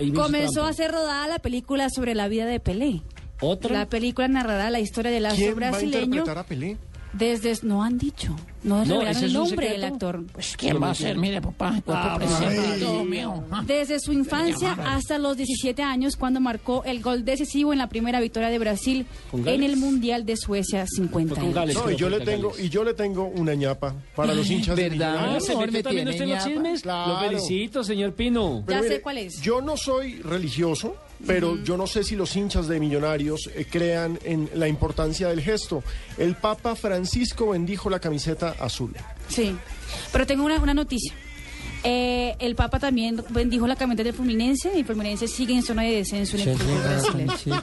[SPEAKER 1] ahí
[SPEAKER 4] Comenzó a ser rodada la película sobre la vida de Pelé.
[SPEAKER 1] ¿Otra?
[SPEAKER 4] La película narrará la historia del astro
[SPEAKER 3] ¿Quién va a
[SPEAKER 4] brasileño
[SPEAKER 3] interpretar a Pelé?
[SPEAKER 4] desde no han dicho, no,
[SPEAKER 1] No, ¿ese
[SPEAKER 4] el nombre del actor.
[SPEAKER 60] Pues, ¿quién va a ser? Mire, papá,
[SPEAKER 3] Ah,
[SPEAKER 60] todo mío. Ah.
[SPEAKER 4] Desde su infancia hasta los 17 años, cuando marcó el gol decisivo en la primera victoria de Brasil en el Mundial de Suecia 50
[SPEAKER 1] Fue con Gales.
[SPEAKER 4] años.
[SPEAKER 3] No, y yo le tengo, y yo le tengo una ñapa para los hinchas de
[SPEAKER 53] ¿Verdad?
[SPEAKER 1] Ah,
[SPEAKER 3] Millonarios.
[SPEAKER 1] ¿se
[SPEAKER 53] Amor,
[SPEAKER 1] metió
[SPEAKER 53] me
[SPEAKER 1] también usted los chismes?
[SPEAKER 3] Claro.
[SPEAKER 1] Lo felicito, señor Pino.
[SPEAKER 4] Ya sé cuál es.
[SPEAKER 3] Yo no soy religioso, pero yo no sé si los hinchas de Millonarios eh, crean en la importancia del gesto. El Papa Francisco bendijo la camiseta azul.
[SPEAKER 4] Sí, pero tengo una, una noticia. Eh, el Papa también bendijo la camiseta del Fluminense y el Fluminense sigue en zona de descenso en el fútbol brasileño.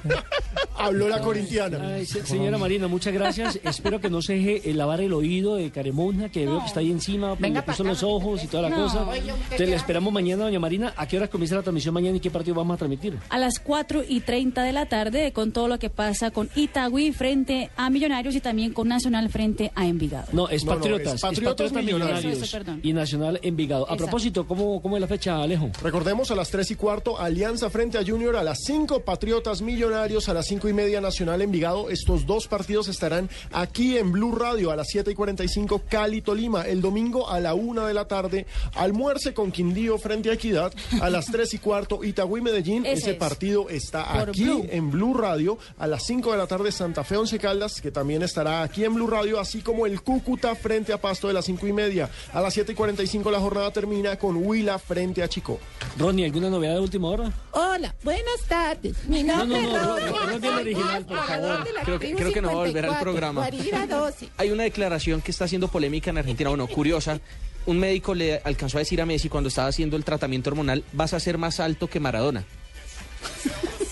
[SPEAKER 3] Habló la corintiana.
[SPEAKER 1] Ay, señora Marina, muchas gracias. Espero que no se deje eh, lavar el oído de Caremona, que veo que está ahí encima,
[SPEAKER 4] Venga
[SPEAKER 1] le puso los ojos y toda la
[SPEAKER 4] No.
[SPEAKER 1] cosa.
[SPEAKER 4] Oye, ¿usted
[SPEAKER 1] Entonces
[SPEAKER 4] qué
[SPEAKER 1] le esperamos mañana, doña Marina. ¿A qué hora comienza la transmisión mañana y qué partido vamos a transmitir?
[SPEAKER 4] A las 4 y 30 de la tarde con todo lo que pasa con Itagüí frente a Millonarios y también con Nacional frente a Envigado.
[SPEAKER 1] No, es
[SPEAKER 3] No, no,
[SPEAKER 1] Patriotas.
[SPEAKER 3] es Patriotas
[SPEAKER 1] Millonarios.
[SPEAKER 4] Eso, eso, perdón.
[SPEAKER 1] y Nacional Envigado. Propósito, ¿cómo, ¿cómo es la fecha, Alejo?
[SPEAKER 3] Recordemos a las 3 y cuarto, Alianza frente a Junior, a las 5 Patriotas Millonarios, a las 5 y media Nacional Envigado. Estos dos partidos estarán aquí en Blue Radio a las 7 y 45 Cali Tolima. El domingo a la 1 de la tarde, almuerce con Quindío frente a Equidad. A las 3 y cuarto, Itagüí Medellín.
[SPEAKER 4] Ese
[SPEAKER 3] Ese
[SPEAKER 4] es.
[SPEAKER 3] partido está
[SPEAKER 4] Por
[SPEAKER 3] aquí
[SPEAKER 4] Blue.
[SPEAKER 3] en Blue Radio. A las 5 de la tarde, Santa Fe Once Caldas, que también estará aquí en Blue Radio, así como el Cúcuta frente a Pasto de las 5 y media. A las 7 y 45 la jornada termina con Huila frente a Chico.
[SPEAKER 1] Ronnie, ¿alguna novedad de última hora?
[SPEAKER 61] Hola, buenas tardes. Mi
[SPEAKER 1] No,
[SPEAKER 61] nombre
[SPEAKER 1] no, no,
[SPEAKER 61] es Rosa.
[SPEAKER 1] Ro- Ronnie el original, por favor.
[SPEAKER 9] Creo que,
[SPEAKER 61] tribu
[SPEAKER 9] creo que no va a volver al
[SPEAKER 61] 54,
[SPEAKER 9] programa.
[SPEAKER 61] Guarira 12.
[SPEAKER 9] Hay una declaración que está haciendo polémica en Argentina, bueno, curiosa. Un médico le alcanzó a decir a Messi cuando estaba haciendo el tratamiento hormonal, vas a ser más alto que Maradona.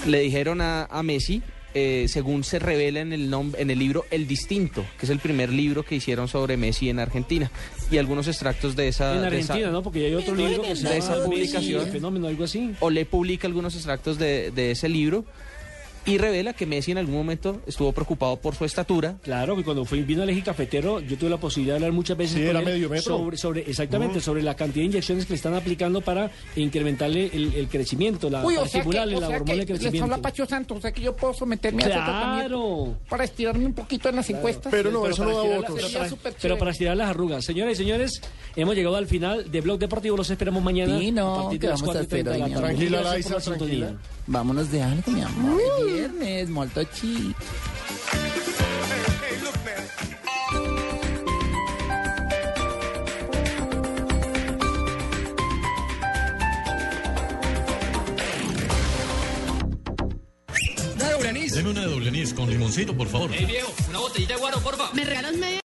[SPEAKER 9] Le dijeron a, a Messi, eh, según se revela en el, en el libro El Distinto, que es el primer libro que hicieron sobre Messi en Argentina, y algunos extractos de esa...
[SPEAKER 1] En
[SPEAKER 9] de esa-
[SPEAKER 1] Argentina, ¿no? Porque ya hay otro libro que se
[SPEAKER 9] de esa
[SPEAKER 1] Messi,
[SPEAKER 9] publicación.
[SPEAKER 1] el fenómeno, algo así.
[SPEAKER 9] o le publica algunos extractos de, de ese libro y revela que Messi en algún momento estuvo preocupado por su estatura.
[SPEAKER 1] Claro, que cuando fui, vino al eje cafetero, yo tuve la posibilidad de hablar muchas veces
[SPEAKER 3] Sí,
[SPEAKER 1] con
[SPEAKER 3] era
[SPEAKER 1] él
[SPEAKER 3] medio metro.
[SPEAKER 1] sobre, sobre exactamente, sobre la cantidad de inyecciones que le están aplicando para incrementarle el, el crecimiento, la,
[SPEAKER 42] Uy, o sea que, o
[SPEAKER 1] la
[SPEAKER 42] sea
[SPEAKER 1] hormona
[SPEAKER 42] que
[SPEAKER 1] de
[SPEAKER 42] les
[SPEAKER 1] crecimiento.
[SPEAKER 42] habla Pacho Santos, o sea que yo puedo someterme a ese
[SPEAKER 1] Claro.
[SPEAKER 42] tratamiento para estirarme un poquito en las encuestas.
[SPEAKER 3] Pero no, eso no da votos.
[SPEAKER 1] pero para- estirar las arrugas. Señores y señores, hemos llegado al final de Blog Deportivo. Los esperamos mañana.
[SPEAKER 13] Sí, no,
[SPEAKER 1] a partir de las
[SPEAKER 13] vamos a
[SPEAKER 1] 4 y 30 de la tarde.
[SPEAKER 3] Tranquila, Laisa, tranquila.
[SPEAKER 13] Vámonos de algo, mi amor. Es viernes, molto chic.
[SPEAKER 62] Deme una de doble anís con limoncito, por favor.
[SPEAKER 20] viejo, una botellita de guaro, porfa.
[SPEAKER 61] ¿Me regalas media?